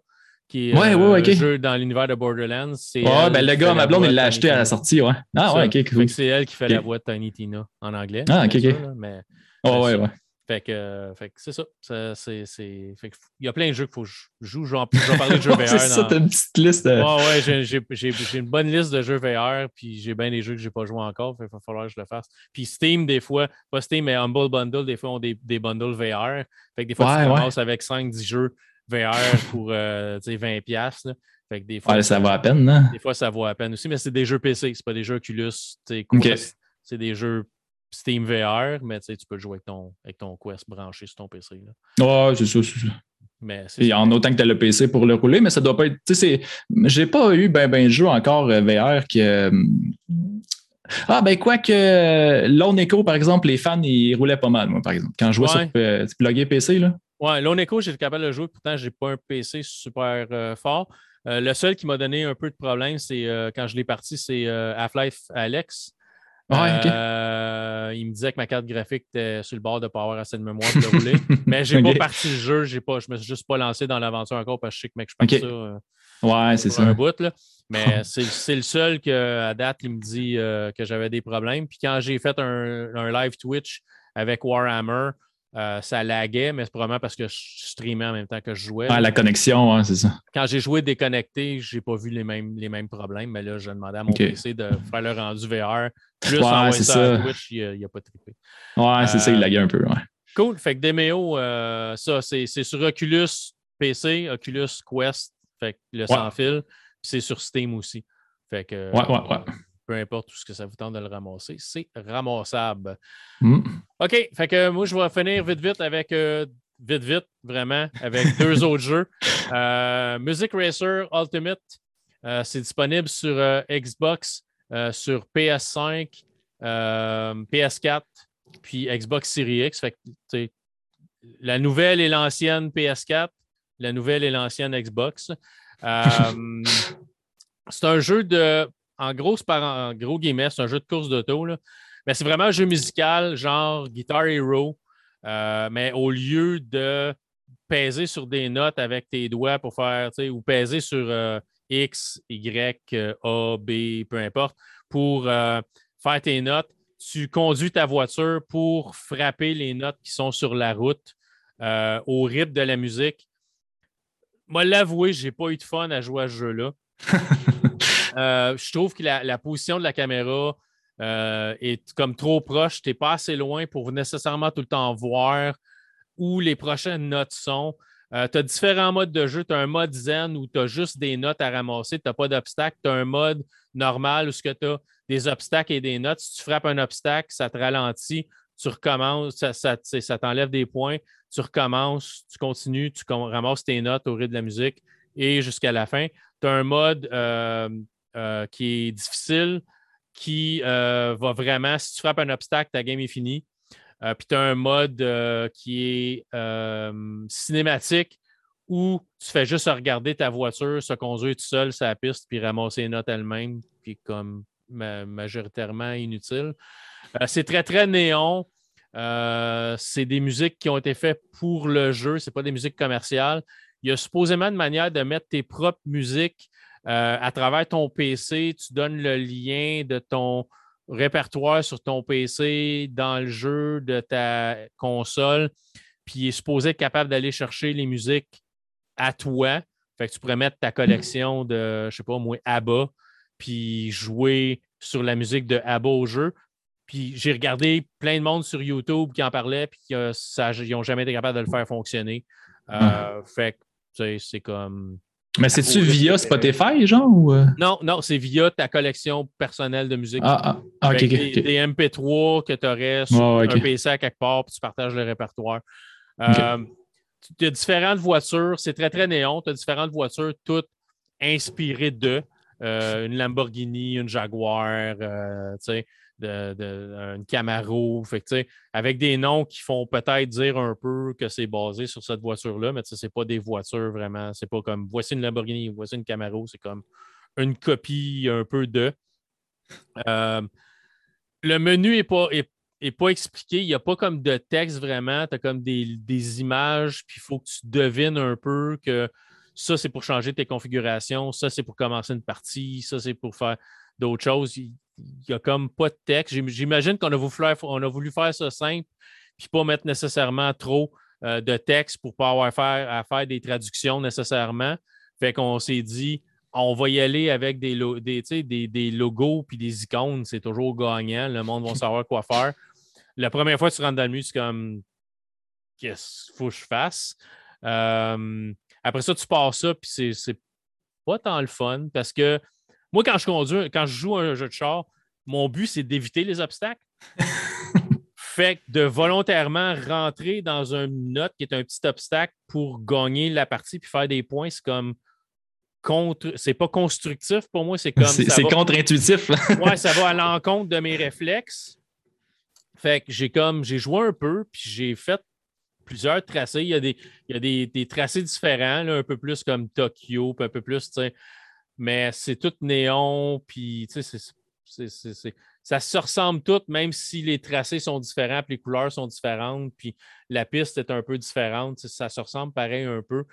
qui est ouais, ouais, euh, jeu dans l'univers de Borderlands. Ouais, ben le gars, ma blonde, il l'a acheté à la sortie, ouais. Ah ouais, ok, cool. C'est elle qui fait la voix de Tiny Tina en anglais. Ah, ok, ok. mais, oh, ouais, ouais. Fait que, fait que c'est ça. c'est, c'est, fait que, il y a plein de jeux qu'il faut que je joue. Je vais parler de jeux VR. c'est ça, t'as une petite liste. De... Ouais, ouais, j'ai, j'ai, j'ai, une bonne liste de jeux VR, puis j'ai bien des jeux que j'ai pas joué encore. Fait il va falloir que je le fasse. Puis Steam, des fois, pas Steam, mais Humble Bundle, des fois, ont des, des bundles VR. Fait que des fois, tu commences avec 5-10 jeux VR pour euh, 20$. Fait que des fois, ça vaut à peine, non? Des fois, ça vaut à peine aussi, mais c'est des jeux PC, c'est pas des jeux Oculus. C'est des jeux Steam VR, mais tu peux jouer avec ton, avec ton Quest branché sur ton PC. Ouais, c'est ça, c'est ça. Mais Et en autant que tu as le PC pour le rouler, mais ça doit pas être. Tu sais, j'ai pas eu ben ben de jeu encore euh, VR qui. Euh, ah, ben, quoi que Lone Echo, par exemple, les fans, ils roulaient pas mal, moi, par exemple. Quand je jouais sur euh, PC, là. Ouais, Lone Echo, j'étais capable de le jouer, pourtant, j'ai pas un PC super euh, fort. Euh, le seul qui m'a donné un peu de problème, c'est quand je l'ai parti, c'est Half-Life Alex. Ouais, il me disait que ma carte graphique était sur le bord de ne pas avoir assez de mémoire le rouler. Mais j'ai n'ai pas parti le jeu, j'ai pas, je me suis juste pas lancé dans l'aventure encore parce que je sais que mec, je pense ça. Ouais, c'est ça. Un bout, là. Mais c'est le seul qu'à date, il me dit euh, que j'avais des problèmes. Puis quand j'ai fait un, live Twitch avec Warhammer, euh, ça laguait, mais c'est probablement parce que je streamais en même temps que je jouais. Ah, la connexion, c'est ça. Quand j'ai joué déconnecté, je n'ai pas vu les mêmes, les mêmes problèmes, mais là, je demandais à mon PC de faire le rendu VR. Plus ouais, c'est ça. Twitch, il n'a pas trippé. Ouais, c'est ça, il laguait un peu. Ouais. Cool. Fait que Demeo, euh, ça, c'est sur Oculus PC, Oculus Quest, fait que le sans fil c'est sur Steam aussi. Fait que, ouais, ouais, ouais. Peu importe tout ce que ça vous tente de le ramasser, c'est ramassable. Mm. OK, fait que moi, je vais finir vite, vite avec. Euh, vite, vite, vraiment, avec deux autres jeux. Euh, Music Racer Ultimate, euh, c'est disponible sur Xbox, sur PS5, PS4, puis Xbox Series X. Fait que, la nouvelle et l'ancienne PS4, la nouvelle et l'ancienne Xbox. Euh, c'est un jeu de. En gros, en gros guillemets, c'est un jeu de course d'auto. Mais c'est vraiment un jeu musical, genre Guitar Hero. Euh, mais au lieu de peser sur des notes avec tes doigts pour faire, ou peser sur euh, X, Y, A, B, peu importe, pour faire tes notes, tu conduis ta voiture pour frapper les notes qui sont sur la route au rythme de la musique moi, l'avouer, j'ai pas eu de fun à jouer à ce jeu-là. Euh, je trouve que la, position de la caméra euh, est comme trop proche. Tu n'es pas assez loin pour nécessairement tout le temps voir où les prochaines notes sont. Euh, tu as différents modes de jeu. Tu as un mode zen où tu as juste des notes à ramasser. Tu n'as pas d'obstacle. Tu as un mode normal où tu as des obstacles et des notes. Si tu frappes un obstacle, ça te ralentit. Tu recommences, ça, t'enlève des points tu recommences, tu continues, tu ramasses tes notes au rythme de la musique et jusqu'à la fin. Tu as un mode euh, qui est difficile, qui euh, va vraiment, si tu frappes un obstacle, ta game est finie. puis tu as un mode qui est cinématique ou tu fais juste regarder ta voiture, se conduire tout seul sur la piste, puis ramasser les notes elle-même, puis comme majoritairement inutile. Euh, c'est très, très néon. Euh, c'est des musiques qui ont été faites pour le jeu, ce pas des musiques commerciales. Il y a supposément une manière de mettre tes propres musiques euh, à travers ton PC. Tu donnes le lien de ton répertoire sur ton PC dans le jeu de ta console, puis il est supposé être capable d'aller chercher les musiques à toi. Fait que tu pourrais mettre ta collection de, je sais pas, moi, ABBA, puis jouer sur la musique de ABBA au jeu. Puis j'ai regardé plein de monde sur YouTube qui en parlait, puis ils n'ont jamais été capables de le faire fonctionner. Euh, fait que c'est comme. Mais c'est-tu via Spotify, genre? Ou... Euh? Non, non, c'est via ta collection personnelle de musique. Ah, ah, ah ok, des, MP3 que tu aurais sur un PC à quelque part, puis tu partages le répertoire. Euh, tu as différentes voitures, c'est très, très néon. Tu as différentes voitures, toutes inspirées de. une Lamborghini, une Jaguar, tu sais de, une Camaro. Avec des noms qui font peut-être dire un peu que c'est basé sur cette voiture-là, mais ce n'est pas des voitures vraiment. C'est pas comme voici une Lamborghini, voici une Camaro. C'est comme une copie un peu de. Euh, le menu n'est pas, est, pas expliqué. Il n'y a pas comme de texte vraiment. Tu as comme des, des images, puis il faut que tu devines un peu que ça, c'est pour changer tes configurations, ça, c'est pour commencer une partie, ça, c'est pour faire d'autres choses n'y a comme pas de texte. J'imagine qu'on a, voulu faire, a voulu faire ça simple, puis pas mettre nécessairement trop euh, de texte pour ne pas avoir à faire des traductions nécessairement. Fait qu'on s'est dit, on va y aller avec des, des, des, logos puis des icônes. C'est toujours gagnant. Le monde va savoir quoi faire. La première fois que tu rentres dans le mur, c'est comme qu'est-ce qu'il faut que je fasse? Euh, après ça, tu passes ça, puis c'est pas tant le fun parce que moi, quand je conduis, quand je joue un jeu de char, mon but, c'est d'éviter les obstacles. fait que de volontairement rentrer dans une note qui est un petit obstacle pour gagner la partie puis faire des points, c'est comme contre. C'est pas constructif pour moi, c'est comme. C'est contre-intuitif. ouais, ça va à l'encontre de mes réflexes. Fait que j'ai comme j'ai joué un peu, puis j'ai fait plusieurs tracés. Il y a des, il y a des, tracés différents, un peu plus comme Tokyo, puis un peu plus, tu sais, mais c'est tout néon, puis ça se ressemble tout, même si les tracés sont différents, puis les couleurs sont différentes, puis la piste est un peu différente, ça se ressemble pareil un peu.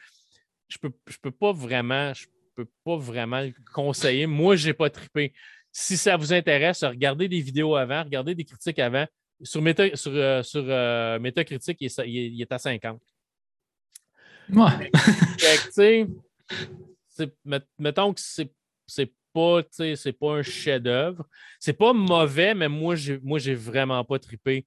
Je peux, je peux pas vraiment, je peux pas vraiment le conseiller. Moi, je n'ai pas trippé. Si ça vous intéresse, regardez des vidéos avant, regardez des critiques avant. Sur, Méta, sur, euh, sur euh, Métacritique, il est, il est, à 50. Ouais. fait mettons que c'est, c'est pas, pas un chef-d'œuvre. C'est pas mauvais, mais moi, j'ai, moi, j'ai vraiment pas trippé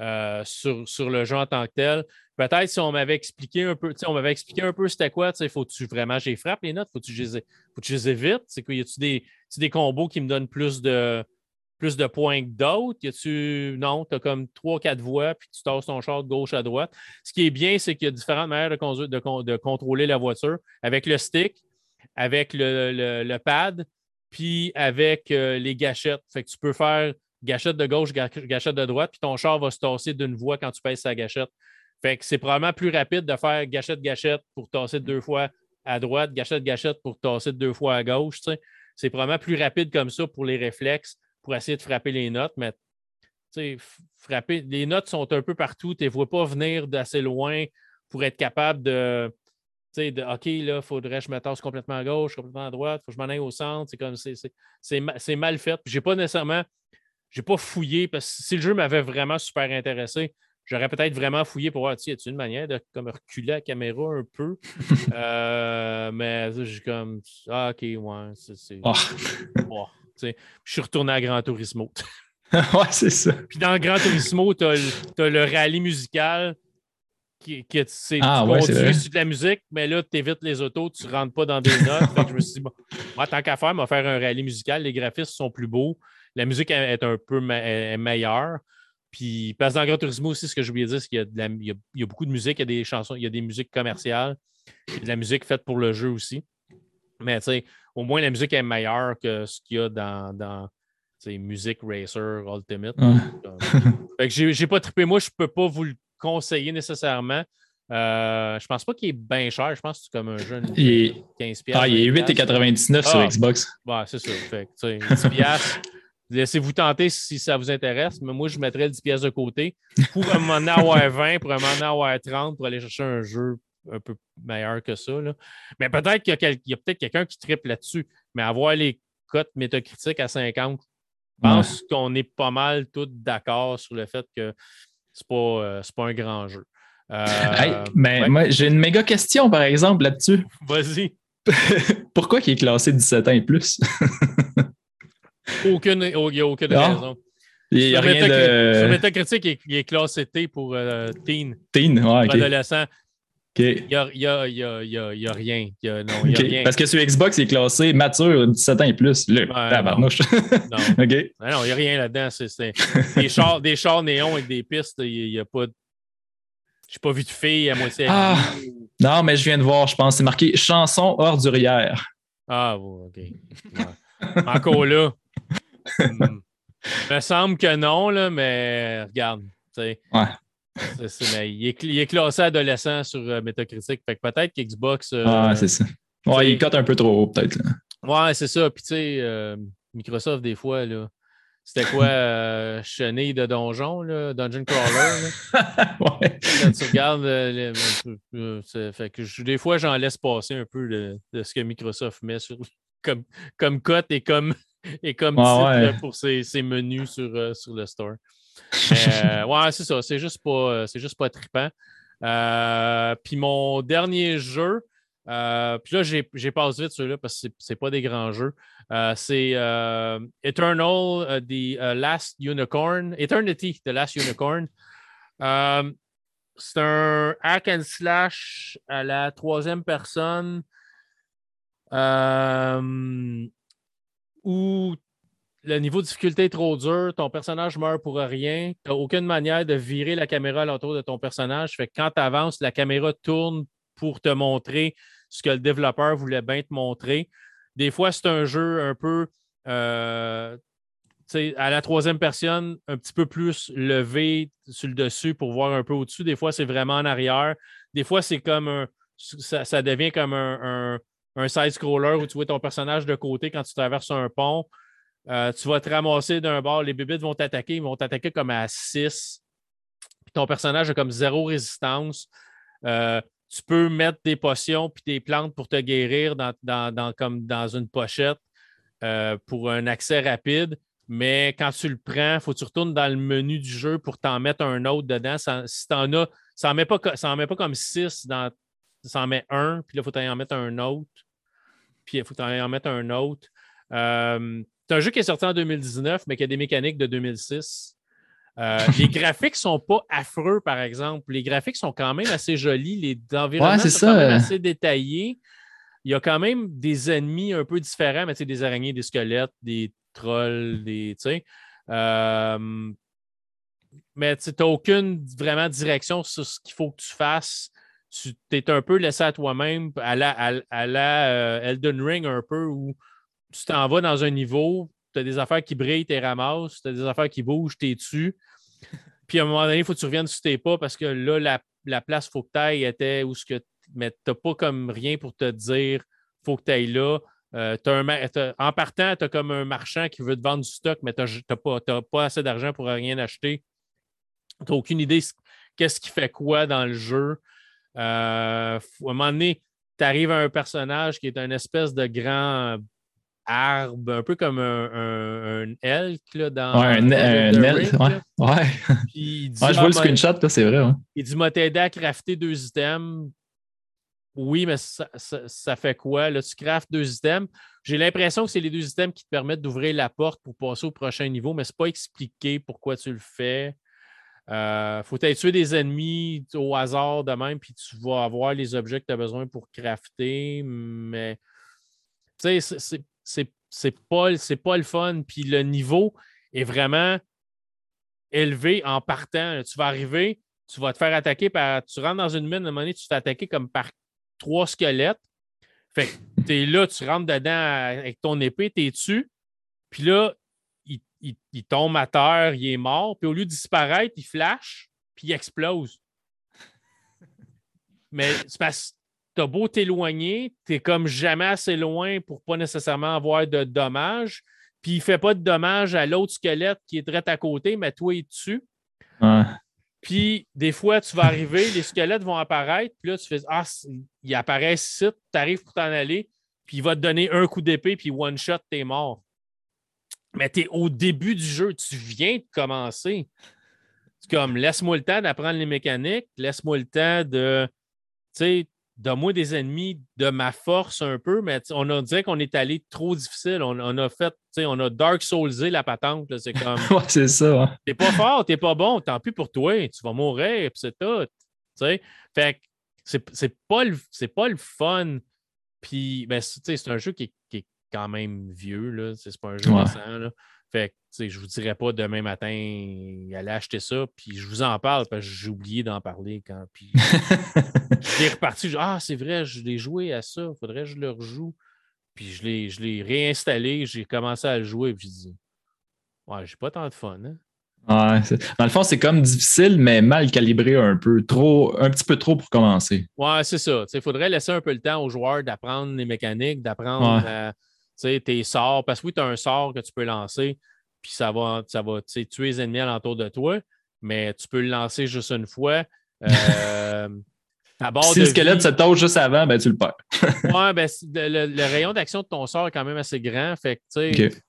euh, sur, sur, le jeu en tant que tel. Peut-être si on m'avait expliqué un peu, on m'avait expliqué un peu c'était quoi, faut-tu vraiment, j'ai frappe les notes, faut-tu que je les évite? C'est quoi, y a-tu des, des combos qui me donnent plus de, plus de points que d'autres? Y a-tu, non, tu as comme trois, quatre voies, puis tu tasses ton char de gauche à droite. Ce qui est bien, c'est qu'il y a différentes manières de, de, de contrôler la voiture. Avec le stick, avec le, pad, puis avec euh, les gâchettes. Fait que tu peux faire gâchette de gauche, gâchette de droite, puis ton char va se tasser d'une voie quand tu pèses sa gâchette. Fait que c'est probablement plus rapide de faire gâchette-gâchette pour tasser deux fois à droite, gâchette-gâchette pour tasser deux fois à gauche. C'est probablement plus rapide comme ça pour les réflexes, pour essayer de frapper les notes, mais frapper, les notes sont un peu partout. Tu ne vois pas venir d'assez loin pour être capable de, sais, de OK, là, il faudrait que je me tasse complètement à gauche, complètement à droite, il faut que je m'en aille au centre. C'est comme c'est mal fait. J'ai pas nécessairement, j'ai pas fouillé parce que si le jeu m'avait vraiment super intéressé, j'aurais peut-être vraiment fouillé pour voir, y a une manière de comme reculer la caméra un peu? euh, mais j'ai comme Ah, OK, ouais, c'est. Oh. je suis retourné à Gran Turismo. ouais, c'est ça. Puis dans Gran Turismo, tu as, as, le rallye musical qui, ah, tu de la musique, mais là, tu évites les autos, tu ne rentres pas dans des notes. je me suis dit, moi, tant qu'à faire, faire un rallye musical, les graphismes sont plus beaux, la musique est un peu meilleure. Puis, parce que dans Gran Turismo aussi, ce que je voulais dire, c'est qu'il y, a beaucoup de musique, il y a des chansons, il y a des musiques commerciales, il y a de la musique faite pour le jeu aussi. Mais tu sais, au moins la musique est meilleure que ce qu'il y a dans, dans Music Racer Ultimate. fait que j'ai pas trippé. Moi, je peux pas vous le conseiller nécessairement. Euh, je pense pas qu'il est bien cher. Je pense que c'est comme un jeune Il est- 15 Ah, il est 8,99 sur Ah. Xbox. Ouais, c'est ça. Fait que, tu sais, 10 piastres, Laissez-vous tenter si ça vous intéresse, mais moi, je mettrais le 10 pièces de côté pour un moment avoir 20, pour un moment avoir 30, pour aller chercher un jeu un peu meilleur que ça. là. Mais peut-être qu'il y a, quel- il y a peut-être quelqu'un qui triple là-dessus, mais avoir les cotes métacritiques à 50, je pense qu'on est pas mal tous d'accord sur le fait que c'est pas, euh, c'est pas un grand jeu. Euh, Hey, mais ouais. moi, j'ai une méga question, par exemple, là-dessus. Vas-y. Pourquoi il est classé 17 ans et plus? Aucune, il n'y a aucune Ah. raison. Il n'y a Sur rien de. Il est, il est classé T pour euh, teen, Teen, ouais, pour adolescent. Il n'y a, y a- y a- y a- il y a rien. Il y a, non, il y a rien. Parce que sur Xbox, il est classé mature 17 ans et plus. Non, OK. Ah non, il n'y a rien là-dedans. C'est, c'est des, chars, des chars néons avec des pistes. Il n'y a pas de. Je n'ai pas vu de filles à moitié. Ah. Non, mais je viens de voir, je pense, c'est marqué chanson ordurière. Ah, bon, OK. Ouais. Encore là. Hmm. Il me semble que non, là, mais regarde. Ouais. C'est- c'est- mais il, est, cl- il est classé adolescent sur euh, Metacritic. Fait que peut-être qu'Xbox. euh, Ah, c'est ça. Ouais, il cote un peu trop haut, peut-être. Ouais, c'est ça. Puis, tu sais, euh, Microsoft, des fois, là, c'était quoi, euh, chenille de donjon, là, Dungeon Crawler? là? ouais. Quand tu regardes, euh, les- fait que je- des fois, j'en laisse passer un peu de, de ce que Microsoft met sur, comme, comme cote et comme, et comme titre ouais. pour ses, ses menus sur, sur le store. Euh, ouais, c'est ça. C'est juste pas, euh, c'est juste trippant. Euh, puis mon dernier jeu, puis là, j'ai, passé vite celui-là parce que c'est, pas des grands jeux. C'est Eternal, The Last Unicorn, Eternity, The Last Unicorn. C'est un hack and slash à la troisième personne où le niveau de difficulté est trop dur, ton personnage meurt pour rien, tu n'as aucune manière de virer la caméra alentour de ton personnage. Fait que quand tu avances, la caméra tourne pour te montrer ce que le développeur voulait bien te montrer. Des fois, c'est un jeu un peu euh, à la troisième personne, un petit peu plus levé sur le dessus pour voir un peu au-dessus. Des fois, c'est vraiment en arrière. Des fois, c'est comme. Ça, devient comme un, un, un side-scroller où tu vois ton personnage de côté quand tu traverses un pont. Euh, tu vas te ramasser d'un bord, les bébites vont t'attaquer, ils vont t'attaquer comme à 6. Puis ton personnage a comme zéro résistance. Euh, tu peux mettre des potions puis des plantes pour te guérir dans, dans- comme dans une pochette euh, pour un accès rapide. Mais quand tu le prends, il faut que tu retournes dans le menu du jeu pour t'en mettre un autre dedans. Ça- si tu en as, ça n'en met, met pas comme 6, dans, ça en met un, puis là, il faut en mettre un autre. Puis il faut en mettre un autre. Euh, c'est un jeu qui est sorti en 2019, mais qui a des mécaniques de 2006. Euh, les graphiques sont pas affreux, par exemple. Les graphiques sont quand même assez jolis. Les environnements Ouais, sont quand même ça. assez détaillés. Il y a quand même des ennemis un peu différents, mais des araignées, des squelettes, des trolls, des. Euh, mais tu n'as aucune vraiment direction sur ce qu'il faut que tu fasses. Tu es un peu laissé à toi-même, à la, à, à la euh, Elden Ring, un peu, où tu t'en vas dans un niveau, tu as des affaires qui brillent, tu ramasses, tu as des affaires qui bougent, tu es dessus. Puis à un moment donné, il faut que tu reviennes sur tes pas parce que là, la, la place, il faut que tu ailles était où ce que. Mais tu n'as pas comme rien pour te dire, faut que tu ailles là. Euh, un en partant, tu as comme un marchand qui veut te vendre du stock, mais tu n'as pas, pas assez d'argent pour rien acheter. Tu n'as aucune idée qu'est-ce qui fait quoi dans le jeu. Euh, à un moment donné, tu arrives à un personnage qui est un espèce de grand arbre, un peu comme un, un, un elk là, dans Ouais, un, un, Ring, ouais. là. Ouais. Puis il dit, Ouais, je Ah, vois le screenshot, là, c'est vrai. ouais. il dit m'a t'aider à crafter deux items. Oui, mais ça, ça- ça fait quoi? Là, tu craftes deux items. J'ai l'impression que c'est les deux items qui te permettent d'ouvrir la porte pour passer au prochain niveau, mais ce n'est pas expliqué pourquoi tu le fais. Il faut aller tuer des ennemis au hasard de même, puis tu vas avoir les objets que tu as besoin pour crafter. Mais tu sais, c'est- pas, pas le fun. Puis le niveau est vraiment élevé en partant. Tu vas arriver, tu vas te faire attaquer par. Tu rentres dans une mine, à un moment donné, tu te fais attaquer comme par trois squelettes. Fait que tu es là, tu rentres dedans avec ton épée, tu es dessus. Puis là, il, il- il tombe à terre, il est mort. Puis au lieu de disparaître, il flash, puis il explose. Mais c'est parce t'as beau t'éloigner, t'es comme jamais assez loin pour pas nécessairement avoir de dommages. Puis il fait pas de dommages à l'autre squelette qui est direct à côté, mais toi, il est dessus. Puis des fois, tu vas arriver, les squelettes vont apparaître, puis là, tu fais Ah, il apparaît ici, tu arrives pour t'en aller, puis il va te donner un coup d'épée, puis one shot, t'es mort. Mais tu es au début du jeu, tu viens de commencer. C'est comme laisse-moi le temps d'apprendre les mécaniques, laisse-moi le temps de, tu sais, donne-moi des ennemis de ma force un peu, mais on a dit qu'on est allé trop difficile. On, a fait, on a Dark Soulsé la patente. C'est comme. ouais, c'est ça. T'es pas fort, t'es pas bon, tant pis pour toi, tu vas mourir, puis c'est tout. Fait que c'est pas, le, pas le fun. Puis, ben, c'est un jeu qui est, quand même vieux, là. C'est pas un jeu récent, là. Fait que, je vous dirais pas demain matin, aller acheter ça, puis je vous en parle parce que j'ai oublié d'en parler quand. Puis je reparti, ah, c'est vrai, je l'ai joué à ça, faudrait que je le rejoue. Puis je l'ai, je l'ai réinstallé, j'ai commencé à le jouer, puis je dis, ouais, j'ai pas tant de fun, hein. Ouais, dans le fond, c'est comme difficile, mais mal calibré un peu, trop, un petit peu trop pour commencer. Ouais, c'est ça. Il faudrait laisser un peu le temps aux joueurs d'apprendre les mécaniques, d'apprendre tes sorts. Parce que oui, tu as un sort que tu peux lancer, puis ça va, ça va tuer les ennemis alentour de toi, mais tu peux le lancer juste une fois. Euh, si le squelette se touche juste avant, ben, tu le perds. ouais, ben, le, rayon d'action de ton sort est quand même assez grand. Fait que tu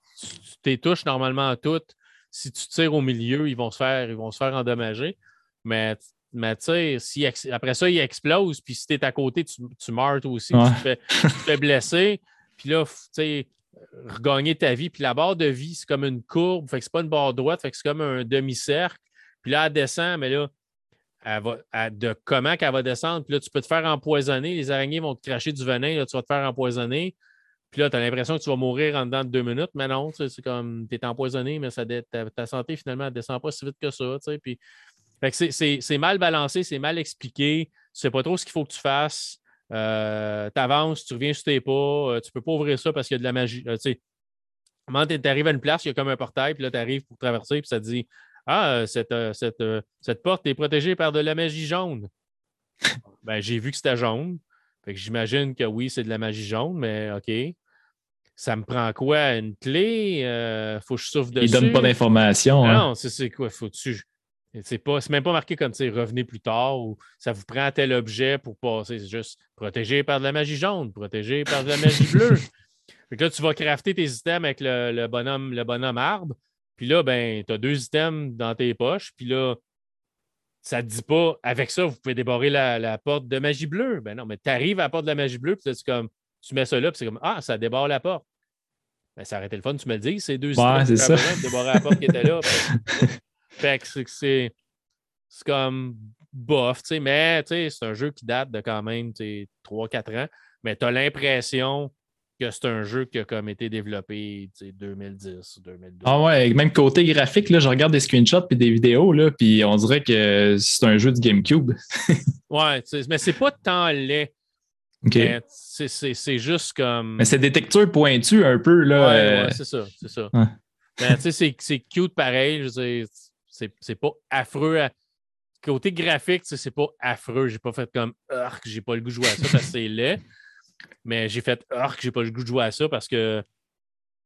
les touches normalement à toutes. Si tu tires au milieu, ils vont se faire, ils vont se faire endommager. Mais mais tu sais, si, après ça, il explose, puis si tu es à côté, tu, tu meurs toi aussi, tu, te fais, tu, te fais, blesser. Puis là, tu sais, regagner ta vie. Puis la barre de vie, c'est comme une courbe. Fait que c'est pas une barre droite, fait que c'est comme un demi-cercle. Puis là, elle descend, mais là, elle va, de comment qu'elle va descendre. Puis là, tu peux te faire empoisonner. Les araignées vont te cracher du venin. Là, tu vas te faire empoisonner. Puis là, tu as l'impression que tu vas mourir en dedans de deux minutes. Mais non, c'est comme tu es empoisonné, mais ça, ta, santé, finalement, ne descend pas si vite que ça. Puis, c'est mal balancé, c'est mal expliqué. Tu sais pas trop ce qu'il faut que tu fasses. Euh, tu avances, tu reviens sur tes pas, euh, tu peux pas ouvrir ça parce qu'il y a de la magie. Euh, tu sais, tu arrives à une place, il y a comme un portail, puis là, tu arrives pour traverser, puis ça te dit Ah, cette, cette, porte est protégée par de la magie jaune. ben, j'ai vu que c'était jaune. Fait que j'imagine que oui, c'est de la magie jaune, mais OK. Ça me prend quoi? Une clé? faut que je souffle dessus. Il donne pas d'informations. Hein. Non, c'est quoi? Faut-tu c'est pas, même pas marqué comme revenez plus tard ou ça vous prend tel objet pour passer. C'est juste protégé par de la magie jaune, protégé par de la magie bleue. Fait là, tu vas crafter tes items avec le, bonhomme, le bonhomme arbre. Puis là, ben, tu as deux items dans tes poches. Puis là, ça ne te dit pas, avec ça, vous pouvez débarrer la, porte de magie bleue. Ben non, mais tu arrives à la porte de la magie bleue, puis comme, tu mets ça là, puis c'est comme, ah, ça débarre la porte. Ben, ça arrêtait le fun, tu me le dis, c'est deux ouais, c'est ça. débarrer la porte qui était là. Fait que c'est comme bof, tu sais, mais c'est un jeu qui date de quand même 3-4 ans, mais tu as l'impression que c'est un jeu qui a comme été développé 2010, 2012. Ah ouais, même côté graphique, là, je regarde des screenshots et des vidéos, là, puis on dirait que c'est un jeu de GameCube. ouais, mais c'est pas tant laid. C'est juste comme. Mais c'est des textures pointues un peu. Là, ouais, euh, c'est ça. C'est ça. Mais tu sais, c'est cute pareil. Je veux c'est pas affreux. Côté graphique, c'est pas affreux. J'ai pas fait comme Arc, j'ai pas le goût de jouer à ça parce que c'est laid. Mais j'ai fait Arc, j'ai pas le goût de jouer à ça parce que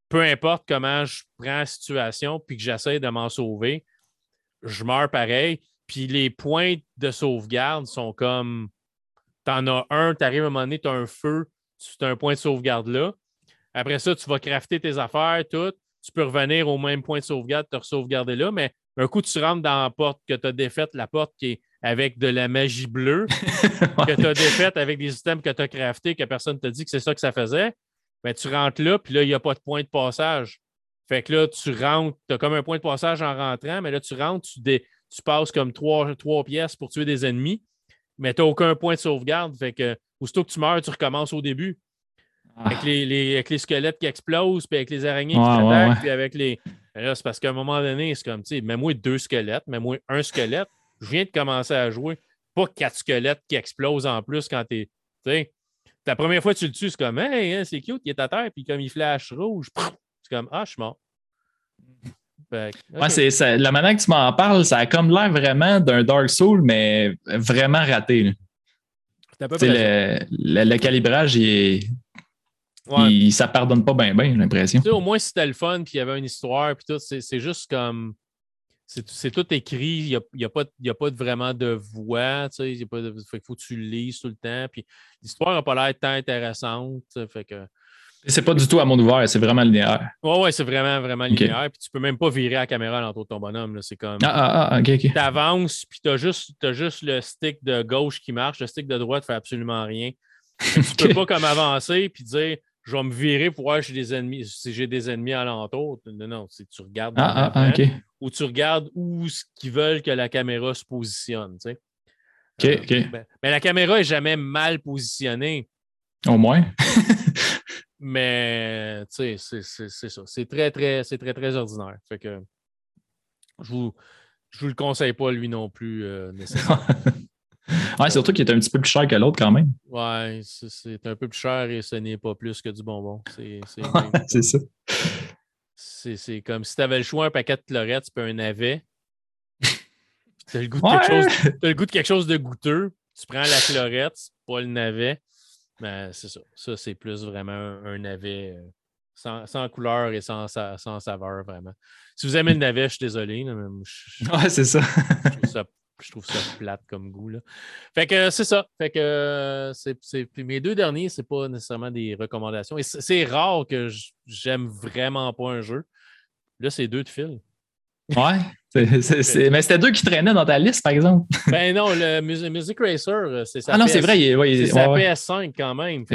peu importe comment je prends la situation puis que j'essaie de m'en sauver, je meurs pareil. Puis les points de sauvegarde sont comme T'en as un, tu arrives à un moment donné, tu as un feu, tu as un point de sauvegarde là. Après ça, tu vas crafter tes affaires, tout. Tu peux revenir au même point de sauvegarde, te sauvegarder là, mais un coup, tu rentres dans la porte que tu as défaite, la porte qui est avec de la magie bleue, que tu as défaite avec des systèmes que tu as craftés, que personne ne t'a dit que c'est ça que ça faisait, ben, tu rentres là, puis là, il n'y a pas de point de passage. Fait que là, tu rentres, tu as comme un point de passage en rentrant, mais là, tu rentres, tu, tu passes comme trois, trois, pièces pour tuer des ennemis, mais tu n'as aucun point de sauvegarde. Fait que, aussitôt que tu meurs, tu recommences au début. Ah. Avec, les, avec, les, squelettes qui explosent, puis avec les araignées qui t'attaquent, puis avec les, là, c'est parce qu'à un moment donné, c'est comme, tu sais, mets-moi deux squelettes, mets-moi un squelette. Je viens de commencer à jouer. Pas quatre squelettes qui explosent en plus quand t'es. Tu sais, la première fois que tu le tues, c'est comme, hey, hein, c'est cute, il est à terre, puis comme il flash rouge, c'est comme, ah, je suis mort. c'est, la manière que tu m'en parles, ça a comme l'air vraiment d'un Dark Soul, mais vraiment raté. Le, le, calibrage, il est. Il, ça pardonne pas bien, bien, j'ai l'impression. Au moins, c'était le fun, puis il y avait une histoire, puis tout, c'est juste comme. C'est tout écrit, il n'y a, y a, pas, a pas vraiment de voix, tu sais, il faut que tu le lises tout le temps, puis l'histoire n'a pas l'air tant intéressante, fait que... C'est pas du tout à monde ouvert, c'est vraiment linéaire. Oui, ouais, c'est vraiment, vraiment linéaire. Puis tu peux même pas virer la caméra l'entour de ton bonhomme. C'est comme. Ah, ah, ah, ok, ok. Tu avances, puis tu as juste, as juste le stick de gauche qui marche. Le stick de droite ne fait absolument rien. tu peux pas comme avancer puis dire je vais me virer pour voir si j'ai des ennemis, si j'ai des ennemis alentour. Non, non, c'est tu regardes. Ah, ah, ok. Ou tu regardes où ce qu'ils veulent que la caméra se positionne. Tu sais. OK, OK. Ben, mais la caméra est jamais mal positionnée. Au moins. Mais, tu sais, c'est ça. C'est très, très, c'est très, très ordinaire. Fait que je vous, je vous le conseille pas, lui non plus, euh, nécessairement. ouais, surtout qu'il est un petit peu plus cher que l'autre quand même. Ouais, c'est un peu plus cher et ce n'est pas plus que du bonbon. C'est ça. C'est comme si tu avais le choix un paquet de clorettes puis un navet. Tu as, le goût de quelque chose, as le goût de quelque chose de goûteux. Tu prends la chlorette, pas le navet. Ben, c'est ça. Ça, c'est plus vraiment un, navet euh, sans, couleur et sans, sans, saveur, vraiment. Si vous aimez le navet, je suis désolé. ouais, c'est ça. je, trouve ça. Plate comme goût. Là. Fait que c'est ça. Fait que c'est, mes deux derniers, c'est pas nécessairement des recommandations. Et c'est, rare que j'aime vraiment pas un jeu. Là, c'est deux de fil. Ouais. Mais c'était deux qui traînaient dans ta liste, par exemple. ben non, le Music Racer, euh, c'est ça. Ah non, c'est vrai. c'est sa PS5 quand même.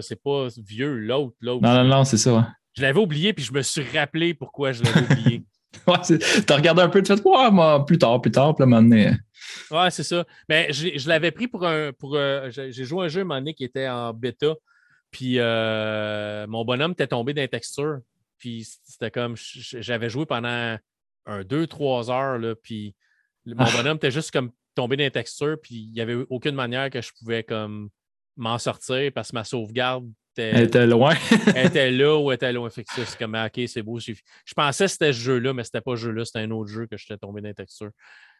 C'est pas, vieux, l'autre. Non, non, non, c'est ça. Je l'avais oublié, puis je me suis rappelé pourquoi je l'avais oublié. ouais, t'as regardé un peu, tu fais, ouais, moi, plus tard, plus tard, puis à un moment donné. Ouais, c'est ça. Mais je, l'avais pris pour un. Pour, euh, j'ai joué un jeu à qui était en bêta, puis euh, mon bonhomme était tombé dans les textures. Puis c'était comme. J'avais joué pendant un, deux, trois heures, là, puis mon ah. bonhomme était juste comme tombé dans les textures, puis il n'y avait aucune manière que je pouvais comme m'en sortir parce que ma sauvegarde elle était loin. elle était là ou elle était loin. Fait c'est comme, OK, c'est beau. Je pensais que c'était ce jeu-là, mais c'était pas ce jeu-là, c'était un autre jeu que j'étais tombé dans les textures.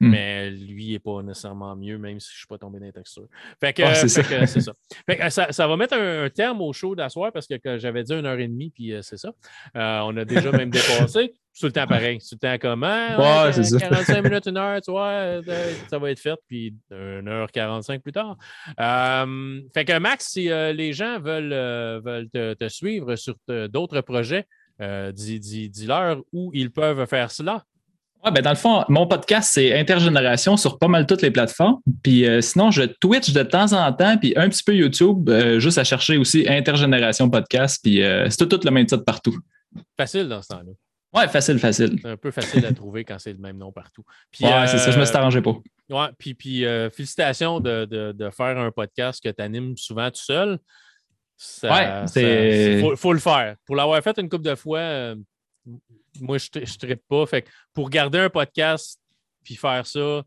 Hmm. Mais lui, n'est pas nécessairement mieux, même si je ne suis pas tombé dans les textures. Fait que, c'est ça. ça. ça. va mettre un, terme au show d'asseoir parce que, j'avais dit une heure et demie, puis euh, c'est ça. Euh, on a déjà même dépassé. Tout le temps pareil. Tout le temps comment? Ouais, c'est ça. 45 minutes, une heure, tu vois, euh, ça va être fait, puis 1h45 plus tard. fait que Max, si les gens veulent, veulent te, suivre sur d'autres projets, dis-leur où ils peuvent faire cela. Ouais, ben dans le fond, mon podcast, c'est intergénération sur pas mal toutes les plateformes. Puis euh, sinon, je Twitch de temps en temps, puis un petit peu YouTube, euh, juste à chercher aussi intergénération podcast. Puis euh, c'est tout, le même titre partout. Facile dans ce temps-là. Ouais, facile, facile. C'est un peu facile à trouver quand c'est le même nom partout. Puis, ouais, c'est ça, je me suis arrangé pas. Ouais, puis, puis félicitations de, de, faire un podcast que tu animes souvent tout seul. ouais, c'est. Faut, faut, le faire. Pour l'avoir fait une couple de fois, moi, je ne trippe pas. Fait pour garder un podcast puis faire ça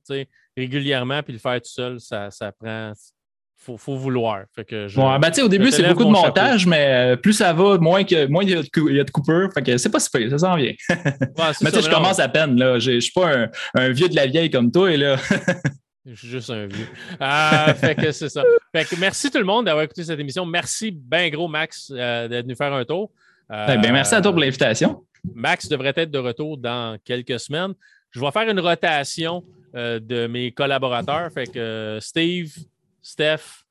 régulièrement puis le faire tout seul, ça, ça prend. Faut, faut vouloir. Fait que ben, au début, c'est beaucoup de montage, mais euh, plus ça va, moins, que, moins il, y a de, coupures. Fait que c'est pas si ça s'en vient. mais tu sais, je commence à peine. Je ne suis pas un, vieux de la vieille comme toi. Et là. Je suis juste un vieux. Ah, fait que c'est ça. Fait que merci tout le monde d'avoir écouté cette émission. Merci ben gros, Max, euh, d'être venu faire un tour. ben, merci à toi pour l'invitation. Max devrait être de retour dans quelques semaines. Je vais faire une rotation euh, de mes collaborateurs. Fait que euh, Steve, Steph,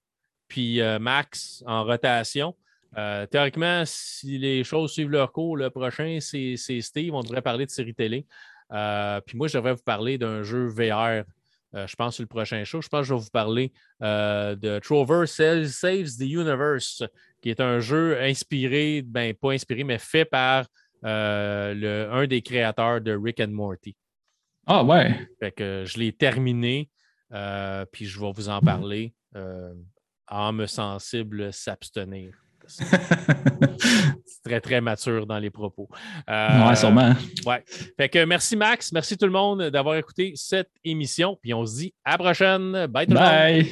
puis euh, Max en rotation. théoriquement, si les choses suivent leur cours, le prochain, c'est Steve. On devrait parler de série télé. puis moi, je devrais vous parler d'un jeu VR. je pense sur le prochain show. Je pense que je vais vous parler de Trover Saves the Universe, qui est un jeu inspiré, ben pas inspiré, mais fait par euh, le, un des créateurs de Rick and Morty. Ah ouais. Fait que je l'ai terminé, euh, puis je vais vous en parler. Euh, âme sensible s'abstenir. C'est très, très mature dans les propos. Euh, ouais, sûrement. Ouais. Fait que merci Max, merci tout le monde d'avoir écouté cette émission. Puis on se dit à la prochaine. Bye tout le monde.